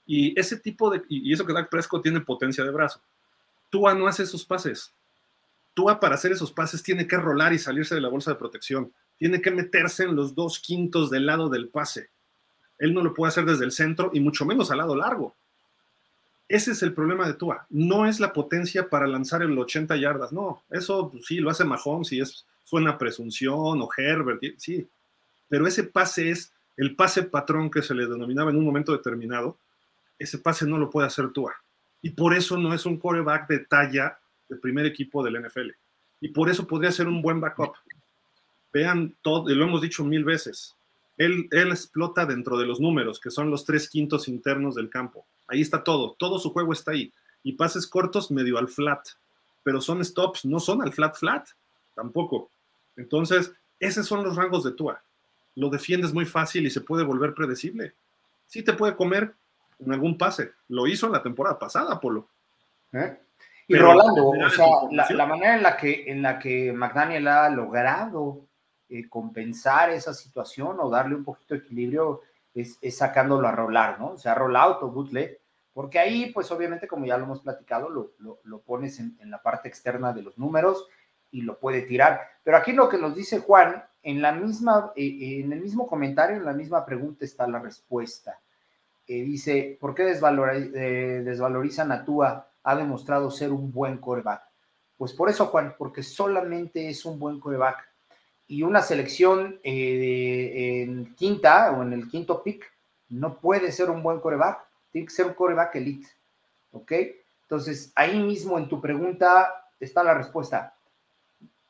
Y ese tipo de, y eso que Dak Prescott tiene potencia de brazo. Tua no hace esos pases. Tua para hacer esos pases tiene que rolar y salirse de la bolsa de protección. Tiene que meterse en los dos quintos del lado del pase. Él no lo puede hacer desde el centro y mucho menos al lado largo. Ese es el problema de Tua. No es la potencia para lanzar el 80 yardas. No, eso pues, sí lo hace Mahomes y es suena presunción o Herbert, sí. Pero ese pase es el pase patrón que se le denominaba en un momento determinado. Ese pase no lo puede hacer Tua. Y por eso no es un coreback de talla de primer equipo del NFL. Y por eso podría ser un buen backup. Vean todo, lo hemos dicho mil veces. Él explota dentro de los números, que son los tres quintos internos del campo Ahí está todo, todo su juego está ahí. Y pases cortos medio al flat, pero son stops, no son al flat flat, tampoco. Entonces, esos son los rangos de Tua. Lo defiendes muy fácil y se puede volver predecible. Sí te puede comer en algún pase. Lo hizo en la temporada pasada, Polo. ¿Eh? Y Rolando, o sea, la, manera en la que, en la que McDaniel ha logrado eh, compensar esa situación o darle un poquito de equilibrio es, sacándolo a rolar, ¿no? O sea, rollout o bootleg, porque ahí, pues obviamente, como ya lo hemos platicado, lo, pones en, la parte externa de los números y lo puede tirar. Pero aquí lo que nos dice Juan, en la misma, eh, eh, en el mismo comentario, en la misma pregunta está la respuesta. Eh, dice, ¿por qué desvalorizan a Tua? Ha demostrado ser un buen coreback. Pues por eso, Juan, porque solamente es un buen coreback y una selección en quinta o en el quinto pick no puede ser un buen coreback, tiene que ser un coreback elite. ¿Ok? Entonces, ahí mismo en tu pregunta está la respuesta.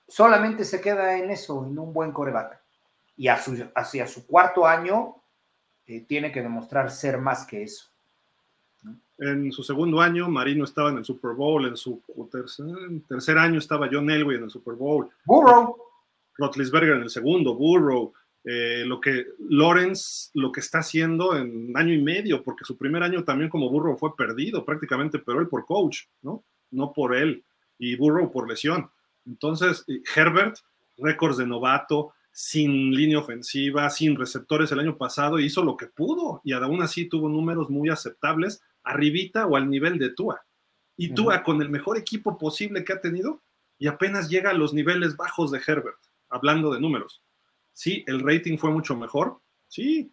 Solamente se queda en eso, en un buen coreback. Y hacia su cuarto año eh, tiene que demostrar ser más que eso. En su segundo año, Marino estaba en el Super Bowl. En su tercer, tercer año estaba John Elway en el Super Bowl. Burrow. Rotlisberger en el segundo, Burrow, eh, lo que Lawrence, lo que está haciendo en año y medio, porque su primer año también como Burrow fue perdido prácticamente, pero él por coach, ¿no? No por él, y Burrow por lesión. Entonces, Herbert, récords de novato, sin línea ofensiva, sin receptores el año pasado, hizo lo que pudo y aún así tuvo números muy aceptables, arribita o al nivel de Tua. Y Tua con el mejor equipo posible que ha tenido y apenas llega a los niveles bajos de Herbert hablando de números. Sí, el rating fue mucho mejor. Sí.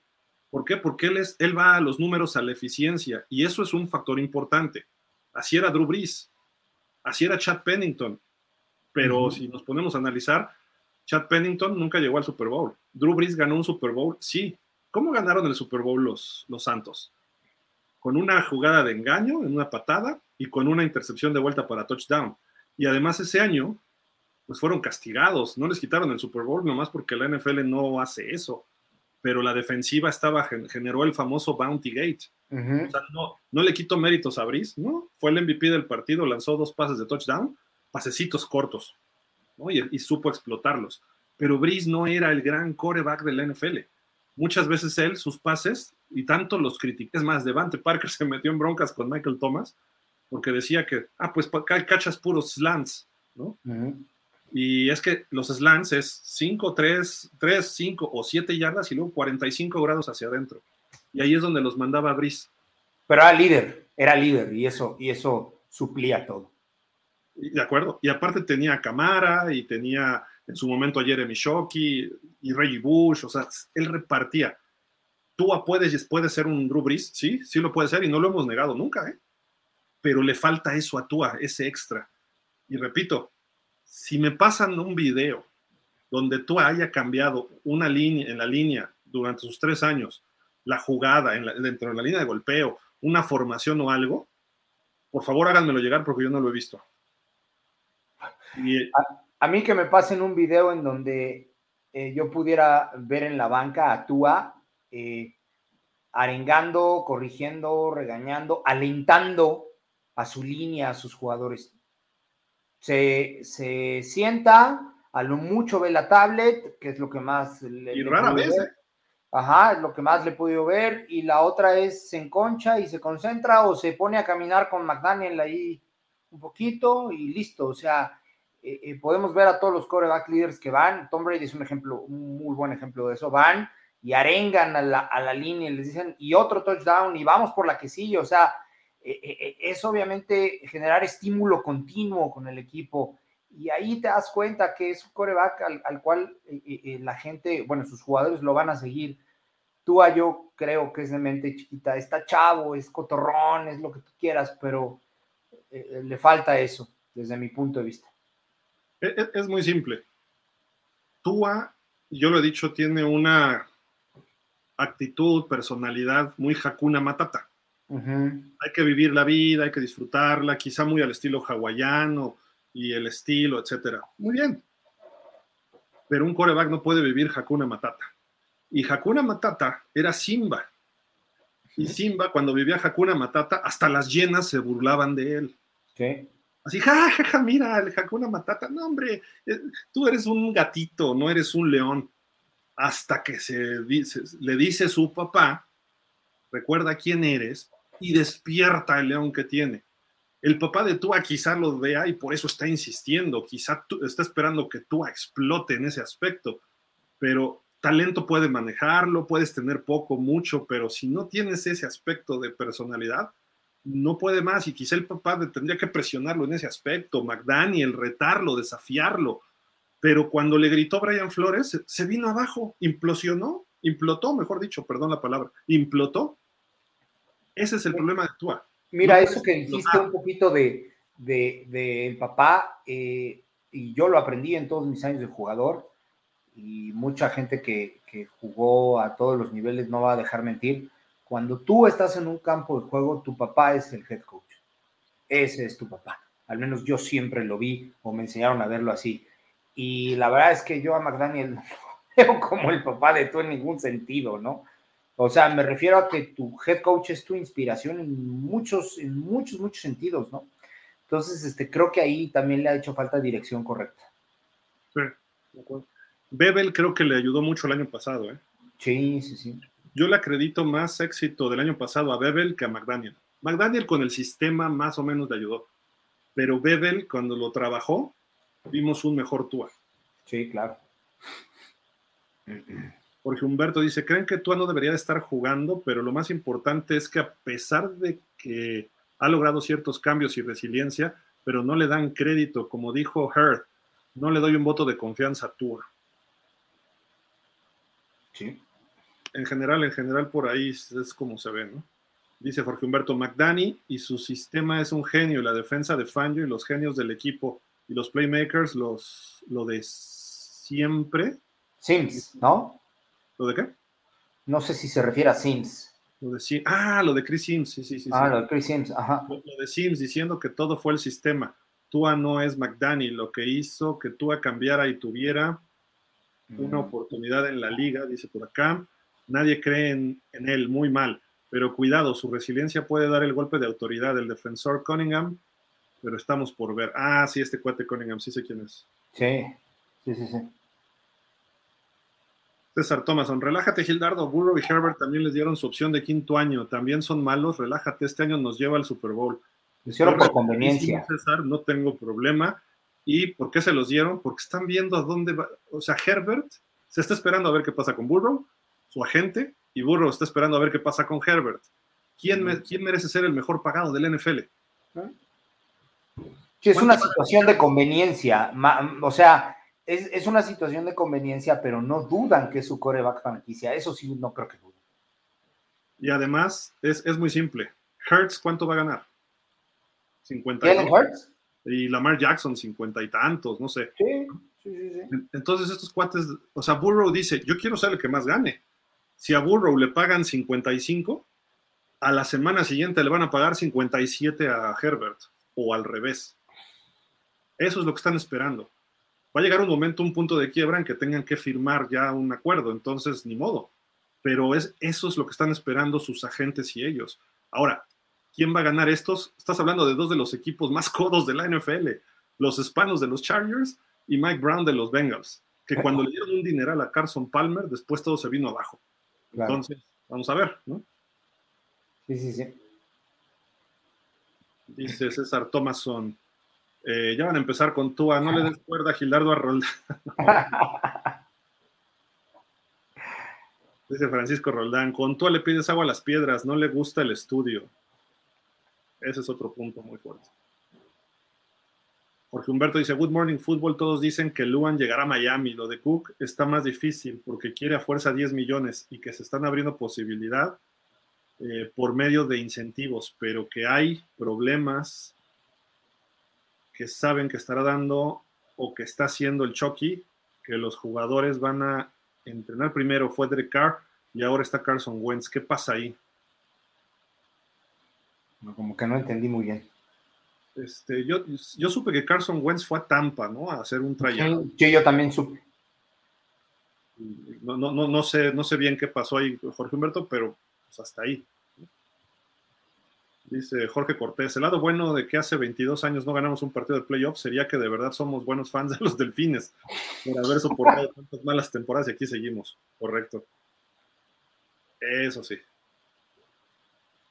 ¿Por qué? Porque él, es, él va a los números, a la eficiencia, y eso es un factor importante. Así era Drew Brees, así era Chad Pennington, pero si nos ponemos a analizar, Chad Pennington nunca llegó al Super Bowl. Drew Brees ganó un Super Bowl, sí. ¿Cómo ganaron el Super Bowl los, los Santos? Con una jugada de engaño, en una patada, y con una intercepción de vuelta para touchdown. Y además ese año pues fueron castigados, no les quitaron el Super Bowl nomás porque la NFL no hace eso, pero la defensiva estaba, generó el famoso Bounty Gate. o sea, no, no le quito méritos a Brice, ¿no? Fue el MVP del partido, lanzó dos pases de touchdown, pasecitos cortos, ¿no? y, supo explotarlos. Pero Brice no era el gran coreback de la NFL. Muchas veces él, sus pases, y tanto los criticé, es más, Devante Parker se metió en broncas con Michael Thomas, porque decía que, ah, pues cachas puros slants, ¿no? Y es que los slants es 5, 3, 3, 5 o 7 yardas y luego 45 grados hacia adentro. Y ahí es donde los mandaba Brice. Pero era líder, era líder y eso, y eso suplía todo. De acuerdo. Y aparte tenía a Camara y tenía en su momento a Jeremy Shockey y Reggie Bush. O sea, él repartía. Tú puedes, puede ser un Drew Brees, sí, sí lo puede ser y no lo hemos negado nunca, ¿eh? Pero le falta eso a Tua, ese extra. Y repito, si me pasan un video donde tú haya cambiado una línea en la línea durante sus tres años, la jugada dentro de la línea de golpeo, una formación o algo, por favor háganmelo llegar porque yo no lo he visto. a, mí que me pasen un video en donde eh, yo pudiera ver en la banca a Tua eh, arengando, corrigiendo, regañando, alentando a su línea, a sus jugadores se, sienta, a lo mucho ve la tablet, que es lo que más le, y rara vez. ¿eh? Ajá, es lo que más le he podido ver. Y la otra es se enconcha y se concentra o se pone a caminar con McDaniel ahí un poquito y listo. O sea, eh, eh, podemos ver a todos los coreback leaders que van. Tom Brady es un ejemplo, un muy buen ejemplo de eso. Van y arengan a la, a la línea y les dicen, y otro touchdown, y vamos por la que sigue. O sea, es obviamente generar estímulo continuo con el equipo. Y ahí te das cuenta que es un coreback al, cual la gente, bueno, sus jugadores lo van a seguir. Tú a yo creo que es de mente chiquita, está chavo, es cotorrón, es lo que tú quieras, pero le falta eso, desde mi punto de vista. E, e, es, muy simple. Tua, yo lo he dicho, tiene una actitud, personalidad muy Hakuna Matata. Hay que vivir la vida, hay que disfrutarla, quizá muy al estilo hawaiano y el estilo, etcétera. Muy bien. Pero un coreback no puede vivir Hakuna Matata. Y Hakuna Matata era Simba. Y Simba, cuando vivía Hakuna Matata, hasta las llenas se burlaban de él. ¿Qué? Así, jajaja, mira, el Hakuna Matata. No, hombre, eh, tú eres un gatito, no eres un león. Hasta que se dice, le dice su papá, recuerda quién eres y despierta el león que tiene. El papá de Tua quizá lo vea y por eso está insistiendo, quizá está esperando que Tua explote en ese aspecto, pero talento puede manejarlo, puedes tener poco, mucho, pero si no tienes ese aspecto de personalidad, no puede más y quizá el papá tendría que presionarlo en ese aspecto, McDaniel, retarlo, desafiarlo. Pero cuando le gritó Brian Flores, se vino abajo, implosionó, implotó, mejor dicho, perdón la palabra, implotó. Ese es el problema de Tua. Mira, eso que dijiste un poquito de, de, papá, eh, y yo lo aprendí en todos mis años de jugador, y mucha gente que, que jugó a todos los niveles no va a dejar mentir cuando tú estás en un campo de juego, tu papá es el head coach. Ese es tu papá. Al menos yo siempre lo vi o me enseñaron a verlo así. Y la verdad es que yo a McDaniel no veo como el papá de tú en ningún sentido, ¿no? O sea, me refiero a que tu head coach es tu inspiración en muchos, en muchos, muchos sentidos, ¿no? Entonces, este, creo que ahí también le ha hecho falta dirección correcta. Sí, Bebel creo que le ayudó mucho el año pasado, ¿eh? Sí, sí, sí yo le acredito más éxito del año pasado a Bebel que a McDaniel. McDaniel con el sistema más o menos le ayudó, pero Bebel cuando lo trabajó, vimos un mejor Tua. Sí, claro. Porque Humberto dice, creen que Tua no debería de estar jugando, pero lo más importante es que a pesar de que ha logrado ciertos cambios y resiliencia, pero no le dan crédito, como dijo Heard, no le doy un voto de confianza a Tua. Sí en general, en general por ahí es como se ve, ¿no? Dice Jorge Humberto McDani y su sistema es un genio, la defensa de Fangio y los genios del equipo y los playmakers, los, lo de siempre. Sims, ¿no? ¿Lo de qué? No sé si se refiere a Sims. Lo de, ah, lo de Chris Sims, sí, sí, sí. Ah, lo de Chris Sims, ajá. Lo, de Sims diciendo que todo fue el sistema. Tua no es McDani, lo que hizo que Tua cambiara y tuviera una mm. oportunidad en la liga, dice por acá nadie cree en, él, muy mal, pero cuidado, su resiliencia puede dar el golpe de autoridad del defensor Cunningham, pero estamos por ver. Ah, sí, este cuate Cunningham, sí sé quién es. Sí, sí, sí, sí. César Thomason, relájate Gildardo, Burrow y Herbert también les dieron su opción de quinto año, también son malos, relájate, este año nos lleva al Super Bowl. hicieron por conveniencia. César, no tengo problema. ¿Y por qué se los dieron? Porque están viendo a dónde va. O sea, Herbert se está esperando a ver qué pasa con Burrow su agente, y Burrow está esperando a ver qué pasa con Herbert. ¿Quién, ¿quién merece ser el mejor pagado del NFL? Sí, es una situación de conveniencia. O sea, es, una situación de conveniencia, pero no dudan que es su coreback franquicia. Eso sí, no creo que duden. Y además, es, muy simple. Hertz, ¿cuánto va a ganar? 50. Hertz? Y Lamar Jackson, cincuenta y tantos, no sé. Sí, sí, sí, Entonces, estos cuates, o sea, Burrow dice: Yo quiero ser el que más gane. Si a Burrow le pagan 55, a la semana siguiente le van a pagar 57 a Herbert o al revés. Eso es lo que están esperando. Va a llegar un momento, un punto de quiebra en que tengan que firmar ya un acuerdo, entonces ni modo. Pero es, eso es lo que están esperando sus agentes y ellos. Ahora, ¿quién va a ganar estos? Estás hablando de dos de los equipos más codos de la NFL, los hispanos de los Chargers y Mike Brown de los Bengals, que cuando le dieron un dineral a Carson Palmer, después todo se vino abajo. Entonces, vamos a ver, ¿no? Sí, sí, sí. Dice César Thomason. Eh, ya van a empezar con Tua, no le des cuerda a Gildardo a Roldán. Dice Francisco Roldán, con Tua le pides agua a las piedras, no le gusta el estudio. Ese es otro punto muy fuerte. Jorge Humberto dice, Good Morning Football, todos dicen que Luan llegará a Miami. Lo de Cook está más difícil porque quiere a fuerza 10 millones y que se están abriendo posibilidad eh, por medio de incentivos, pero que hay problemas que saben que estará dando o que está haciendo el Chucky, que los jugadores van a entrenar primero fue Derek Carr y ahora está Carson Wentz. ¿Qué pasa ahí? como que no entendí muy bien. Este, yo, yo supe que Carson Wentz fue a Tampa, ¿no? A hacer un trayecto. Sí, yo también supe. No, no, no, no, sé, no sé bien qué pasó ahí, Jorge Humberto, pero pues, hasta ahí. Dice Jorge Cortés, el lado bueno de que hace 22 años no ganamos un partido de playoff sería que de verdad somos buenos fans de los delfines por haber soportado tantas malas temporadas y aquí seguimos. Correcto. Eso sí.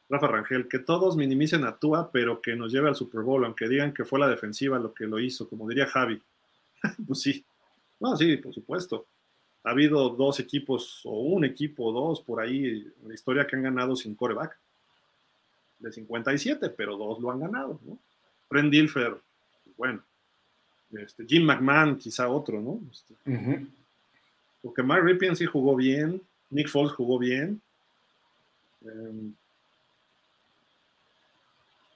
Rafa Rangel, que todos minimicen a Tua, pero que nos lleve al Super Bowl, aunque digan que fue la defensiva lo que lo hizo, como diría Javi. pues sí. No, sí, por supuesto. Ha habido dos equipos, o un equipo, dos por ahí en la historia que han ganado sin coreback de 57, pero dos lo han ganado, ¿no? Fred Dilfer, bueno, este, Jim McMahon, quizá otro, ¿no? Este, porque Mike Ripien sí jugó bien, Nick Foles jugó bien. Em,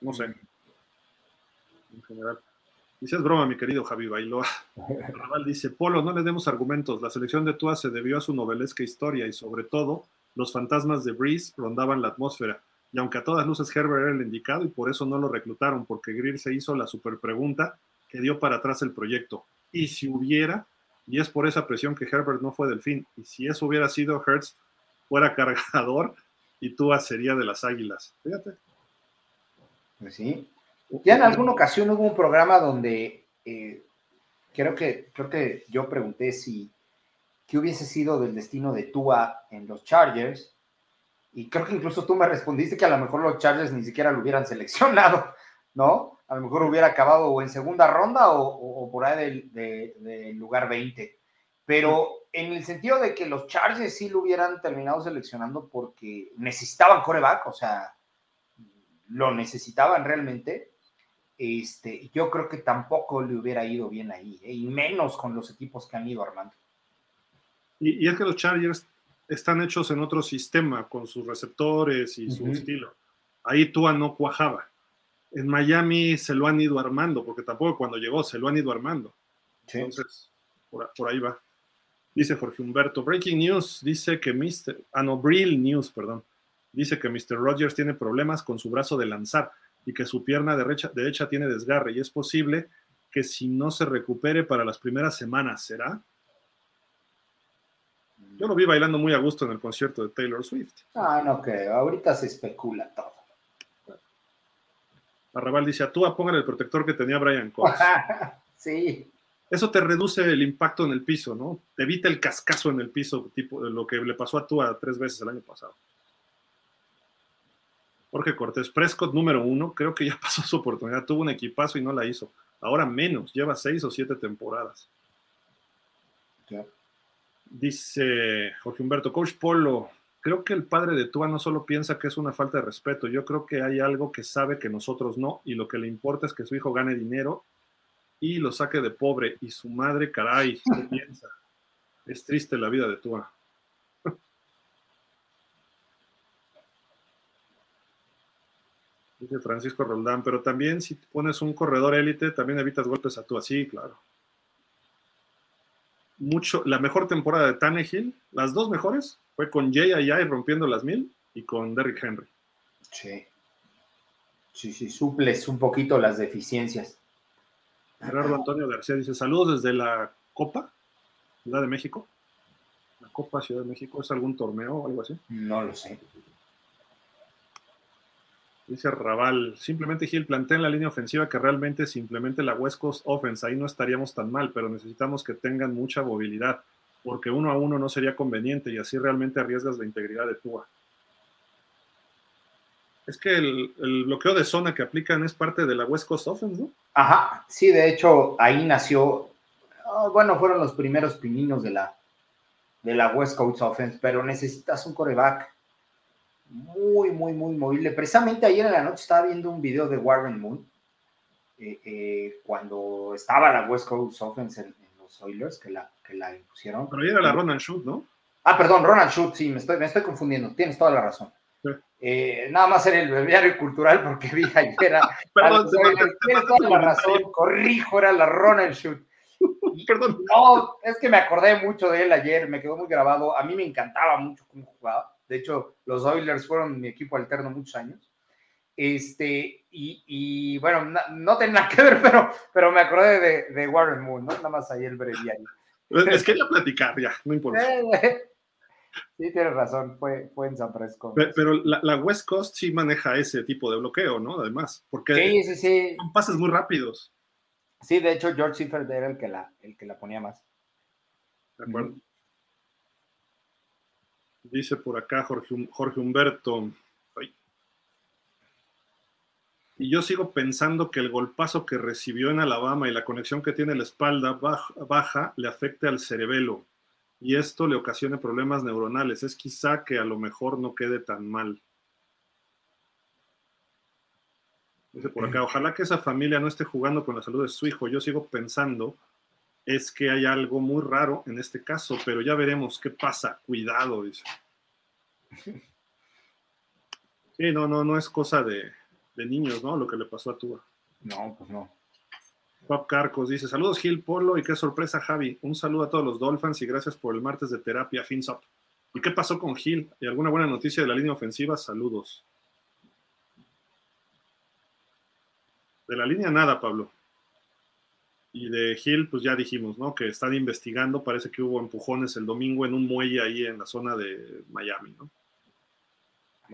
no sé. En general. Dice, es broma, mi querido Javi Bailoa. Raval dice, Polo, no le demos argumentos. La selección de Tua se debió a su novelesca historia y sobre todo los fantasmas de Breeze rondaban la atmósfera. Y aunque a todas luces Herbert era el indicado y por eso no lo reclutaron, porque Greer se hizo la super pregunta que dio para atrás el proyecto. Y si hubiera, y es por esa presión que Herbert no fue del fin, y si eso hubiera sido Hertz, fuera cargador y tú sería de las águilas. Fíjate. Pues sí. Ya en alguna ocasión hubo un programa donde eh, creo, que, creo que yo pregunté si qué hubiese sido del destino de Tua en los Chargers y creo que incluso tú me respondiste que a lo mejor los Chargers ni siquiera lo hubieran seleccionado, ¿no? A lo mejor hubiera acabado o en segunda ronda o, por ahí del, lugar 20. Pero en el sentido de que los Chargers sí lo hubieran terminado seleccionando porque necesitaban coreback, o sea, lo necesitaban realmente, este, yo creo que tampoco le hubiera ido bien ahí, ¿eh? y menos con los equipos que han ido armando. Y, y, es que los Chargers están hechos en otro sistema con sus receptores y su estilo. Ahí Tua no cuajaba. En Miami se lo han ido armando, porque tampoco cuando llegó se lo han ido armando. Entonces, por, ahí va. Dice Jorge Humberto, Breaking News dice que Mr. Ah, no, Brill News, perdón. Dice que Mr. Rogers tiene problemas con su brazo de lanzar y que su pierna derecha, derecha tiene desgarre y es posible que si no se recupere para las primeras semanas, ¿será? Yo lo vi bailando muy a gusto en el concierto de Taylor Swift. Ah, no creo. Ahorita se especula todo. Arrabal dice, a tú póngale el protector que tenía Brian Cox. sí. Eso te reduce el impacto en el piso, ¿no? Te evita el cascazo en el piso, tipo lo que le pasó a Tua tres veces el año pasado. Jorge Cortés, Prescott número uno, creo que ya pasó su oportunidad, tuvo un equipazo y no la hizo. Ahora menos, lleva seis o siete temporadas. Dice Jorge Humberto, Coach Polo, creo que el padre de Tua no solo piensa que es una falta de respeto, yo creo que hay algo que sabe que nosotros no, y lo que le importa es que su hijo gane dinero y lo saque de pobre, y su madre, caray, ¿qué piensa? Es triste la vida de Tua. Dice Francisco Roldán, pero también si pones un corredor élite, también evitas golpes a Tua, sí, claro mucho, la mejor temporada de Tannehill, las dos mejores, fue con Jay Ayay rompiendo las mil y con Derrick Henry. Sí. Sí, sí, suples un poquito las deficiencias. Gerardo Antonio García dice: Saludos desde la Copa, Ciudad de México. La Copa Ciudad de México, ¿es algún torneo o algo así? No lo sé. Dice Raval, simplemente Gil plantea en la línea ofensiva que realmente simplemente la West Coast Offense, ahí no estaríamos tan mal, pero necesitamos que tengan mucha movilidad, porque uno a uno no sería conveniente y así realmente arriesgas la integridad de Tua. Es que el, bloqueo de zona que aplican es parte de la West Coast Offense, ¿no? Ajá, sí, de hecho, ahí nació, ah, bueno, fueron los primeros pininos de la, de la West Coast Offense, pero necesitas un coreback muy, muy, muy movible. Precisamente ayer en la noche estaba viendo un video de Warren Moon, eh, eh, cuando estaba la West Coast Offense en, los Oilers, que la, que la impusieron. Pero era la Ronald Shoot, ¿no? Ah, perdón, Ronald Shoot, sí, me estoy, me estoy confundiendo, tienes toda la razón. Eh, nada más era el bebiario cultural porque vi ayer a, Perdón, tienes toda la razón, corrijo, era la Ronald Shoot. Perdón. No, es que me acordé mucho de él ayer, me quedó muy grabado. A mí me encantaba mucho cómo jugaba. De hecho, los Oilers fueron mi equipo alterno muchos años. Este, y, bueno, no, no nada que ver, pero, pero me acordé de, de Warren Moon, ¿no? Nada más ahí el breviario. Es que a platicar, ya, no importa. Sí, tienes razón, fue, fue en San Francisco. Pero, la, West Coast sí maneja ese tipo de bloqueo, ¿no? Además, porque son pases muy rápidos. Sí, de hecho, George Seifert era el que la, el que la ponía más. De acuerdo. Dice por acá Jorge, Jorge Humberto. Y yo sigo pensando que el golpazo que recibió en Alabama y la conexión que tiene la espalda baja, baja le afecte al cerebelo y esto le ocasione problemas neuronales. Es quizá que a lo mejor no quede tan mal. Dice por acá, ojalá que esa familia no esté jugando con la salud de su hijo. Yo sigo pensando, es que hay algo muy raro en este caso, pero ya veremos qué pasa. Cuidado, dice. Sí, no, no, no es cosa de, de niños, ¿no? Lo que le pasó a Tua. No, pues no. Pop Carcos dice: Saludos, Gil Polo, y qué sorpresa, Javi. Un saludo a todos los Dolphins y gracias por el martes de terapia, fins up. ¿Y qué pasó con Gil? ¿Y alguna buena noticia de la línea ofensiva? Saludos. De la línea nada, Pablo. Y de Gil, pues ya dijimos, ¿no? Que están investigando, parece que hubo empujones el domingo en un muelle ahí en la zona de Miami, ¿no?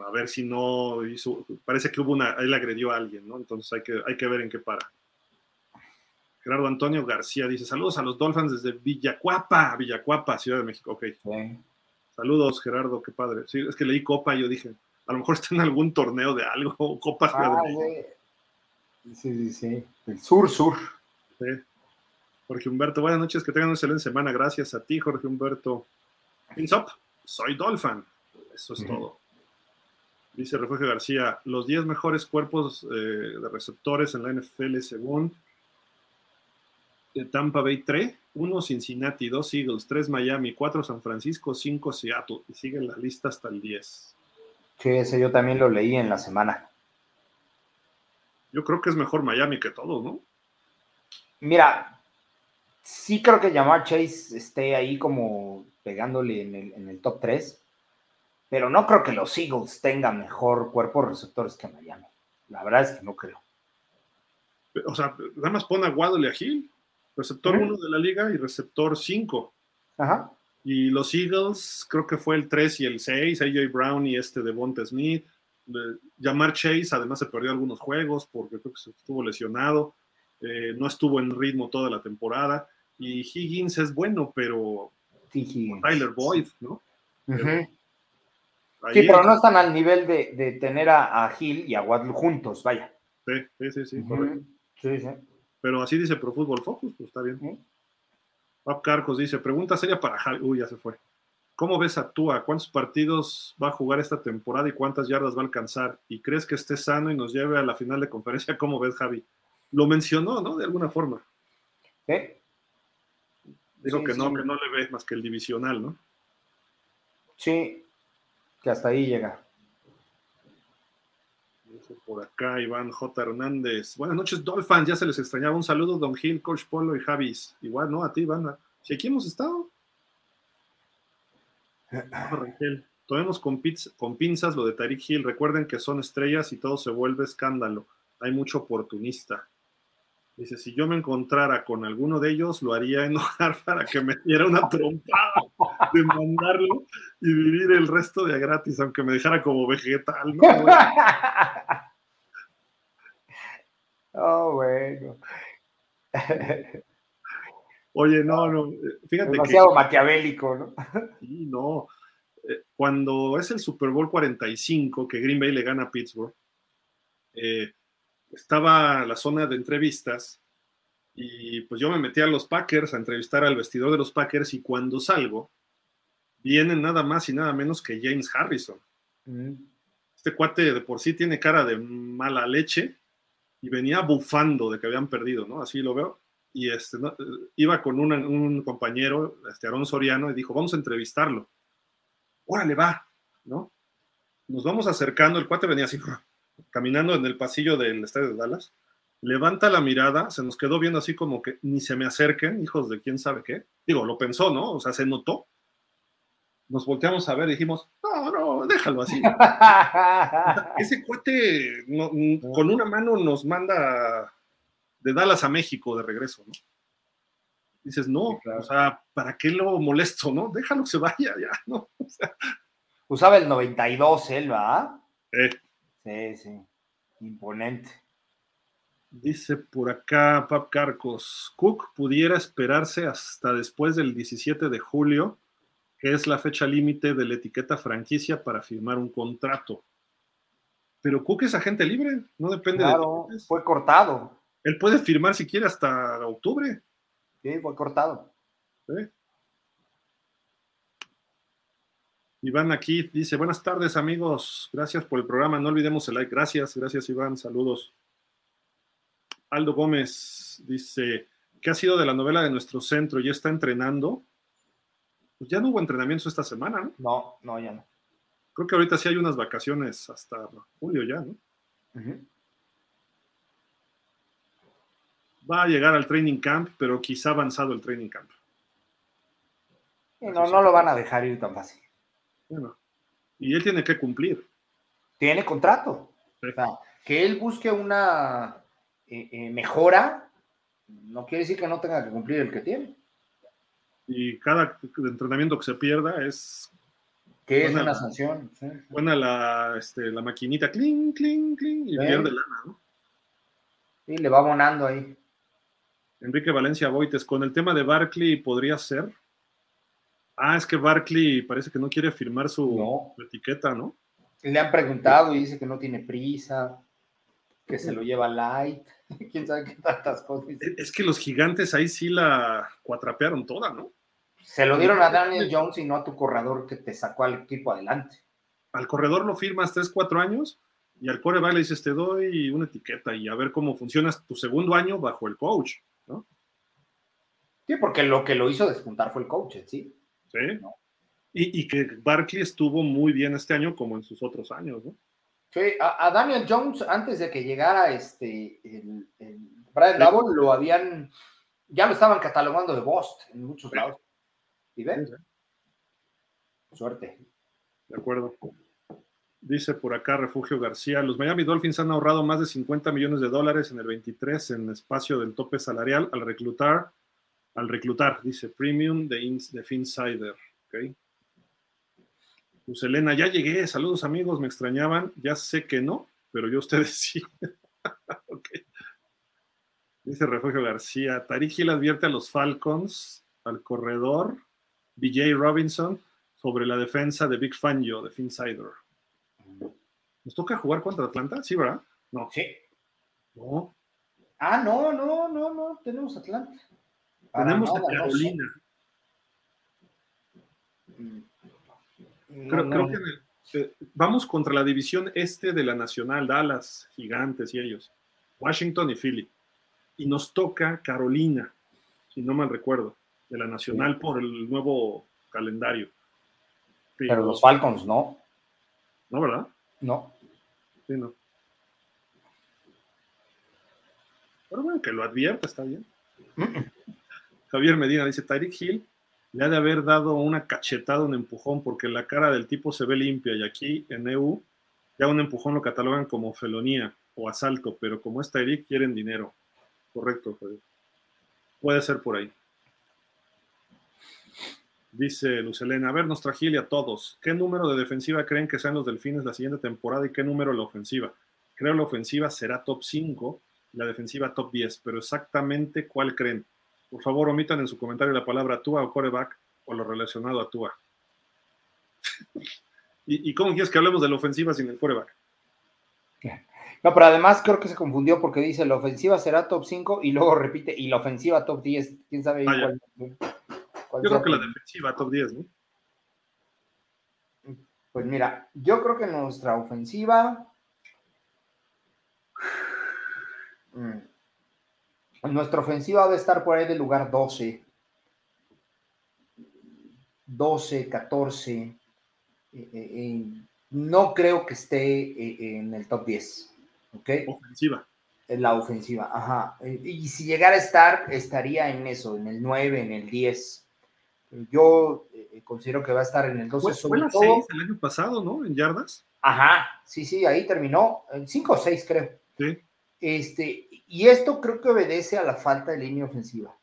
A ver si no hizo, parece que hubo una, él agredió a alguien, ¿no? Entonces hay que, hay que ver en qué para. Gerardo Antonio García dice: Saludos a los Dolphins desde Villacuapa, Villacuapa, Ciudad de México. Ok. Saludos, Gerardo, qué padre. Sí, es que leí Copa y yo dije: a lo mejor está en algún torneo de algo, Copa ah, Sí, sí, sí. El sur, sur. Sí. Jorge Humberto, buenas noches, que tengan una excelente semana. Gracias a ti, Jorge Humberto. Up, soy Dolphin. Eso es todo. Dice Refugio García, los 10 mejores cuerpos eh, de receptores en la NFL según Tampa Bay 3, 1 Cincinnati, 2 Eagles, 3 Miami, 4 San Francisco, 5 Seattle. Y sigue la lista hasta el 10. Sí, ese yo también lo leí en la semana. Yo creo que es mejor Miami que todos, ¿no? Mira, sí creo que Jamar Chase esté ahí como pegándole en el, en el top 3, pero no creo que los Eagles tengan mejor cuerpo de receptores que Miami. La verdad es que no creo. O sea, nada más pon a Waddle y a Gil receptor 1 de la liga y receptor 5. Ajá. Y los Eagles, creo que fue el 3 y el 6, AJ Brown y este de Bonte Smith. Llamar Chase, además se perdió algunos juegos porque creo que estuvo lesionado. Eh, no estuvo en ritmo toda la temporada. Y Higgins es bueno, pero Tyler Boyd, ¿no? sí, pero no están al nivel de, tener a, a, Hill y a Waddle juntos, vaya. Sí, sí, sí, sí, Sí, sí. Pero así dice Pro Football Focus, pues está bien. Pap Carcos dice, pregunta seria para Javi. Uy, ya se fue. ¿Cómo ves a Tua? ¿Cuántos partidos va a jugar esta temporada y cuántas yardas va a alcanzar? ¿Y crees que esté sano y nos lleve a la final de conferencia? ¿Cómo ves, Javi? Lo mencionó, ¿no? De alguna forma. ¿Eh? Dijo que no, que no le ve más que el divisional, ¿no? Sí, que hasta ahí llega por acá, Iván J. Hernández. Buenas noches, Dolphins. Ya se les extrañaba. Un saludo, Don Gil, Coach Polo y Javis. Igual, ¿no? A ti, Iván. Si aquí hemos estado. Rangel. Tomemos con, con pinzas lo de Tariq Hill. Recuerden que son estrellas y todo se vuelve escándalo. Hay mucho oportunista. Dice, si yo me encontrara con alguno de ellos, lo haría enojar para que me diera una trompada de mandarlo y vivir el resto de gratis, aunque me dejara como vegetal, ¿no? Oh, bueno. Oye, no, no, fíjate Demasiado maquiavélico, ¿no? Sí, no. Eh, cuando es el Super Bowl 45, que Green Bay le gana a Pittsburgh, eh, estaba la zona de entrevistas y pues yo me metí a los Packers a entrevistar al vestidor de los Packers y cuando salgo, viene nada más y nada menos que James Harrison. Mm. Este cuate de por sí tiene cara de mala leche y venía bufando de que habían perdido, ¿no? Así lo veo. Y este, iba con un compañero, este Aaron Soriano, y dijo, vamos a entrevistarlo. Órale, va, ¿no? Nos vamos acercando, el cuate venía así, caminando en el pasillo del estadio de Dallas, levanta la mirada, se nos quedó viendo así como que ni se me acerquen, hijos de quién sabe qué. Digo, lo pensó, ¿no? O sea, se notó. Nos volteamos a ver y dijimos, no, no, déjalo así. Ese cuate con una mano nos manda de Dallas a México de regreso, ¿no? Dices, no, o sea, ¿para qué lo molesto, no? Déjalo que se vaya ya, ¿no? Usaba el 92 él, ¿verdad? Sí. Sí, sí. Imponente. Dice por acá Pap Carcos, Cook pudiera esperarse hasta después del 17 de julio, que es la fecha límite de la etiqueta franquicia para firmar un contrato. Pero Cook es agente libre, no depende claro, de. Fue cortado. Él puede firmar si quiere hasta octubre. Sí, fue cortado. Iván aquí dice, buenas tardes amigos, gracias por el programa, no olvidemos el like, gracias, gracias Iván, saludos. Aldo Gómez dice, ¿qué ha sido de la novela de nuestro centro? ¿Ya está entrenando? Pues ya no hubo entrenamientos esta semana, ¿no? No, no, ya no. Creo que ahorita sí hay unas vacaciones hasta julio ya, ¿no? va a llegar al training camp, pero quizá avanzado el training camp. no, no lo van a dejar ir tan fácil. Bueno, y él tiene que cumplir. Tiene contrato. O sea, que él busque una eh, eh, mejora, no quiere decir que no tenga que cumplir el que tiene. Y cada entrenamiento que se pierda es que es una sanción. Buena la, este, la maquinita, cling, cling, cling, y pierde lana, ¿no? Sí, le va abonando ahí. Enrique Valencia Boites, con el tema de Barkley, ¿podría ser? Ah, es que Barkley parece que no quiere firmar su, etiqueta, ¿no? Le han preguntado y dice que no tiene prisa, que se lo lleva light, quién sabe qué tantas cosas. Es que los gigantes ahí sí la cuatrapearon toda, ¿no? Se lo dieron a Daniel Jones y no a tu corredor que te sacó al equipo adelante. Al corredor lo firmas 3, 4 años y al coreback le dices, te doy una etiqueta y a ver cómo funcionas tu segundo año bajo el coach. ¿no? Sí, porque lo que lo hizo despuntar fue el coach, ¿sí? Sí. Y, que Barkley estuvo muy bien este año como en sus otros años, ¿no? Sí, a, Daniel Jones, antes de que llegara este, el, Brian Double, lo habían, ya lo estaban catalogando de Bost en muchos lados. ¿Y ven? Suerte. De acuerdo. Dice por acá Refugio García, los Miami Dolphins han ahorrado más de 50 millones de dólares en el 23 en espacio del tope salarial al reclutar, al reclutar, dice Premium de, de Finsider. Okay. Pues Elena, ya llegué, saludos amigos, me extrañaban, ya sé que no, pero yo ustedes sí. Dice Refugio García, Tariq Hill advierte a los Falcons, al corredor, BJ Robinson, sobre la defensa de Big Fangio de Finsider. ¿Nos toca jugar contra Atlanta? Sí, ¿verdad? No. Sí. No. Ah, no, no, no, no, tenemos Atlanta. Tenemos a Carolina. creo, que eh, vamos contra la división este de la Nacional, Dallas, Gigantes y ellos. Washington y Philly. Y nos toca Carolina, si no mal recuerdo, de la Nacional por el nuevo calendario. Pero los Falcons no. ¿No, verdad? No. Sí, no. Pero bueno, que lo advierta, está bien. Javier Medina dice, Tyreek Hill le ha de haber dado una cachetada, un empujón, porque la cara del tipo se ve limpia y aquí en EU ya un empujón lo catalogan como felonía o asalto, pero como es Tyreek quieren dinero. Correcto, Puede ser por ahí. Dice Lucelena, a ver, nos Gil a todos. ¿Qué número de defensiva creen que sean los delfines la siguiente temporada y qué número la ofensiva? Creo la ofensiva será top 5, la defensiva top 10, pero exactamente cuál creen. Por favor, omitan en su comentario la palabra Tua o coreback o lo relacionado a Tua. ¿Y, cómo quieres que hablemos de la ofensiva sin el coreback? No, pero además creo que se confundió porque dice la ofensiva será top 5 y luego repite y la ofensiva top 10. ¿Quién sabe ah, cuál, Yo creo que la defensiva top 10, ¿no? Pues mira, yo creo que nuestra ofensiva. Mm, nuestra ofensiva va a estar por ahí del lugar 12. 12, 14. Eh, eh, eh, no creo que esté en el top 10. Ofensiva. En la ofensiva, ajá. Y si llegara a estar, estaría en eso, en el 9, en el 10. Yo eh, considero que va a estar en el 12. Fue, la 6 el año pasado, ¿no? En yardas. Ajá, sí, sí, ahí terminó. En 5 o 6, creo. Sí. Este, y esto creo que obedece a la falta de línea ofensiva.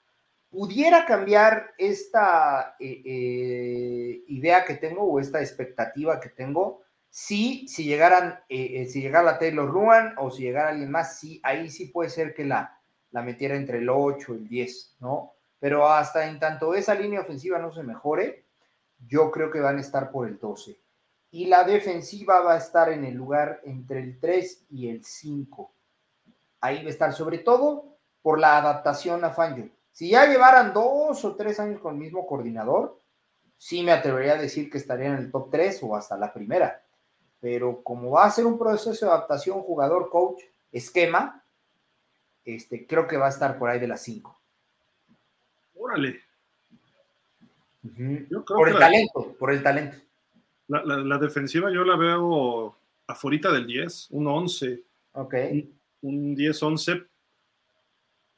Pudiera cambiar esta eh, eh, idea que tengo o esta expectativa que tengo Sí, si llegaran, eh, si llegara Taylor Ruan o si llegara alguien más, sí, ahí sí puede ser que la, la metiera entre el 8 y el 10, ¿no? Pero hasta en tanto esa línea ofensiva no se mejore, yo creo que van a estar por el 12. Y la defensiva va a estar en el lugar entre el 3 y el 5. Ahí va a estar, sobre todo por la adaptación a Fangio. Si ya llevaran dos o tres años con el mismo coordinador, sí me atrevería a decir que estarían en el top 3 o hasta la primera pero como va a ser un proceso de adaptación jugador-coach, esquema, este, creo que va a estar por ahí de las 5. Órale. por el talento, por el talento. La, defensiva yo la veo afuera del 10, un 11. Ok. Un, 10-11,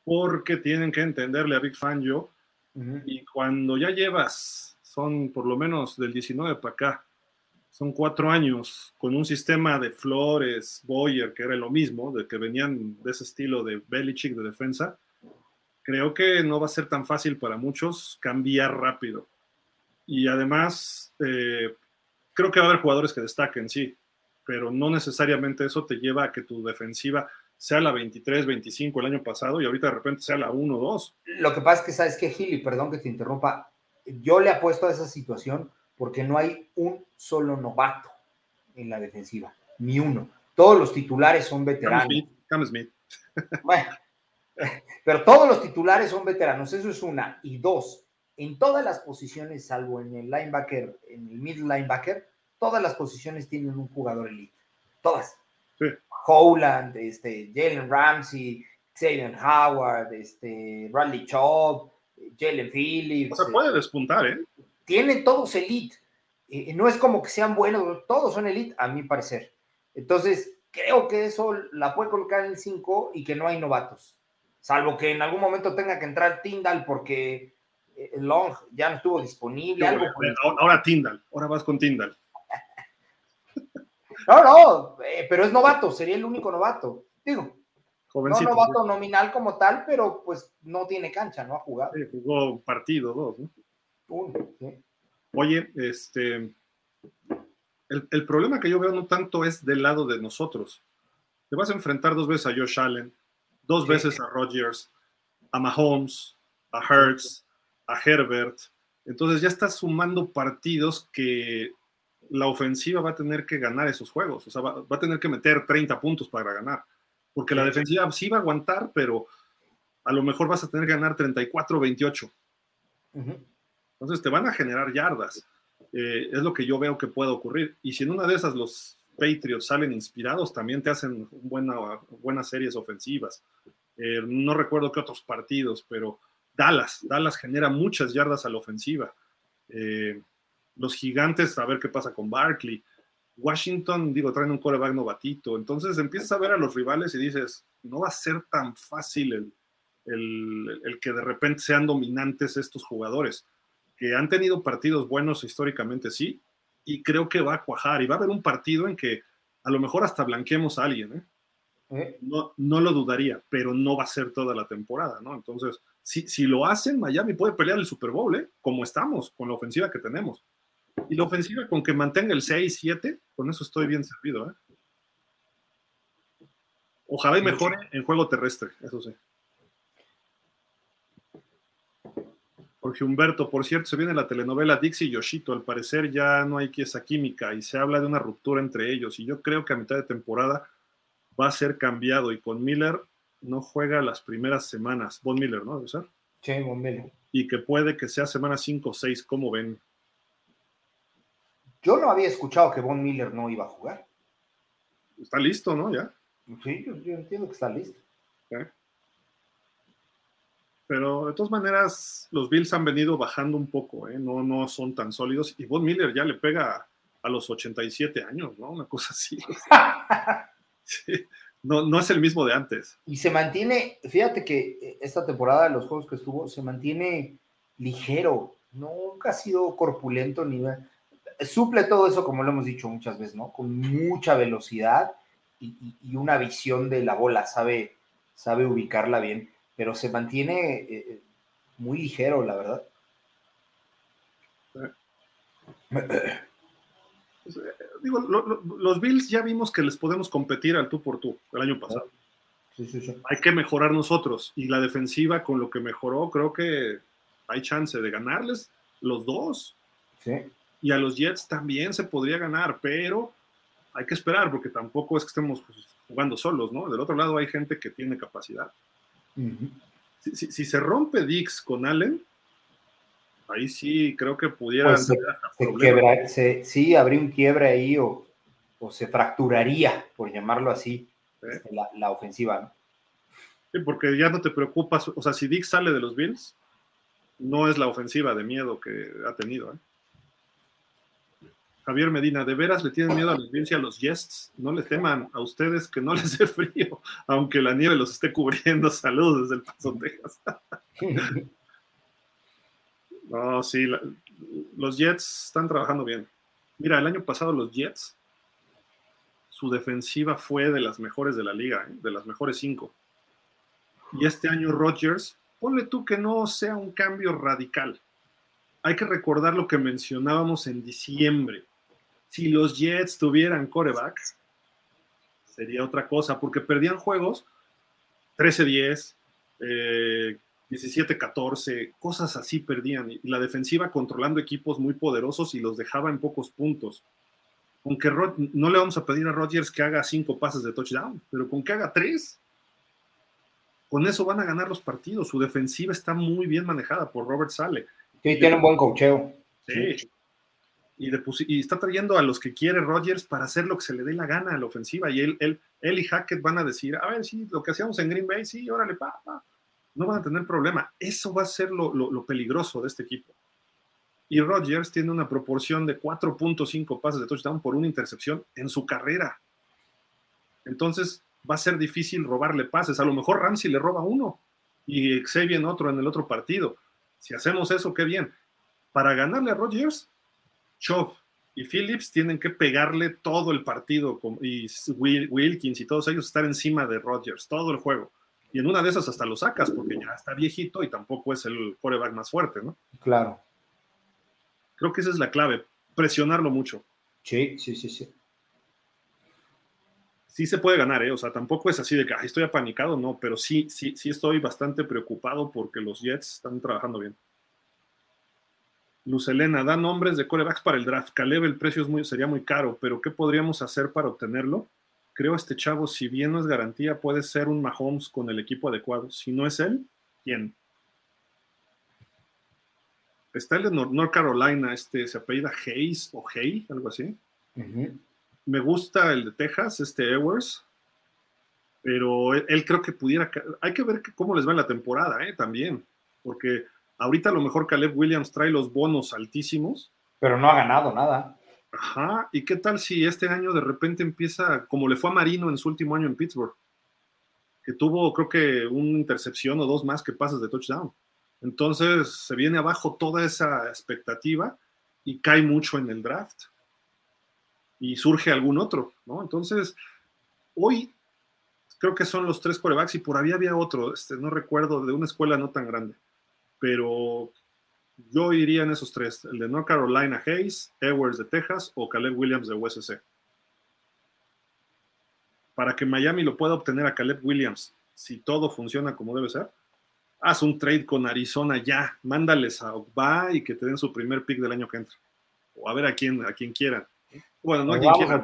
porque tienen que entenderle a Big Fan yo. Y cuando ya llevas, son por lo menos del 19 para acá, son cuatro años con un sistema de Flores, Boyer, que era lo mismo, de que venían de ese estilo de Belichick de defensa, creo que no va a ser tan fácil para muchos cambiar rápido. Y además, eh, creo que va a haber jugadores que destaquen, sí, pero no necesariamente eso te lleva a que tu defensiva sea la 23, 25 el año pasado y ahorita de repente sea la 1, 2. Lo que pasa es que sabes que Gili, perdón que te interrumpa, yo le apuesto a esa situación porque no hay un solo novato en la defensiva, ni uno. Todos los titulares son veteranos. Cam Smith. Bueno, pero todos los titulares son veteranos, eso es una. Y dos, en todas las posiciones, salvo en el linebacker, en el middle linebacker, todas las posiciones tienen un jugador elite. Todas. Sí. Howland, este, Jalen Ramsey, Xavier Howard, este, Bradley Chubb, Jalen Phillips. O sea, puede despuntar, ¿eh? tienen todos elite. no es como que sean buenos, todos son elite, a mi parecer. Entonces, creo que eso la puede colocar en el 5 y que no hay novatos. Salvo que en algún momento tenga que entrar Tyndall porque eh, Long ya no estuvo disponible. ahora, Tyndall, ahora vas con Tyndall. No, no, eh, pero es novato, sería el único novato. Digo, no novato nominal como tal, pero pues no tiene cancha, no ha jugado. jugó partido, dos, ¿no? Oye, este, el, problema que yo veo no tanto es del lado de nosotros. Te vas a enfrentar dos veces a Josh Allen, dos veces a Rodgers, a Mahomes, a Hertz, a Herbert. Entonces ya estás sumando partidos que la ofensiva va a tener que ganar esos juegos. O sea, va, a tener que meter 30 puntos para ganar. Porque la defensiva sí va a aguantar, pero a lo mejor vas a tener que ganar 34-28. Entonces te van a generar yardas. Eh, es lo que yo veo que puede ocurrir. Y si en una de esas los Patriots salen inspirados, también te hacen buena, buenas series ofensivas. Eh, no recuerdo qué otros partidos, pero Dallas, Dallas genera muchas yardas a la ofensiva. Eh, los gigantes, a ver qué pasa con Barkley. Washington, digo, traen un coreback novatito. Entonces empiezas a ver a los rivales y dices, no va a ser tan fácil el que de repente sean dominantes estos jugadores que han tenido partidos buenos históricamente, sí, y creo que va a cuajar y va a haber un partido en que a lo mejor hasta blanqueemos a alguien, ¿eh? ¿Eh? No, no lo dudaría, pero no va a ser toda la temporada, ¿no? Entonces, si, si lo hacen, Miami puede pelear el Super Bowl, ¿eh? Como estamos, con la ofensiva que tenemos. Y la ofensiva con que mantenga el 6-7, con eso estoy bien servido, ¿eh? Ojalá y mejore en juego terrestre, eso sí. Jorge Humberto, por cierto, se viene la telenovela Dixie y Yoshito. Al parecer ya no hay esa química y se habla de una ruptura entre ellos. Y yo creo que a mitad de temporada va a ser cambiado y con Miller no juega las primeras semanas. Von Miller, ¿no? ¿Debe Sí, Von Miller. Y que puede que sea semana 5 o 6, ¿cómo ven? Yo no había escuchado que Von Miller no iba a jugar. Está listo, ¿no? Ya. Sí, yo, entiendo que está listo. Pero de todas maneras, los Bills han venido bajando un poco, ¿eh? no, no son tan sólidos. Y Von Miller ya le pega a los 87 años, ¿no? Una cosa así. no, no es el mismo de antes. Y se mantiene, fíjate que esta temporada de los juegos que estuvo, se mantiene ligero, nunca ha sido corpulento ni suple todo eso, como lo hemos dicho muchas veces, ¿no? Con mucha velocidad y, una visión de la bola, sabe, sabe ubicarla bien, pero se mantiene eh, muy ligero, la verdad. Pues, eh, digo, los Bills ya vimos que les podemos competir al tú por tú el año pasado. Hay que mejorar nosotros y la defensiva con lo que mejoró, creo que hay chance de ganarles los dos. Sí. Y a los Jets también se podría ganar, pero hay que esperar porque tampoco es que estemos pues, jugando solos, ¿no? Del otro lado hay gente que tiene capacidad. si, se rompe Dix con Allen, ahí sí creo que pudiera... Pues sí, habría un quiebre ahí o, se fracturaría, por llamarlo así, este, la, ofensiva, ¿no? Sí, porque ya no te preocupas, o sea, si Dix sale de los Bills, no es la ofensiva de miedo que ha tenido, ¿eh? Javier Medina, ¿de veras le tienen miedo a Bills y a los Jets? No les teman a ustedes que no les dé frío, aunque la nieve los esté cubriendo. Saludos desde el Paso, Texas. no, sí, los Jets están trabajando bien. Mira, el año pasado los Jets, su defensiva fue de las mejores de la liga, ¿eh? de las mejores cinco. Y este año Rodgers, ponle tú que no sea un cambio radical. Hay que recordar lo que mencionábamos en diciembre si los Jets tuvieran corebacks, sería otra cosa, porque perdían juegos 13-10, 17-14, eh, cosas así perdían. Y la defensiva controlando equipos muy poderosos y los dejaba en pocos puntos. Aunque no le vamos a pedir a Rodgers que haga cinco pases de touchdown, pero con que haga tres, con eso van a ganar los partidos. Su defensiva está muy bien manejada por Robert Sale. Sí, tiene un buen cocheo. Sí, y, está trayendo a los que quiere Rodgers para hacer lo que se le dé la gana a la ofensiva. Y él, él, él y Hackett van a decir, a ver, sí, lo que hacíamos en Green Bay, sí, órale, pa, No van a tener problema. Eso va a ser lo, lo, peligroso de este equipo. Y Rodgers tiene una proporción de 4.5 pases de touchdown por una intercepción en su carrera. Entonces va a ser difícil robarle pases. A lo mejor Ramsey le roba uno y Xavier otro en el otro partido. Si hacemos eso, qué bien. Para ganarle a Rodgers, Chop y Phillips tienen que pegarle todo el partido y Wilkins y todos ellos estar encima de Rodgers, todo el juego. Y en una de esas hasta lo sacas porque ya está viejito y tampoco es el quarterback más fuerte, ¿no? Claro. Creo que esa es la clave, presionarlo mucho. Sí, sí, sí, sí. Sí se puede ganar, ¿eh? O sea, tampoco es así de que estoy apanicado, no, pero sí, sí, sí estoy bastante preocupado porque los Jets están trabajando bien. Luz Elena, da nombres de corebacks para el draft. Caleb, el precio es muy, sería muy caro, pero ¿qué podríamos hacer para obtenerlo? Creo este chavo, si bien no es garantía, puede ser un Mahomes con el equipo adecuado. Si no es él, ¿quién? Está el de North Carolina, este, se apellida Hayes o Hay, algo así. Me gusta el de Texas, este Ewers, pero él, creo que pudiera. Hay que ver cómo les va en la temporada, ¿eh? También, porque Ahorita a lo mejor Caleb Williams trae los bonos altísimos. Pero no ha ganado nada. Ajá, ¿y qué tal si este año de repente empieza como le fue a Marino en su último año en Pittsburgh? Que tuvo creo que una intercepción o dos más que pasas de touchdown. Entonces se viene abajo toda esa expectativa y cae mucho en el draft. Y surge algún otro, ¿no? Entonces, hoy creo que son los tres corebacks y por ahí había otro, este, no recuerdo, de una escuela no tan grande pero yo iría en esos tres, el de North Carolina Hayes, Edwards de Texas o Caleb Williams de USC. Para que Miami lo pueda obtener a Caleb Williams, si todo funciona como debe ser, haz un trade con Arizona ya, mándales a Ogba y que te den su primer pick del año que entra. O a ver a quién, a quien quieran. Bueno, no a quien quiera.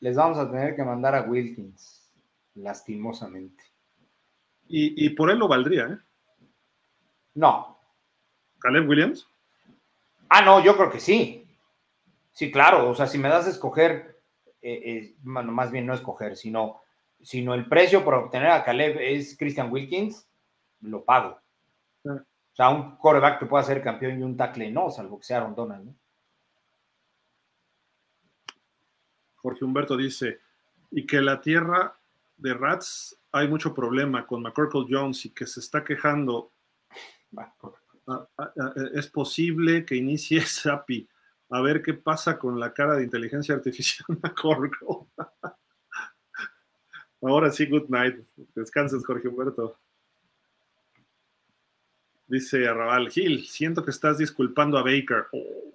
les vamos a tener que mandar a Wilkins. lastimosamente. Y, y por él lo valdría, ¿eh? No. ¿Caleb Williams? Ah, no, yo creo que sí. Sí, claro. O sea, si me das a escoger, eh, eh, bueno, más bien no escoger, sino, sino el precio por obtener a Caleb es Christian Wilkins, lo pago. Ah. O sea, un coreback que pueda ser campeón y un tackle no, salvo que sea Aaron Donald, ¿no? Jorge Humberto dice, y que la tierra de Rats hay mucho problema con McCorkle Jones y que se está quejando. Ah, ah, eh, es posible que inicie Sapi a ver qué pasa con la cara de inteligencia artificial. Ahora sí, good night. Descanses, Jorge Humberto. Dice Arrabal, Gil, siento que estás disculpando a Baker. Oh.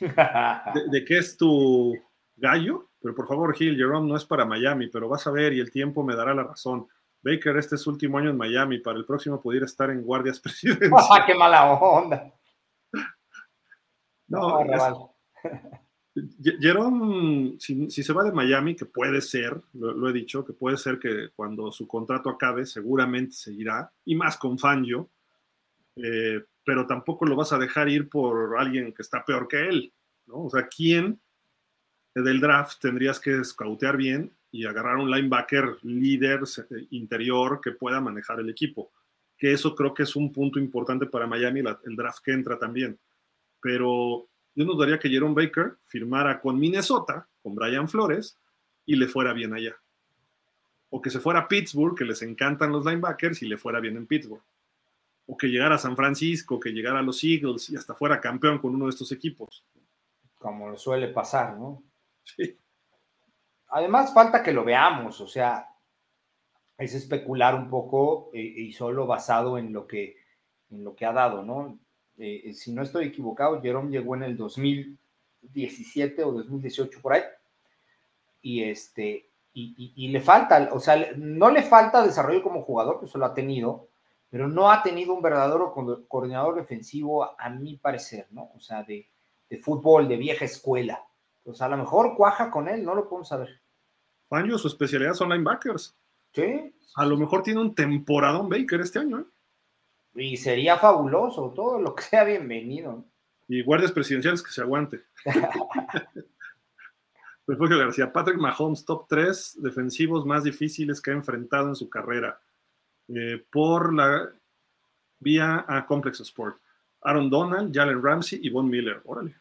¿De, qué es tu gallo? Pero por favor, Gil, Jerome no es para Miami, pero vas a ver y el tiempo me dará la razón. Baker, este es su último año en Miami, para el próximo pudiera estar en guardias presidenciales. ¡Qué mala onda! No, no Jerome, si, se va de Miami, que puede ser, lo, he dicho, que puede ser que cuando su contrato acabe, seguramente seguirá, y más con Fangio, eh, pero tampoco lo vas a dejar ir por alguien que está peor que él, ¿no? O sea, ¿quién del draft tendrías que escautear bien y agarrar un linebacker líder interior que pueda manejar el equipo? Que eso creo que es un punto importante para Miami, el draft que entra también. Pero yo nos daría que Jerome Baker firmara con Minnesota, con Brian Flores, y le fuera bien allá. O que se fuera a Pittsburgh, que les encantan los linebackers, y le fuera bien en Pittsburgh o que llegara a San Francisco, que llegara a los Eagles y hasta fuera campeón con uno de estos equipos. Como suele pasar, ¿no? Sí. Además, falta que lo veamos, o sea, es especular un poco eh, y solo basado en lo que, en lo que ha dado, ¿no? Eh, eh, si no estoy equivocado, Jerome llegó en el 2017 o 2018 por ahí. Y este, y, le falta, o sea, no le falta desarrollo como jugador, que eso lo ha tenido, pero no ha tenido un verdadero coordinador defensivo, a mi parecer, ¿no? O sea, de, fútbol, de vieja escuela. Pues a lo mejor cuaja con él, no lo podemos saber. Fangio, su especialidad son linebackers. Sí. A lo mejor tiene un temporadón Baker este año, ¿eh? Y sería fabuloso, todo lo que sea bienvenido. Y guardias presidenciales que se aguante. Refugio García, Patrick Mahomes, top 3 defensivos más difíciles que ha enfrentado en su carrera. Eh, por la vía a Complex Sport. Aaron Donald, Jalen Ramsey y Von Miller. Órale.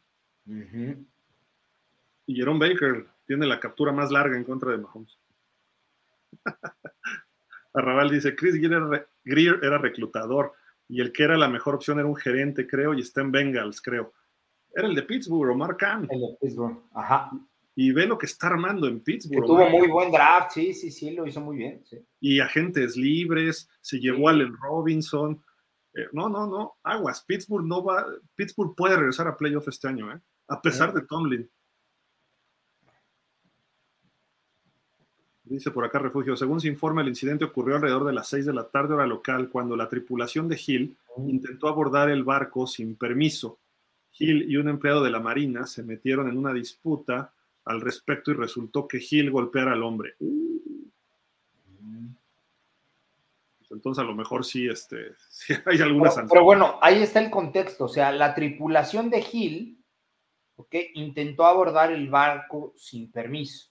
Y Jerome Baker tiene la captura más larga en contra de Mahomes. Arrabal dice, Chris Greer era reclutador y el que era la mejor opción era un gerente, creo, y está en Bengals, creo. Era el de Pittsburgh, Omar Khan. El de Pittsburgh, ajá y ve lo que está armando en Pittsburgh. tuvo muy buen draft, sí, sí, sí, lo hizo muy bien. Y agentes libres, se llevó a Allen Robinson. Eh, no, no, no, aguas. Pittsburgh no va, Pittsburgh puede regresar a playoff este año, ¿eh? a pesar de Tomlin. Dice por acá Refugio, según se informa, el incidente ocurrió alrededor de las 6 de la tarde hora local, cuando la tripulación de Hill intentó abordar el barco sin permiso. Hill y un empleado de la Marina se metieron en una disputa al respecto y resultó que Gil golpeara al hombre. Pues entonces a lo mejor sí, este, hay algunas pero, pero, bueno, ahí está el contexto. O sea, la tripulación de Gil intentó abordar el barco sin permiso.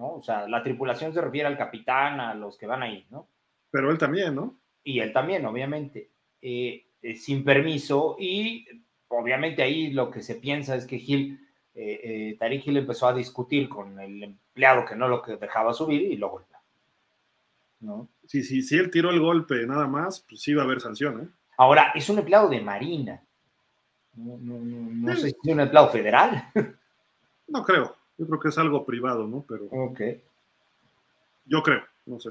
¿No? O sea, la tripulación se refiere al capitán, a los que van ahí, ¿no? Pero él también, ¿no? Y él también, obviamente. Eh, eh, sin permiso y obviamente ahí lo que se piensa es que Gil eh, eh, Tariq Hill empezó a discutir con el empleado que no lo dejaba subir y lo golpeó. ¿no? Sí, sí, si él tiró el golpe nada más, pues sí va a haber sanción. ¿eh? Ahora, es un empleado de Marina. No, sé si es un empleado federal. No creo. Yo creo que es algo privado, ¿no? Pero. Ok. Yo creo, no sé.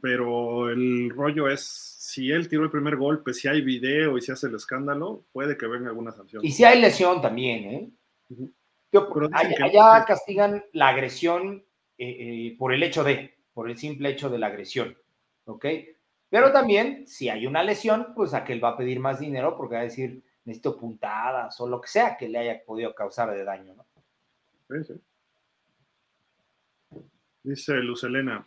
Pero el rollo es, si él tiró el primer golpe, si hay video y se hace el escándalo, puede que venga alguna sanción. Y si hay lesión también, ¿eh? allá, castigan la agresión eh, eh, por el hecho de, por el simple hecho de la agresión, ¿ok? Pero también, si hay una lesión, pues aquel va a pedir más dinero porque va a decir, necesito puntadas o lo que sea que le haya podido causar de daño, ¿no? Sí, sí. Dice Luz Elena,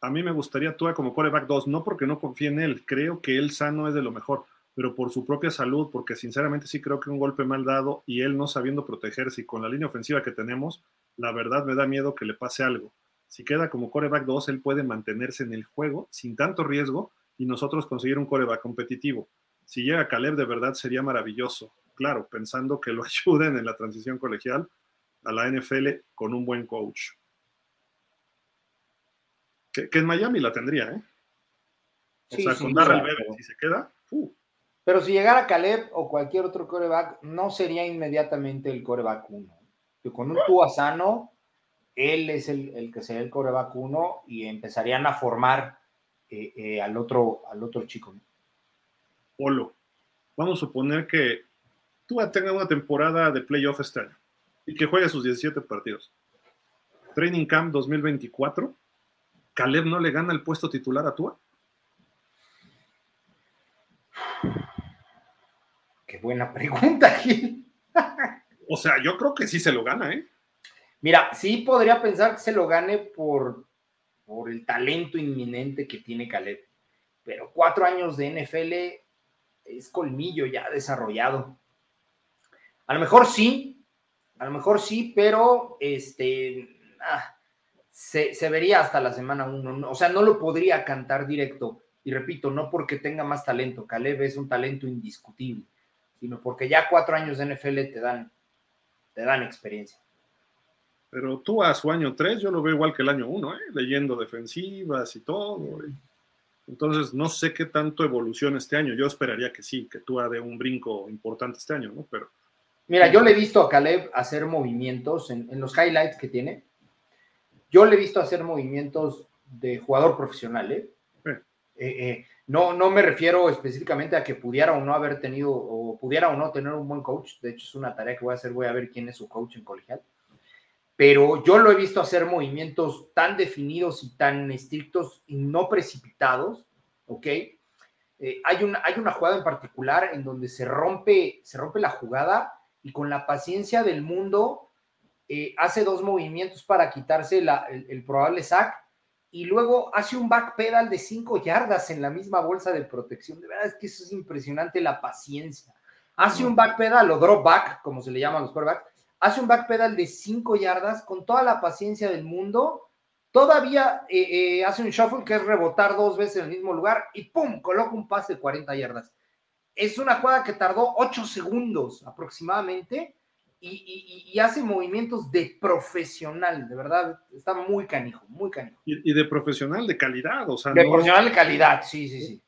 a mí me gustaría Tua como coreback 2, no porque no confíe en él, creo que él sano es de lo mejor, pero por su propia salud, porque sinceramente sí creo que un golpe mal dado y él no sabiendo protegerse y con la línea ofensiva que tenemos, la verdad me da miedo que le pase algo. Si queda como coreback 2, él puede mantenerse en el juego sin tanto riesgo y nosotros conseguir un coreback competitivo. Si llega Caleb, de verdad sería maravilloso. Claro, pensando que lo ayuden en la transición colegial a la NFL con un buen coach. Que, en Miami la tendría, ¿eh? O sea, con Darrell si se queda. Uh. Pero si llegara Caleb o cualquier otro coreback, no sería inmediatamente el coreback 1. Con un Tua sano, él es el, que sería el coreback 1 y empezarían a formar eh, eh, al, otro, al otro chico. Polo, vamos a suponer que Tua tenga una temporada de playoff este año y que juegue sus 17 partidos. Training Camp 2024 ¿Caleb no le gana el puesto titular a Tua? Qué buena pregunta, Gil. o sea, yo creo que sí se lo gana, ¿eh? Mira, sí podría pensar que se lo gane por, por el talento inminente que tiene Caleb. Pero cuatro años de NFL es colmillo ya desarrollado. A lo mejor sí, a lo mejor sí, pero este. Ah, se, vería hasta la semana uno. O sea, no lo podría cantar directo. Y repito, no porque tenga más talento. Caleb es un talento indiscutible, sino porque ya cuatro años de NFL te dan, te dan experiencia. Pero tú a su año tres, yo lo veo igual que el año uno, ¿eh? leyendo defensivas y todo. Entonces, no sé qué tanto evoluciona este año. Yo esperaría que sí, que tú de un brinco importante este año, ¿no? Pero. Mira, yo le he visto a Caleb hacer movimientos en, en los highlights que tiene yo le he visto hacer movimientos de jugador profesional, ¿eh? Eh, eh, no, no me refiero específicamente a que pudiera o no haber tenido, o pudiera o no tener un buen coach. De hecho, es una tarea que voy a hacer, voy a ver quién es su coach en colegial. Pero yo lo he visto hacer movimientos tan definidos y tan estrictos y no precipitados, ¿ok? hay, una, hay una jugada en particular en donde se rompe, se rompe la jugada y con la paciencia del mundo eh, hace dos movimientos para quitarse el, probable sack y luego hace un backpedal de cinco yardas en la misma bolsa de protección. De verdad es que eso es impresionante la paciencia. Hace un backpedal o drop back, como se le llama a los quarterbacks, hace un backpedal de cinco yardas con toda la paciencia del mundo. Todavía eh, eh, hace un shuffle que es rebotar dos veces en el mismo lugar y ¡pum! coloca un pase de 40 yardas. Es una jugada que tardó ocho segundos aproximadamente y, hace movimientos de profesional, de verdad, está muy canijo, muy canijo. Y, de profesional de calidad, o sea. De profesional de calidad, sí, sí, sí.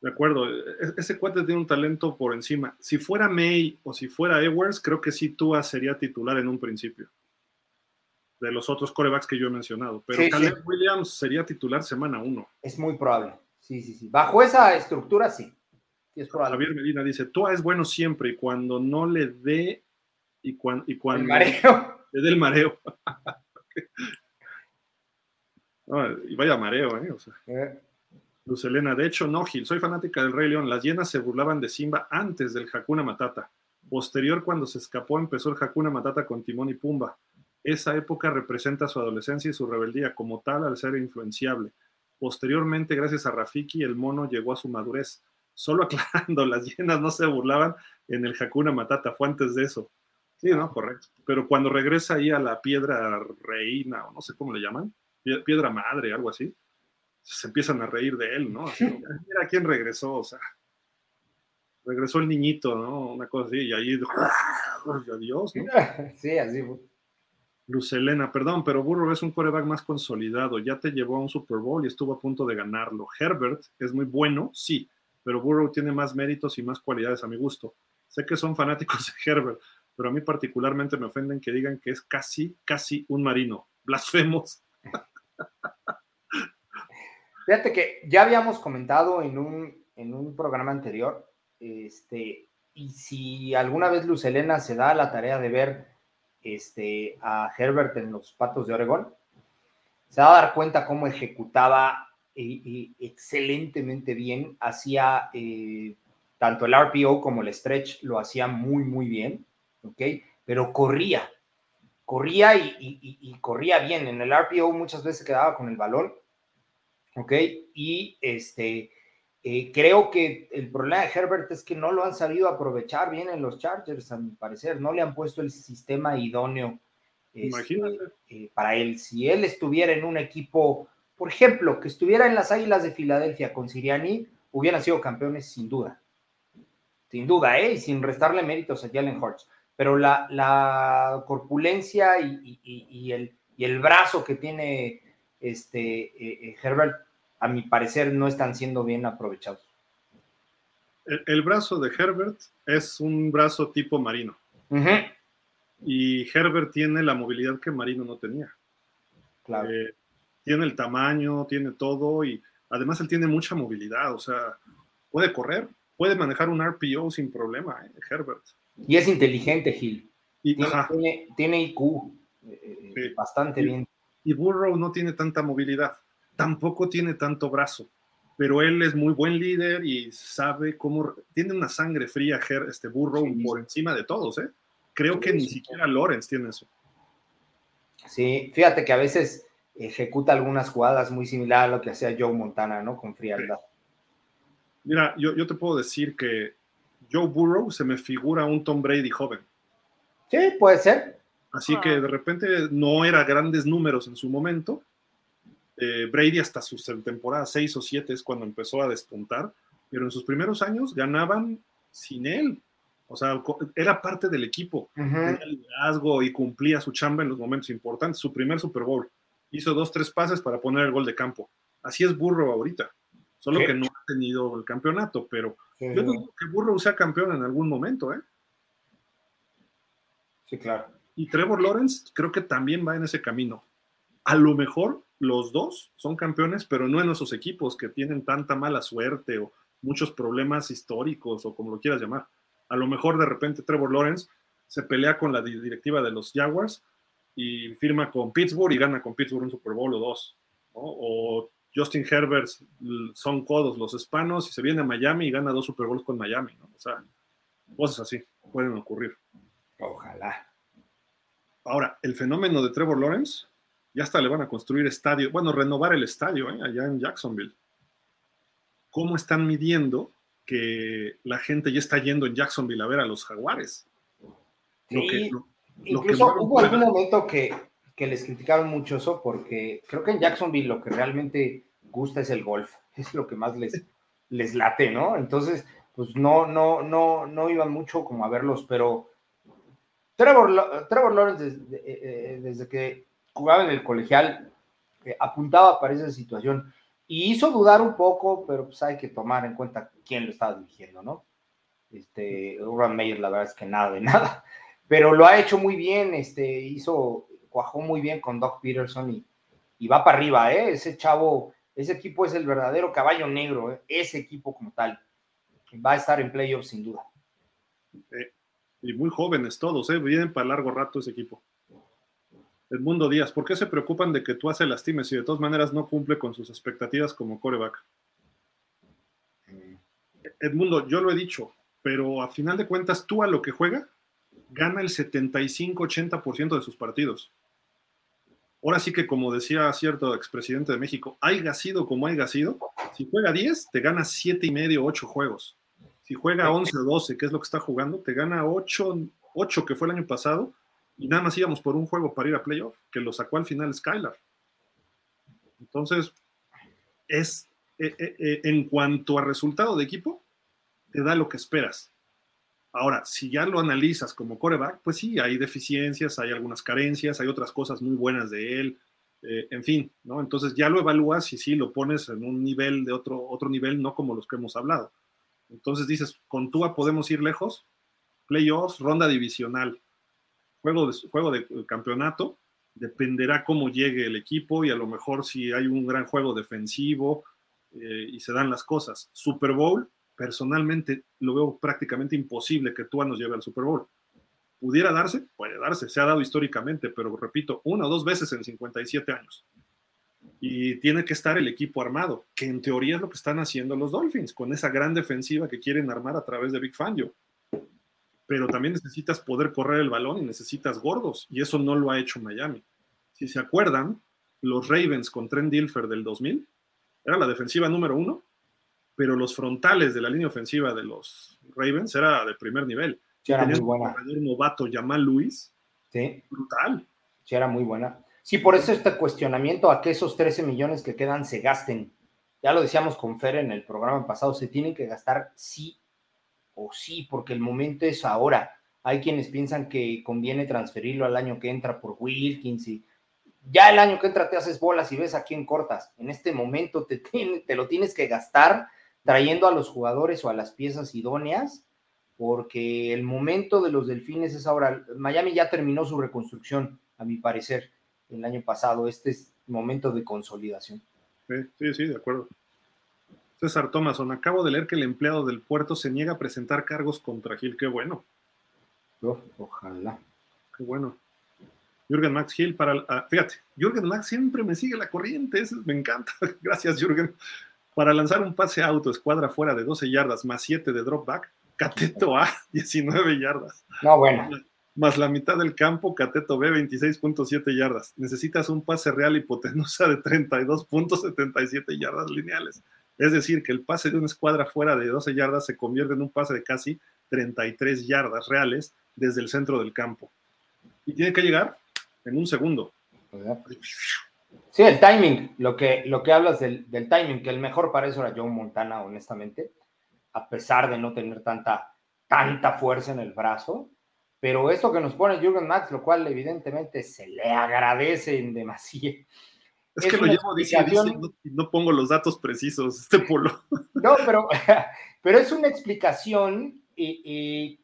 De acuerdo, e, ese cuate tiene un talento por encima. Si fuera May o si fuera Edwards, creo que sí Tua sería titular en un principio. De los otros corebacks que yo he mencionado. Pero Caleb Williams sería titular semana uno. Es muy probable. Sí, sí, sí. Bajo esa estructura, sí. Javier Medina dice, Tua es bueno siempre y cuando no le dé y, cuando, y cuando el mareo. le dé el mareo. y vaya mareo, ¿eh? O sea. eh. Luz Elena, de hecho, no, Gil, soy fanática del Rey León. Las hienas se burlaban de Simba antes del Hakuna Matata. Posterior, cuando se escapó, empezó el Hakuna Matata con Timón y Pumba. Esa época representa su adolescencia y su rebeldía como tal al ser influenciable. Posteriormente, gracias a Rafiki, el mono llegó a su madurez. Solo aclarando, las hienas no se burlaban en el Hakuna Matata, fue antes de eso. Sí, ¿no? Correcto. Pero cuando regresa ahí a la piedra reina, o no sé cómo le llaman, piedra madre, algo así, se empiezan a reír de él, ¿no? mira quién regresó, o sea, regresó el niñito, ¿no? Una cosa así, y ahí, adiós, ¿no? Sí, así Lucelena, perdón, pero Burrow es un coreback más consolidado, ya te llevó a un Super Bowl y estuvo a punto de ganarlo. Herbert es muy bueno, sí, pero Burrow tiene más méritos y más cualidades a mi gusto. Sé que son fanáticos de Herbert, pero a mí particularmente me ofenden que digan que es casi, casi un marino. Blasfemos. Fíjate que ya habíamos comentado en un, en un programa anterior, este, y si alguna vez Luz Elena se da la tarea de ver este, a Herbert en los Patos de Oregón, se va a dar cuenta cómo ejecutaba y, excelentemente bien. Hacía eh, tanto el RPO como el stretch, lo hacía muy, muy bien, ¿ok? Pero corría, corría y, corría bien. En el RPO muchas veces quedaba con el balón. ¿Ok? Y este, eh, creo que el problema de Herbert es que no lo han sabido aprovechar bien en los Chargers, a mi parecer. No le han puesto el sistema idóneo este, eh, para él. Si él estuviera en un equipo, por ejemplo, que estuviera en las Águilas de Filadelfia con Siriani, hubieran sido campeones sin duda. Sin duda, ¿eh? Y sin restarle méritos a Jalen Hurts pero la, corpulencia y, el, el, brazo que tiene este eh, Herbert, a mi parecer, no están siendo bien aprovechados. El, brazo de Herbert es un brazo tipo marino. Y Herbert tiene la movilidad que Marino no tenía. Claro. Eh, tiene el tamaño, tiene todo y además él tiene mucha movilidad, o sea, puede correr, puede manejar un RPO sin problema, Herbert. Y es inteligente, Gil. Y, tiene, IQ eh, eh, bastante bien. Y Burrow no tiene tanta movilidad, tampoco tiene tanto brazo, pero él es muy buen líder y sabe cómo. Tiene una sangre fría, este Burrow, por encima de todos, ¿eh? Creo que ni siquiera Lawrence tiene eso. Sí, fíjate que a veces ejecuta algunas jugadas muy similares a lo que hacía Joe Montana, ¿no? Con frialdad. Mira, yo, yo te puedo decir que Joe Burrow se me figura un Tom Brady joven. Sí, puede ser. Así que de repente no era grandes números en su momento. Eh, Brady hasta su temporada 6 o 7 es cuando empezó a despuntar, pero en sus primeros años ganaban sin él. O sea, era parte del equipo, tenía liderazgo y cumplía su chamba en los momentos importantes. Su primer Super Bowl hizo dos, tres pases para poner el gol de campo. Así es Burrow ahorita, solo que no ha tenido el campeonato, pero yo creo que Burrow sea campeón en algún momento, ¿eh? Sí, claro. Y Trevor Lawrence creo que también va en ese camino. A lo mejor los dos son campeones, pero no en esos equipos que tienen tanta mala suerte o muchos problemas históricos o como lo quieras llamar. A lo mejor de repente Trevor Lawrence se pelea con la directiva de los Jaguars y firma con Pittsburgh y gana con Pittsburgh un Super Bowl o dos. O Justin Herbert son codos los hispanos y se viene a Miami y gana dos Super Bowls con Miami, ¿no? O sea, cosas así pueden ocurrir. Ojalá. Ahora, el fenómeno de Trevor Lawrence, ya hasta le van a construir estadio, bueno, renovar el estadio ¿eh? allá en Jacksonville. ¿Cómo están midiendo que la gente ya está yendo en Jacksonville a ver a los jaguares? Sí, incluso hubo algún momento que, que les criticaron mucho eso porque creo que en Jacksonville lo que realmente gusta es el golf, es lo que más les, les late, ¿no? Entonces, pues no, no, no, no iban mucho como a verlos, pero Trevor, Trevor Lawrence desde, eh, eh, que jugaba en el colegial eh, apuntaba para esa situación y hizo dudar un poco, pero pues hay que tomar en cuenta quién lo estaba dirigiendo, ¿no? Este, Urban Meyer, la verdad es que nada de nada, pero lo ha hecho muy bien, este, hizo, cuajó muy bien con Doc Peterson y, y va para arriba, ¿eh? Ese chavo, ese equipo es el verdadero caballo negro, ¿eh? ese equipo como tal. Va a estar en playoffs sin duda. y muy jóvenes todos, ¿eh? Vienen para largo rato ese equipo. Edmundo Díaz, ¿por qué se preocupan de que tú haces lastimes y de todas maneras no cumple con sus expectativas como coreback? Mm. Edmundo, yo lo he dicho, pero a final de cuentas, tú a lo que juega, gana el 75-80% de sus partidos. Ahora sí que, como decía cierto expresidente de México, haya sido como haya sido, si juega 10, te gana 7 y medio, 8 juegos. Si juega 11 o 12, que es lo que está jugando, te gana 8, 8 que fue el año pasado, y nada más íbamos por un juego para ir a playoff, que lo sacó al final Skylar. Entonces, es eh, eh, eh, en cuanto a resultado de equipo, te da lo que esperas. Ahora, si ya lo analizas como coreback, pues sí, hay deficiencias, hay algunas carencias, hay otras cosas muy buenas de él, eh, en fin, ¿no? Entonces ya lo evalúas y sí lo pones en un nivel de otro, otro nivel, no como los que hemos hablado. Entonces dices, con Tua podemos ir lejos, playoffs, ronda divisional, juego de, juego de campeonato, dependerá cómo llegue el equipo y a lo mejor si hay un gran juego defensivo eh, y se dan las cosas. Super Bowl, personalmente lo veo prácticamente imposible que Tua nos lleve al Super Bowl. ¿Pudiera darse? Puede darse, se ha dado históricamente, pero repito, una o dos veces en 57 años. Y tiene que estar el equipo armado, que en teoría es lo que están haciendo los Dolphins, con esa gran defensiva que quieren armar a través de Big Fangio. Pero también necesitas poder correr el balón y necesitas gordos, y eso no lo ha hecho Miami. Si se acuerdan, los Ravens con Trent Dilfer del 2000 era la defensiva número uno, pero los frontales de la línea ofensiva de los Ravens era de primer nivel. Sí, era muy buena. Un novato Jamal Luis. Sí. Brutal. Sí, era muy buena. Sí, por eso este cuestionamiento a que esos 13 millones que quedan se gasten. Ya lo decíamos con Fer en el programa pasado, se tienen que gastar sí o sí, porque el momento es ahora. Hay quienes piensan que conviene transferirlo al año que entra por Wilkins y ya el año que entra te haces bolas y ves a quién cortas. En este momento te, te lo tienes que gastar trayendo a los jugadores o a las piezas idóneas, porque el momento de los delfines es ahora. Miami ya terminó su reconstrucción, a mi parecer, el año pasado. Este es momento de consolidación. Sí, sí, de acuerdo. César Thomason, acabo de leer que el empleado del puerto se niega a presentar cargos contra Gil. Qué bueno. ojalá. Qué bueno. Jürgen Max Gil para. Ah, fíjate, Jürgen Max siempre me sigue la corriente. Eso me encanta. Gracias, Jürgen. Para lanzar un pase auto, escuadra fuera de 12 yardas más 7 de dropback, Cateto A, 19 yardas. No, bueno. Más la mitad del campo, Cateto B, 26.7 yardas. Necesitas un pase real hipotenusa de 32.77 yardas lineales. Es decir, que el pase de una escuadra fuera de 12 yardas se convierte en un pase de casi 33 yardas reales desde el centro del campo. Y tiene que llegar en un segundo. Sí, el timing, lo que, lo que hablas del, timing, que el mejor para eso era John Montana, honestamente, a pesar de no tener tanta, tanta fuerza en el brazo. Pero esto que nos pone Jürgen Max, lo cual evidentemente se le agradece en demasía. Es, que lo llevo diciendo y no, pongo los datos precisos, este polo. No, pero, pero es una explicación, y,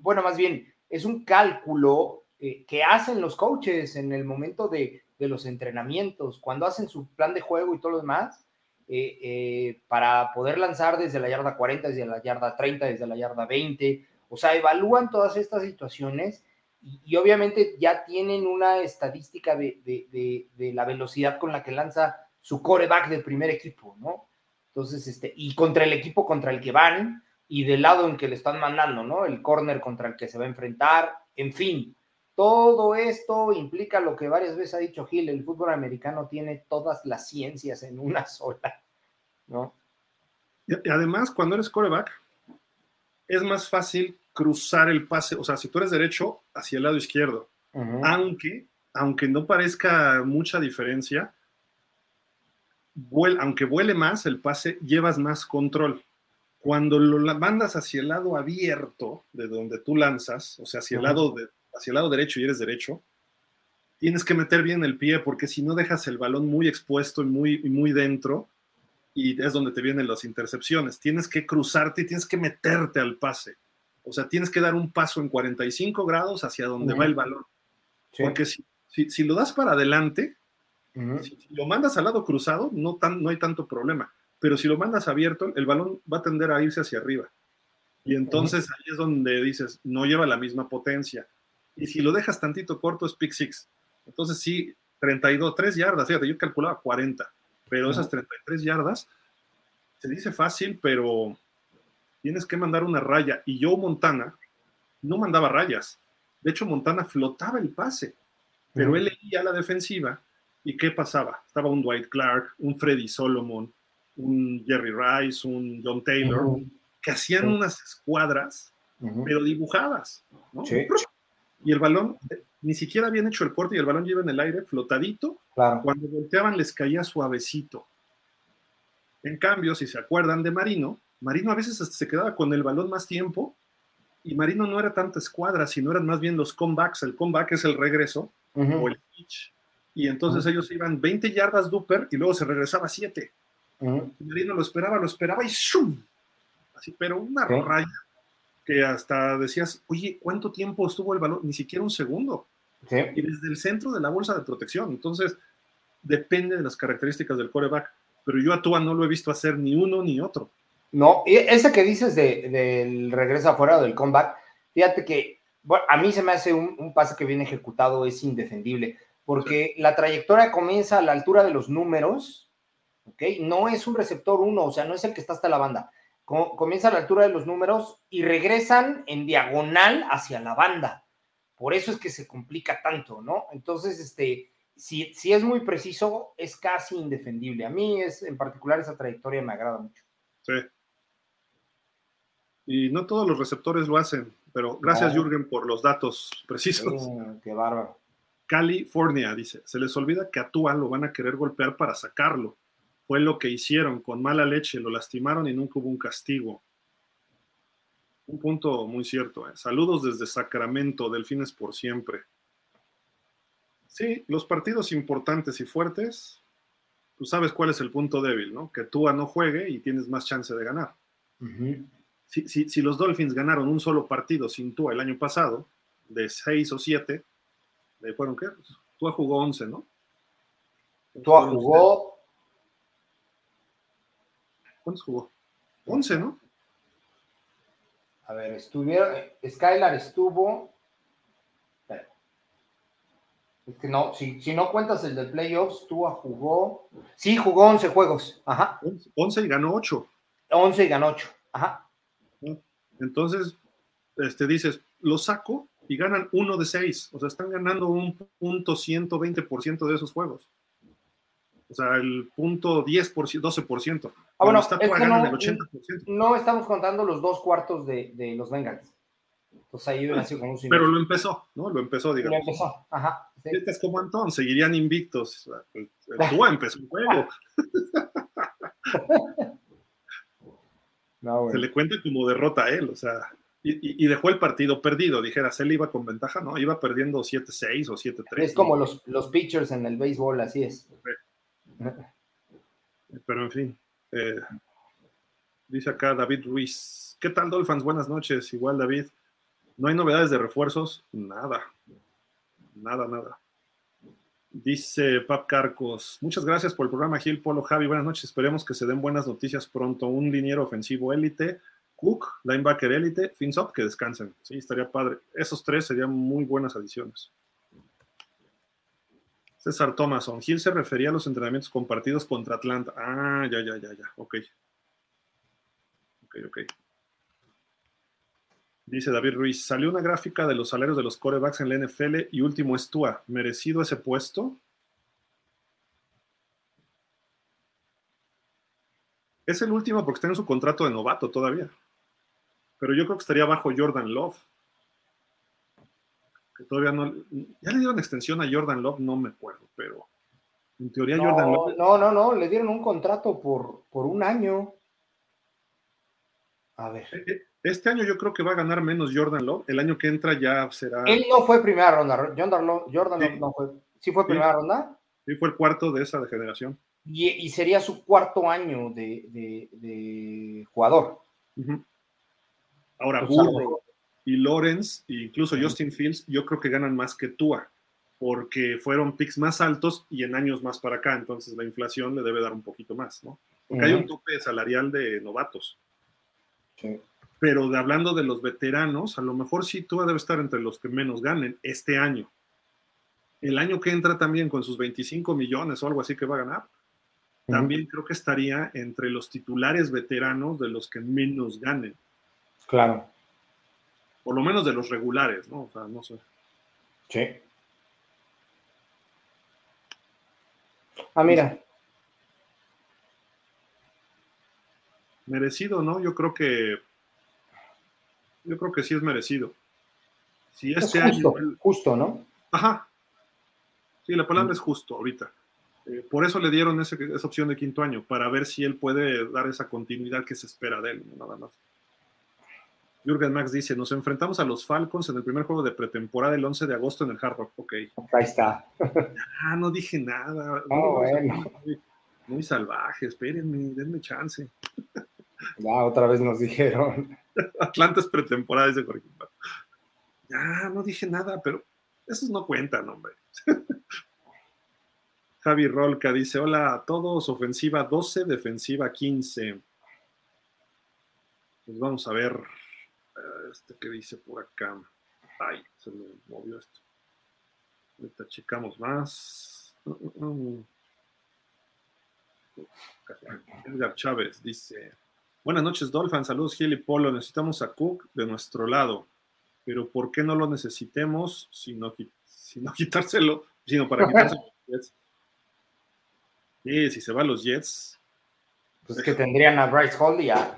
bueno, más bien, es un cálculo eh, que hacen los coaches en el momento de, de los entrenamientos, cuando hacen su plan de juego y todo lo demás, eh, eh, para poder lanzar desde la yarda 40, desde la yarda 30, desde la yarda 20. O sea, evalúan todas estas situaciones y, obviamente ya tienen una estadística de, la velocidad con la que lanza su coreback del primer equipo, ¿no? Entonces, este, y contra el equipo contra el que van y del lado en que le están mandando, ¿no? El corner contra el que se va a enfrentar, en fin, todo esto implica lo que varias veces ha dicho Gil, el fútbol americano tiene todas las ciencias en una sola, ¿no? Y además, cuando eres coreback, es más fácil cruzar el pase, o sea, si tú eres derecho, hacia el lado izquierdo, aunque, aunque no parezca mucha diferencia, aunque vuele más el pase, llevas más control. Cuando lo mandas hacia el lado abierto de donde tú lanzas, o sea, hacia el lado de, hacia el lado derecho y eres derecho, tienes que meter bien el pie porque si no dejas el balón muy expuesto y muy, muy dentro y es donde te vienen las intercepciones. Tienes que cruzarte y tienes que meterte al pase. O sea, tienes que dar un paso en 45 grados hacia donde va el balón. Porque si, si, lo das para adelante, si, lo mandas al lado cruzado, no, tan, no hay tanto problema. Pero si lo mandas abierto, el balón va a tender a irse hacia arriba. Y entonces ahí es donde dices, no lleva la misma potencia. Y si lo dejas tantito corto, es pick six. Entonces sí, 32, 3 yardas, fíjate, yo calculaba 40, pero esas 33 yardas, se dice fácil, pero tienes que mandar una raya. Y yo, Montana, no mandaba rayas. De hecho, Montana flotaba el pase, pero él leía la defensiva. ¿Y qué pasaba? Estaba un Dwight Clark, un Freddy Solomon, un Jerry Rice, un John Taylor, que hacían unas escuadras, pero dibujadas. ¿no? y el balón ni siquiera habían hecho el corte y el balón lleva en el aire flotadito. Cuando volteaban les caía suavecito. En cambio, si se acuerdan de Marino, Marino a veces se quedaba con el balón más tiempo y Marino no era tanta escuadra, sino eran más bien los comebacks. El comeback es el regreso o el pitch. Y entonces ellos iban 20 yardas duper y luego se regresaba 7. Marino lo esperaba, lo esperaba y ¡shum! Así, pero una raya que hasta decías, oye, ¿cuánto tiempo estuvo el balón? Ni siquiera un segundo. Y desde el centro de la bolsa de protección. Entonces, depende de las características del coreback. Pero yo a Tua no lo he visto hacer ni uno ni otro. No, ese que dices del de, regreso afuera del comeback, fíjate que bueno, a mí se me hace un, pase que viene ejecutado, es indefendible, porque la trayectoria comienza a la altura de los números, ¿ok? No es un receptor uno, o sea, no es el que está hasta la banda comienza a la altura de los números y regresan en diagonal hacia la banda. Por eso es que se complica tanto, ¿no? Entonces, este, si, si es muy preciso, es casi indefendible. A mí es, en particular, esa trayectoria me agrada mucho. Sí. Y no todos los receptores lo hacen, pero gracias, Jürgen, por los datos precisos. qué bárbaro. California dice: se les olvida que a Tua lo van a querer golpear para sacarlo. Fue lo que hicieron, con mala leche, lo lastimaron y nunca hubo un castigo. Un punto muy cierto. ¿eh? Saludos desde Sacramento, Delfines por siempre. Sí, los partidos importantes y fuertes, tú sabes cuál es el punto débil, ¿no? Que Tua no juegue y tienes más chance de ganar. Si, los Dolphins ganaron un solo partido sin Tua el año pasado, de seis o siete, ¿fueron qué? Tua jugó once, ¿no? Tua jugó ¿Cuántos jugó? 11, ¿no? A ver, estuvieron. Skylar estuvo. Es que no, si, si no cuentas el de playoffs, Tua jugó. Sí, jugó 11 juegos. Ajá. 11 y ganó 8. 11 y ganó 8. Ajá. Entonces, este, dices, lo saco y ganan uno de 6. O sea, están ganando un punto 120% de esos juegos. O sea, el punto 10%, 12%. Ah, bueno, está no, el 80%. no estamos contando los dos cuartos de, de los Bengals. Entonces ahí ah, como un Pero lo empezó, ¿no? Lo empezó, digamos. Lo empezó, ajá. Este es como Antón, seguirían invictos. Tua empezó el juego. no, Se le cuenta como derrota a él, o sea. Y, y, dejó el partido perdido, dijeras, él iba con ventaja, ¿no? Iba perdiendo 7-6 o 7-3. Es como los, los pitchers en el béisbol, así es. Pero en fin, eh, dice acá David Ruiz. ¿Qué tal, Dolphins? Buenas noches. Igual, David. ¿No hay novedades de refuerzos? Nada. Nada, nada. Dice Pap Carcos. Muchas gracias por el programa, Gil Polo Javi. Buenas noches. Esperemos que se den buenas noticias pronto. Un liniero ofensivo élite. Cook, linebacker élite, Finsop, que descansen. Sí, estaría padre. Esos tres serían muy buenas adiciones. César Thomason. Gil se refería a los entrenamientos compartidos contra Atlanta. Ah, ya, ya, ya, ya. Ok. Ok, ok. Dice David Ruiz, salió una gráfica de los salarios de los corebacks en la NFL y último es Tua. ¿Merecido ese puesto? Es el último porque está en su contrato de novato todavía. Pero yo creo que estaría bajo Jordan Love que todavía no. ¿Ya le dieron extensión a Jordan Love? No me acuerdo, pero en teoría Jordan Love. No, no, no, le dieron un contrato por, por un año. A ver. Este año yo creo que va a ganar menos Jordan Love. El año que entra ya será. Él no fue primera ronda. Jordan Love, Jordan Love no fue. ¿Sí fue primera ronda? Sí, fue el cuarto de esa generación. Y, sería su cuarto año de, jugador. Ahora, Burro, y Lawrence, e incluso Justin Fields, yo creo que ganan más que Tua, porque fueron picks más altos y en años más para acá, entonces la inflación le debe dar un poquito más, ¿no? Porque hay un tope salarial de novatos. Pero de, hablando de los veteranos, a lo mejor sí Tua debe estar entre los que menos ganen este año. El año que entra también con sus 25 millones o algo así que va a ganar, también creo que estaría entre los titulares veteranos de los que menos ganen. Claro por lo menos de los regulares, ¿no? O sea, no sé. Sí. Ah, mira. Merecido, ¿no? Yo creo que. Yo creo que sí es merecido. Si este justo, año. Justo, ¿no? Ajá. Sí, la palabra es justo ahorita. Eh, por eso le dieron esa opción de quinto año, para ver si él puede dar esa continuidad que se espera de él, nada más. Jürgen Max dice, nos enfrentamos a los Falcons en el primer juego de pretemporada el 11 de agosto en el Hard Rock. Ok. Ahí está. ah, no dije nada. muy, salvaje, espérenme, denme chance. ya, otra vez nos dijeron. Atlanta es pretemporada, dice Jorge. Ya, no dije nada, pero esos no cuentan, hombre. Javi Rolca dice, hola a todos, ofensiva 12, defensiva 15. Pues vamos a ver este que dice por acá. Ay, se me movió esto. Ahorita checamos más. Edgar Chávez dice: Buenas noches, Dolphin. Saludos, Gil y Polo. Necesitamos a Cook de nuestro lado. Pero ¿por qué no lo necesitemos sino, sino quitárselo, sino para quitárselo los Jets? Sí, si se va a los Jets. Pues es que tendrían a Bryce Hall y a,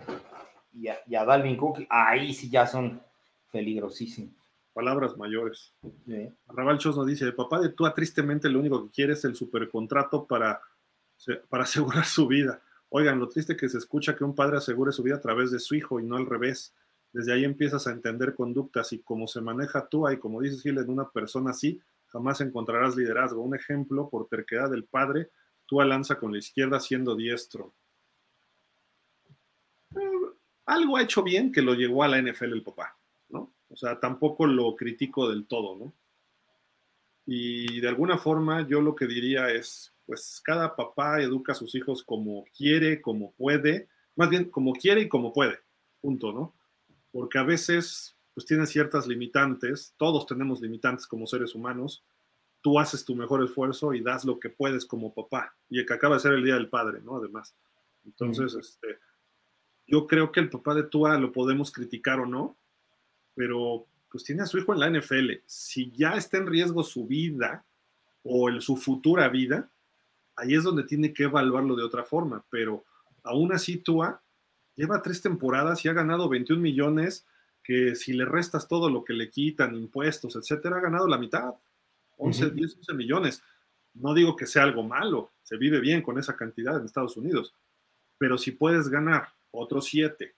y a, Dalvin Cook. Ahí sí ya son peligrosísimos. Palabras mayores. Sí. Raval Chos nos dice: Papá de Tua, tristemente lo único que quiere es el supercontrato para, para asegurar su vida. Oigan, lo triste que se escucha que un padre asegure su vida a través de su hijo y no al revés. Desde ahí empiezas a entender conductas y cómo se maneja tú y como dices Gil, en una persona así, jamás encontrarás liderazgo. Un ejemplo, por terquedad del padre, tú lanza con la izquierda siendo diestro. Eh, algo ha hecho bien que lo llevó a la NFL el papá, ¿no? O sea, tampoco lo critico del todo, ¿no? Y de alguna forma yo lo que diría es, pues cada papá educa a sus hijos como quiere, como puede, más bien como quiere y como puede, punto, ¿no? Porque a veces, pues tiene ciertas limitantes, todos tenemos limitantes como seres humanos, tú haces tu mejor esfuerzo y das lo que puedes como papá, y el que acaba de ser el Día del Padre, ¿no? Además. Entonces, este, yo creo que el papá de Tua lo podemos criticar o no, pero pues tiene a su hijo en la NFL. Si ya está en riesgo su vida o el, su futura vida, ahí es donde tiene que evaluarlo de otra forma, pero aún así Tua lleva tres temporadas y ha ganado 21 millones, que si le restas todo lo que le quitan, impuestos, etcétera, ha ganado la mitad, 11, 10, 11 millones. No digo que sea algo malo, se vive bien con esa cantidad en Estados Unidos, pero si puedes ganar otros 7,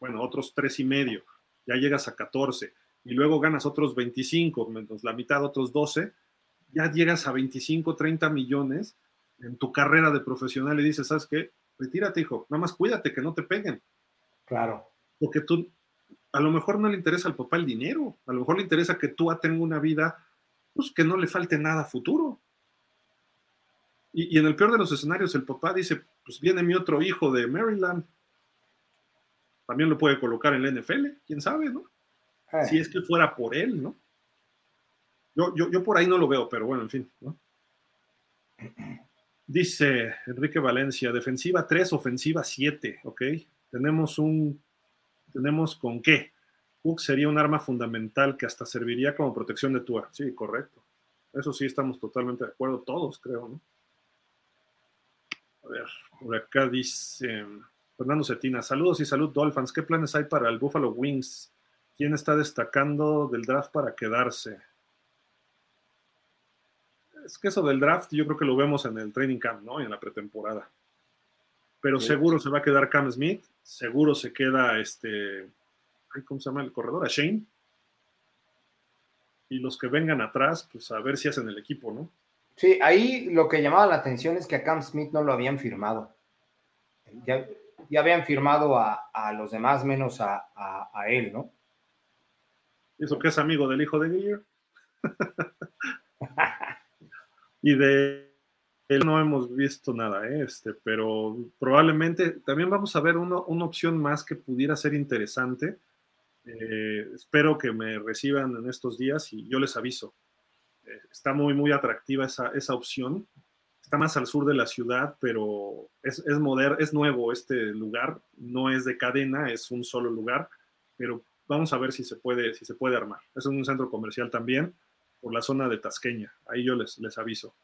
bueno, otros tres y medio, ya llegas a 14 y luego ganas otros 25, menos la mitad, otros 12, ya llegas a 25, 30 millones en tu carrera de profesional y dices, ¿sabes qué? Retírate, hijo, nada más cuídate que no te peguen. Claro. Porque tú, a lo mejor no le interesa al papá el dinero, a lo mejor le interesa que tú tenga una vida, pues que no le falte nada a futuro. Y, y en el peor de los escenarios, el papá dice, pues viene mi otro hijo de Maryland, también lo puede colocar en la NFL, quién sabe, ¿no? Eh. Si es que fuera por él, ¿no? Yo, yo, yo por ahí no lo veo, pero bueno, en fin, ¿no? Dice Enrique Valencia, defensiva 3, ofensiva 7, ¿ok? Tenemos un, tenemos con qué. Cook sería un arma fundamental que hasta serviría como protección de Tua. Sí, correcto. Eso sí, estamos totalmente de acuerdo, todos creo, ¿no? A ver, por acá dice Fernando Cetina, saludos y salud Dolphins. ¿Qué planes hay para el Buffalo Wings? ¿Quién está destacando del draft para quedarse? Es que eso del draft yo creo que lo vemos en el training camp, ¿no? en la pretemporada. Pero seguro se va a quedar Cam Smith, seguro se queda este, ¿cómo se llama el corredor? A Shane. Y los que vengan atrás, pues a ver si hacen el equipo, ¿no? Sí, ahí lo que llamaba la atención es que a Cam Smith no lo habían firmado. Ya, habían firmado a, los demás menos a, él, ¿no? ¿Y eso que es amigo del hijo de Gear? Y de él no hemos visto nada, ¿eh? este, pero probablemente también vamos a ver una opción más que pudiera ser interesante. Eh, espero que me reciban en estos días y yo les aviso. Eh, está muy, muy atractiva esa, esa, opción. Está más al sur de la ciudad, pero es, es, moderno, es nuevo este lugar. No es de cadena, es un solo lugar, pero vamos a ver si se puede, si se puede armar. Es un centro comercial también por la zona de Tasqueña. Ahí yo les, les aviso.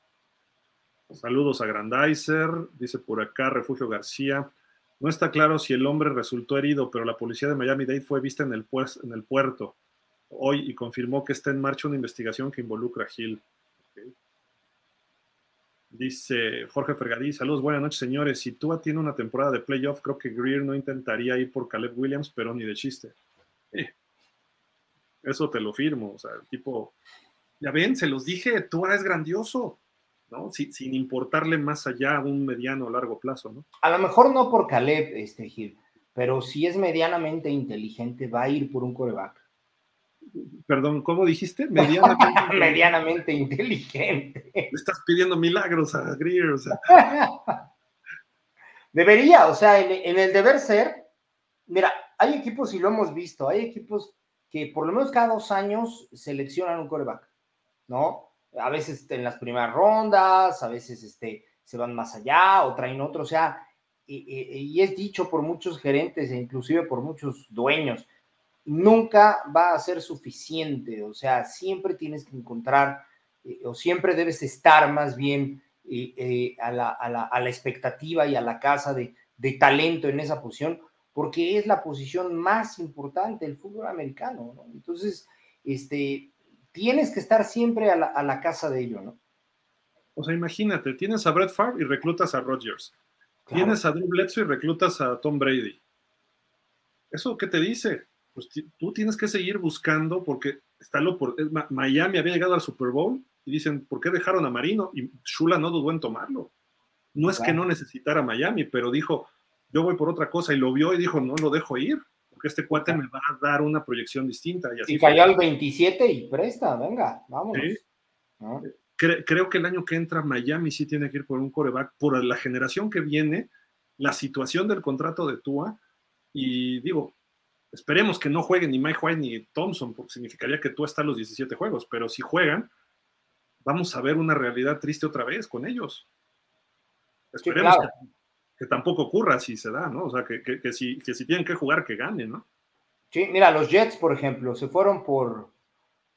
Saludos a Grandizer, dice por acá Refugio García. No está claro si el hombre resultó herido, pero la policía de Miami-Dade fue vista en el, en el puerto hoy y confirmó que está en marcha una investigación que involucra a Gil. Dice Jorge Fergadí, saludos, buenas noches señores. Si Tua tiene una temporada de playoff, creo que Greer no intentaría ir por Caleb Williams, pero ni de chiste. Eso te lo firmo, o sea, el tipo ya ven, se los dije, tú eres grandioso, ¿no? sin importarle más allá a un mediano o largo plazo, ¿no? A lo mejor no por Caleb, este Gil, pero si es medianamente inteligente, va a ir por un coreback. Perdón, ¿cómo dijiste? Medianamente, medianamente inteligente. Le estás pidiendo milagros a Greer, o sea. Debería, o sea, en, en, el deber ser, mira, hay equipos, y lo hemos visto, hay equipos que por lo menos cada dos años seleccionan un coreback. ¿No? A veces en las primeras rondas, a veces este, se van más allá o traen otro, o sea, y, es dicho por muchos gerentes e inclusive por muchos dueños, nunca va a ser suficiente, o sea, siempre tienes que encontrar eh, o siempre debes estar más bien eh, eh, a, la, expectativa y a la casa de, talento en esa posición, porque es la posición más importante del fútbol americano, ¿no? Entonces, este, tienes que estar siempre a la, casa de ello, ¿no? O sea, imagínate, tienes a Brett Favre y reclutas a Rodgers. Tienes a Drew Bledsoe y reclutas a Tom Brady. ¿Eso qué te dice? Pues tú tienes que seguir buscando porque está lo por Miami había llegado al Super Bowl y dicen, ¿por qué dejaron a Marino? Y Shula no dudó en tomarlo. No es que no necesitara Miami, pero dijo, yo voy por otra cosa y lo vio y dijo, no lo dejo ir, porque este cuate me va a dar una proyección distinta. Y, así cayó al 27 y presta, venga, vamos. creo que el año que entra Miami sí tiene que ir por un coreback, por la generación que viene, la situación del contrato de Tua, y digo, esperemos que no jueguen ni Mike White ni Thompson, porque significaría que Tua está en los 17 juegos, pero si juegan, vamos a ver una realidad triste otra vez con ellos. Esperemos que, tampoco ocurra si se da, ¿no? O sea, que, si, si tienen que jugar, que ganen, ¿no? Sí, mira, los Jets, por ejemplo, se fueron por,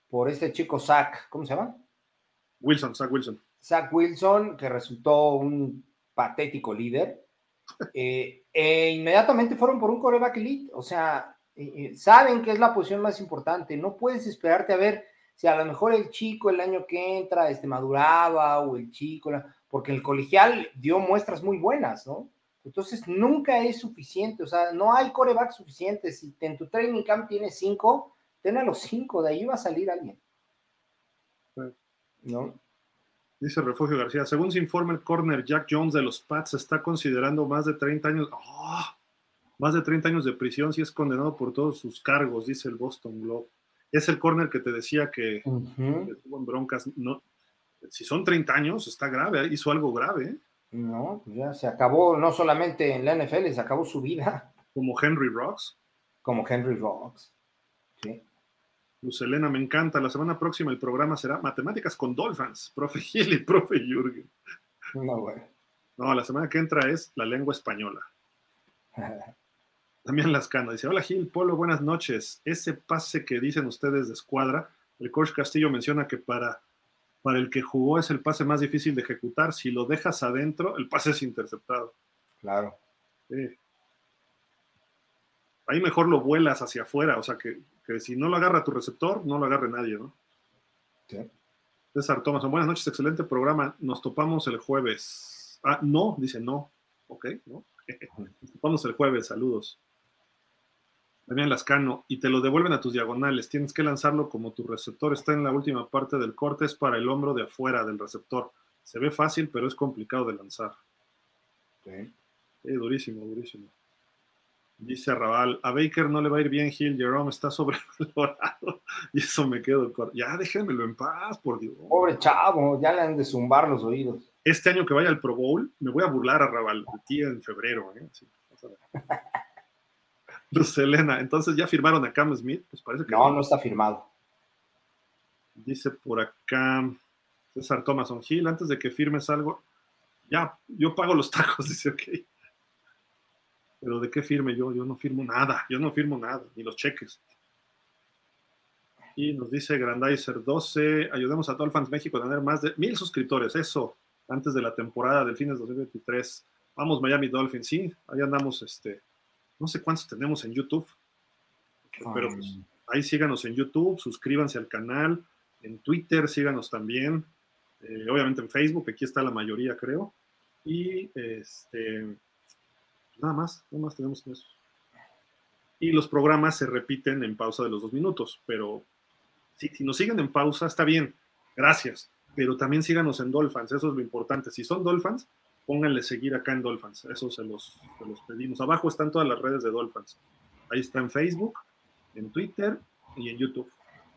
por este chico Zach, ¿cómo se llama? Wilson, Zach Wilson. Zach Wilson, que resultó un patético líder. Eh, e inmediatamente fueron por un coreback elite, o sea, eh, eh, saben que es la posición más importante, no puedes esperarte a ver si a lo mejor el chico el año que entra este, maduraba o el chico, porque el colegial dio muestras muy buenas, ¿no? Entonces nunca es suficiente, o sea, no hay coreback suficiente. Si en tu training camp tienes cinco, ten a los cinco, de ahí va a salir alguien. ¿No? Dice Refugio García, según se informa el corner Jack Jones de los Pats está considerando más de 30 años, ¡oh! más de 30 años de prisión si es condenado por todos sus cargos, dice el Boston Globe. Es el corner que te decía que, estuvo en broncas. No, si son 30 años, está grave, hizo algo grave. ¿eh? No, pues ya se acabó, no solamente en la NFL, se acabó su vida. Como Henry Rocks. Como Henry Rocks. Sí. Luz Elena, me encanta. La semana próxima el programa será Matemáticas con Dolphins, profe Gil y profe Jürgen. No, güey. No, la semana que entra es la lengua española. También Lascano dice: Hola Gil, Polo, buenas noches. Ese pase que dicen ustedes de escuadra, el coach Castillo menciona que para, para el que jugó es el pase más difícil de ejecutar. Si lo dejas adentro, el pase es interceptado. Claro. Ahí mejor lo vuelas hacia afuera, o sea que, si no lo agarra tu receptor, no lo agarre nadie, ¿no? Sí. César Thomas, buenas noches, excelente programa. Nos topamos el jueves. Ah, no, dice no. Ok, ¿no? Nos topamos el jueves, saludos. Damián Lascano, y te lo devuelven a tus diagonales. Tienes que lanzarlo como tu receptor está en la última parte del corte, es para el hombro de afuera del receptor. Se ve fácil, pero es complicado de lanzar. Sí. durísimo, durísimo. Dice Raval, a Baker no le va a ir bien, Gil, Jerome está sobrevalorado. Y eso me quedo. Ya déjenmelo en paz, por Dios. Pobre chavo, ya le han de zumbar los oídos. Este año que vaya al Pro Bowl, me voy a burlar a Raval de ti en febrero. ¿eh? Luz Elena, entonces ya firmaron a Cam Smith, pues parece que. No, no, está firmado. Dice por acá César Thomason Gil, antes de que firmes algo, ya, yo pago los tacos, dice, ok. Pero de qué firme yo, yo no firmo nada, yo no firmo nada, ni los cheques. Y nos dice Grandizer 12, ayudemos a Dolphins México a tener más de mil suscriptores, eso, antes de la temporada del fines de 2023. Vamos Miami Dolphins, sí, ahí andamos, este, no sé cuántos tenemos en YouTube, pero pues, ahí síganos en YouTube, suscríbanse al canal, en Twitter síganos también, eh, obviamente en Facebook, aquí está la mayoría creo, y este, nada más, nada más tenemos eso. Y los programas se repiten en pausa de los dos minutos, pero si, si nos siguen en pausa está bien, gracias, pero también síganos en Dolphins, eso es lo importante. Si son Dolphins, pónganle seguir acá en Dolphins, eso se los, los pedimos. Abajo están todas las redes de Dolphins. Ahí está en Facebook, en Twitter y en YouTube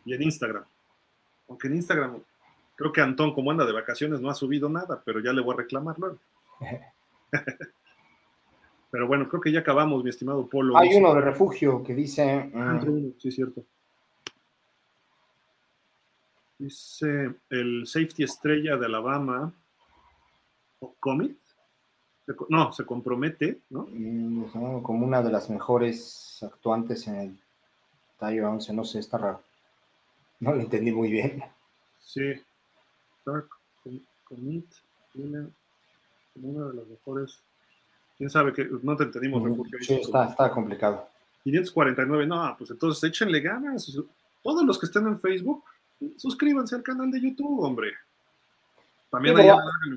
y en Instagram. Aunque en Instagram creo que Antón, como anda de vacaciones, no ha subido nada, pero ya le voy a reclamar luego. pero bueno, creo que ya acabamos, mi estimado Polo. Hay uno de refugio que dice. Ah, mm, sí, cierto. Dice el safety estrella de Alabama, Comet, no, se compromete, ¿no? como una de las mejores actuantes en el tallo 11, no sé, está raro. No lo entendí muy bien. Sí, Commit, como una de las mejores. Quién sabe que no te entendimos, refugio. Sí, está, está complicado. 549, no, pues entonces échenle ganas. Todos los que estén en Facebook, suscríbanse al canal de YouTube, hombre. También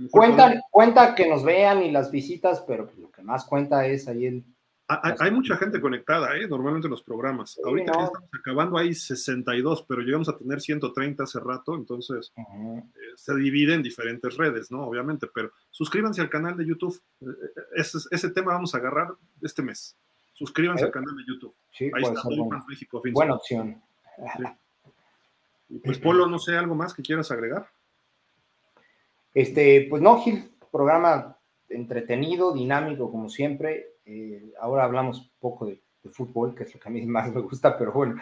cuenta, cuenta que nos vean y las visitas, pero lo que más cuenta es ahí el hay, mucha gente conectada, ¿eh? normalmente en los programas. Ahorita ya estamos acabando, hay 62, pero llegamos a tener 130 hace rato, entonces eh, se divide en diferentes redes, ¿no? Obviamente, pero suscríbanse al canal de YouTube. Eh, eh, ese, ese tema vamos a agarrar este mes. Suscríbanse al canal de YouTube. Sí, Ahí está, México. Buena opción. pues Polo, no sé, ¿algo más que quieras agregar? Este, pues no, Gil, programa entretenido, dinámico como siempre. Eh, ahora hablamos un poco de, fútbol, que es lo que a mí más me gusta, pero bueno,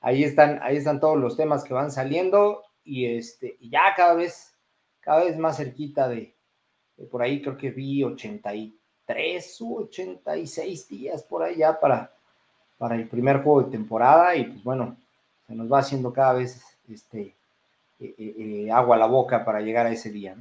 ahí están, ahí están todos los temas que van saliendo y este, ya cada vez, cada vez más cerquita de, por ahí creo que vi 83 u 86 días por allá para, para el primer juego de temporada y pues bueno, se nos va haciendo cada vez este, eh, eh, agua a la boca para llegar a ese día.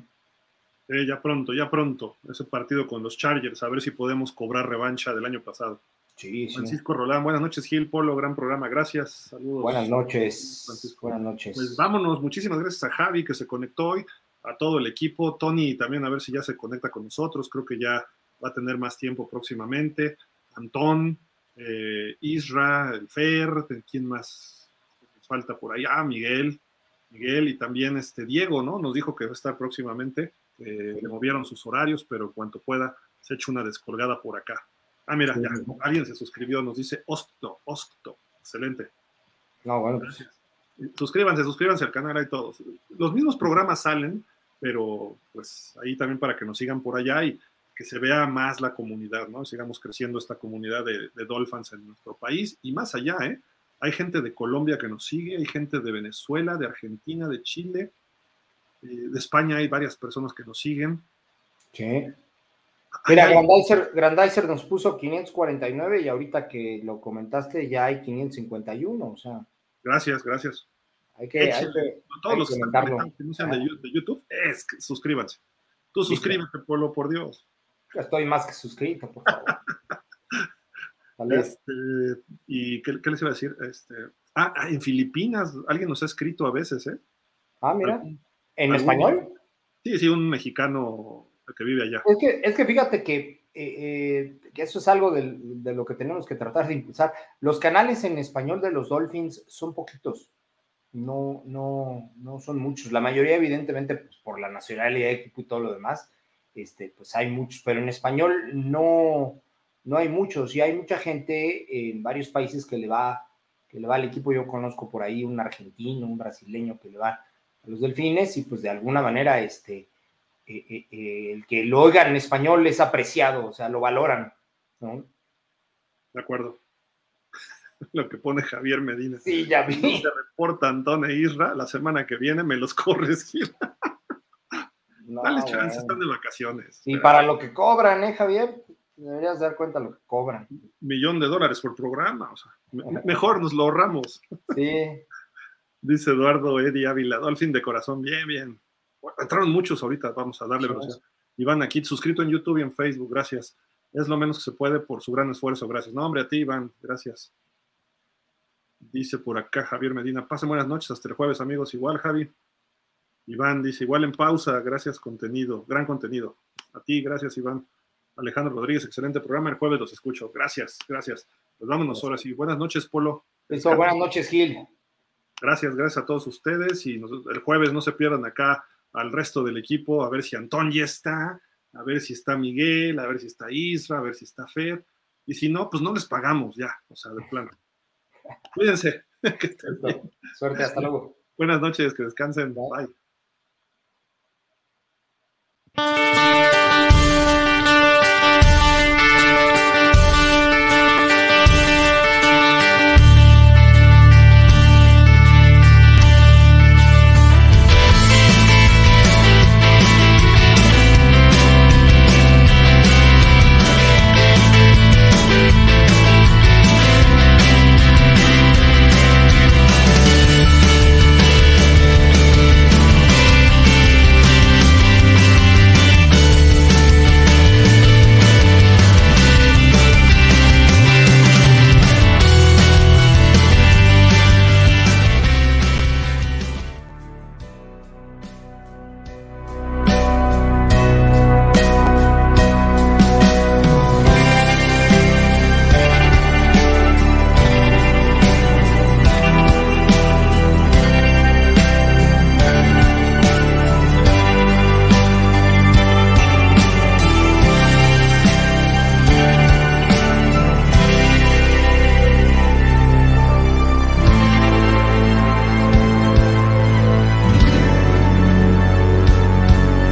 Eh, ya pronto, ya pronto, ese partido con los Chargers, a ver si podemos cobrar revancha del año pasado. Sí, Francisco Rolán, buenas noches, Gil Polo, gran programa, gracias, saludos. Buenas noches, Francisco. Buenas noches. Pues vámonos, muchísimas gracias a Javi que se conectó hoy, a todo el equipo, Tony también a ver si ya se conecta con nosotros, creo que ya va a tener más tiempo próximamente, Antón, eh, Isra, el Fer, ¿quién más falta por ahí? Ah, Miguel, Miguel y también este Diego, ¿no? Nos dijo que va a estar próximamente. Eh, le movieron sus horarios, pero cuanto pueda, se echa una descolgada por acá. Ah, mira, ya, alguien se suscribió, nos dice Osto, Osto, excelente. No, bueno. Pues. Suscríbanse, suscríbanse al canal, hay todos. Los mismos programas salen, pero pues ahí también para que nos sigan por allá y que se vea más la comunidad, ¿no? Sigamos creciendo esta comunidad de, de Dolphins en nuestro país y más allá, ¿eh? Hay gente de Colombia que nos sigue, hay gente de Venezuela, de Argentina, de Chile, eh, de España hay varias personas que nos siguen. Sí. Mira, Grandizer, nos puso 549 y ahorita que lo comentaste ya hay 551, o sea. Gracias, gracias. Hay que, todos los que, no sean de, YouTube, es suscríbanse. Tú suscríbete, Polo, por Dios. Estoy más que suscrito, por favor. Este, ¿Y qué, les iba a decir? Este, ah, ah, en Filipinas, alguien nos ha escrito a veces, ¿eh? Ah, mira. ¿En español? Sí, sí, un mexicano que vive allá. Es que, es que fíjate que, eh, eh, eso es algo de, lo que tenemos que tratar de impulsar. Los canales en español de los Dolphins son poquitos. No, no, no son muchos. La mayoría, evidentemente, pues, por la nacionalidad de equipo y todo lo demás, este, pues hay muchos, pero en español no, no hay muchos. Y hay mucha gente en varios países que le va, que le va al equipo. Yo conozco por ahí un argentino, un brasileño que le va los delfines y pues de alguna manera este, eh, eh, eh, el que lo oigan en español es apreciado, o sea, lo valoran. ¿no? De acuerdo. Lo que pone Javier Medina. Sí, ya vi. Se reporta Antón e Isra, la semana que viene me los corres, No, Dale chance, están de vacaciones. Y para lo que cobran, ¿eh, Javier? Deberías dar cuenta lo que cobran. Millón de dólares por programa, o sea, mejor nos lo ahorramos. Sí. Dice Eduardo Eddie Ávila, fin de corazón, bien, bien. entraron muchos ahorita, vamos a darle velocidad. Iván aquí, suscrito en YouTube y en Facebook, gracias. Es lo menos que se puede por su gran esfuerzo, gracias. No, hombre, a ti, Iván, gracias. Dice por acá Javier Medina, pasen buenas noches hasta el jueves, amigos. Igual, Javi. Iván dice, igual en pausa, gracias, contenido, gran contenido. A ti, gracias, Iván. Alejandro Rodríguez, excelente programa. El jueves los escucho. Gracias, gracias. Pues vámonos ahora sí. Buenas noches, Polo. Eso, buenas noches, Gil. Gracias, gracias a todos ustedes y el jueves no se pierdan acá al resto del equipo, a ver si Antón ya está, a ver si está Miguel, a ver si está Isra, a ver si está Fer, y si no, pues no les pagamos ya, o sea, de plano. Cuídense. Suerte, hasta luego. Buenas noches, que descansen. Bye.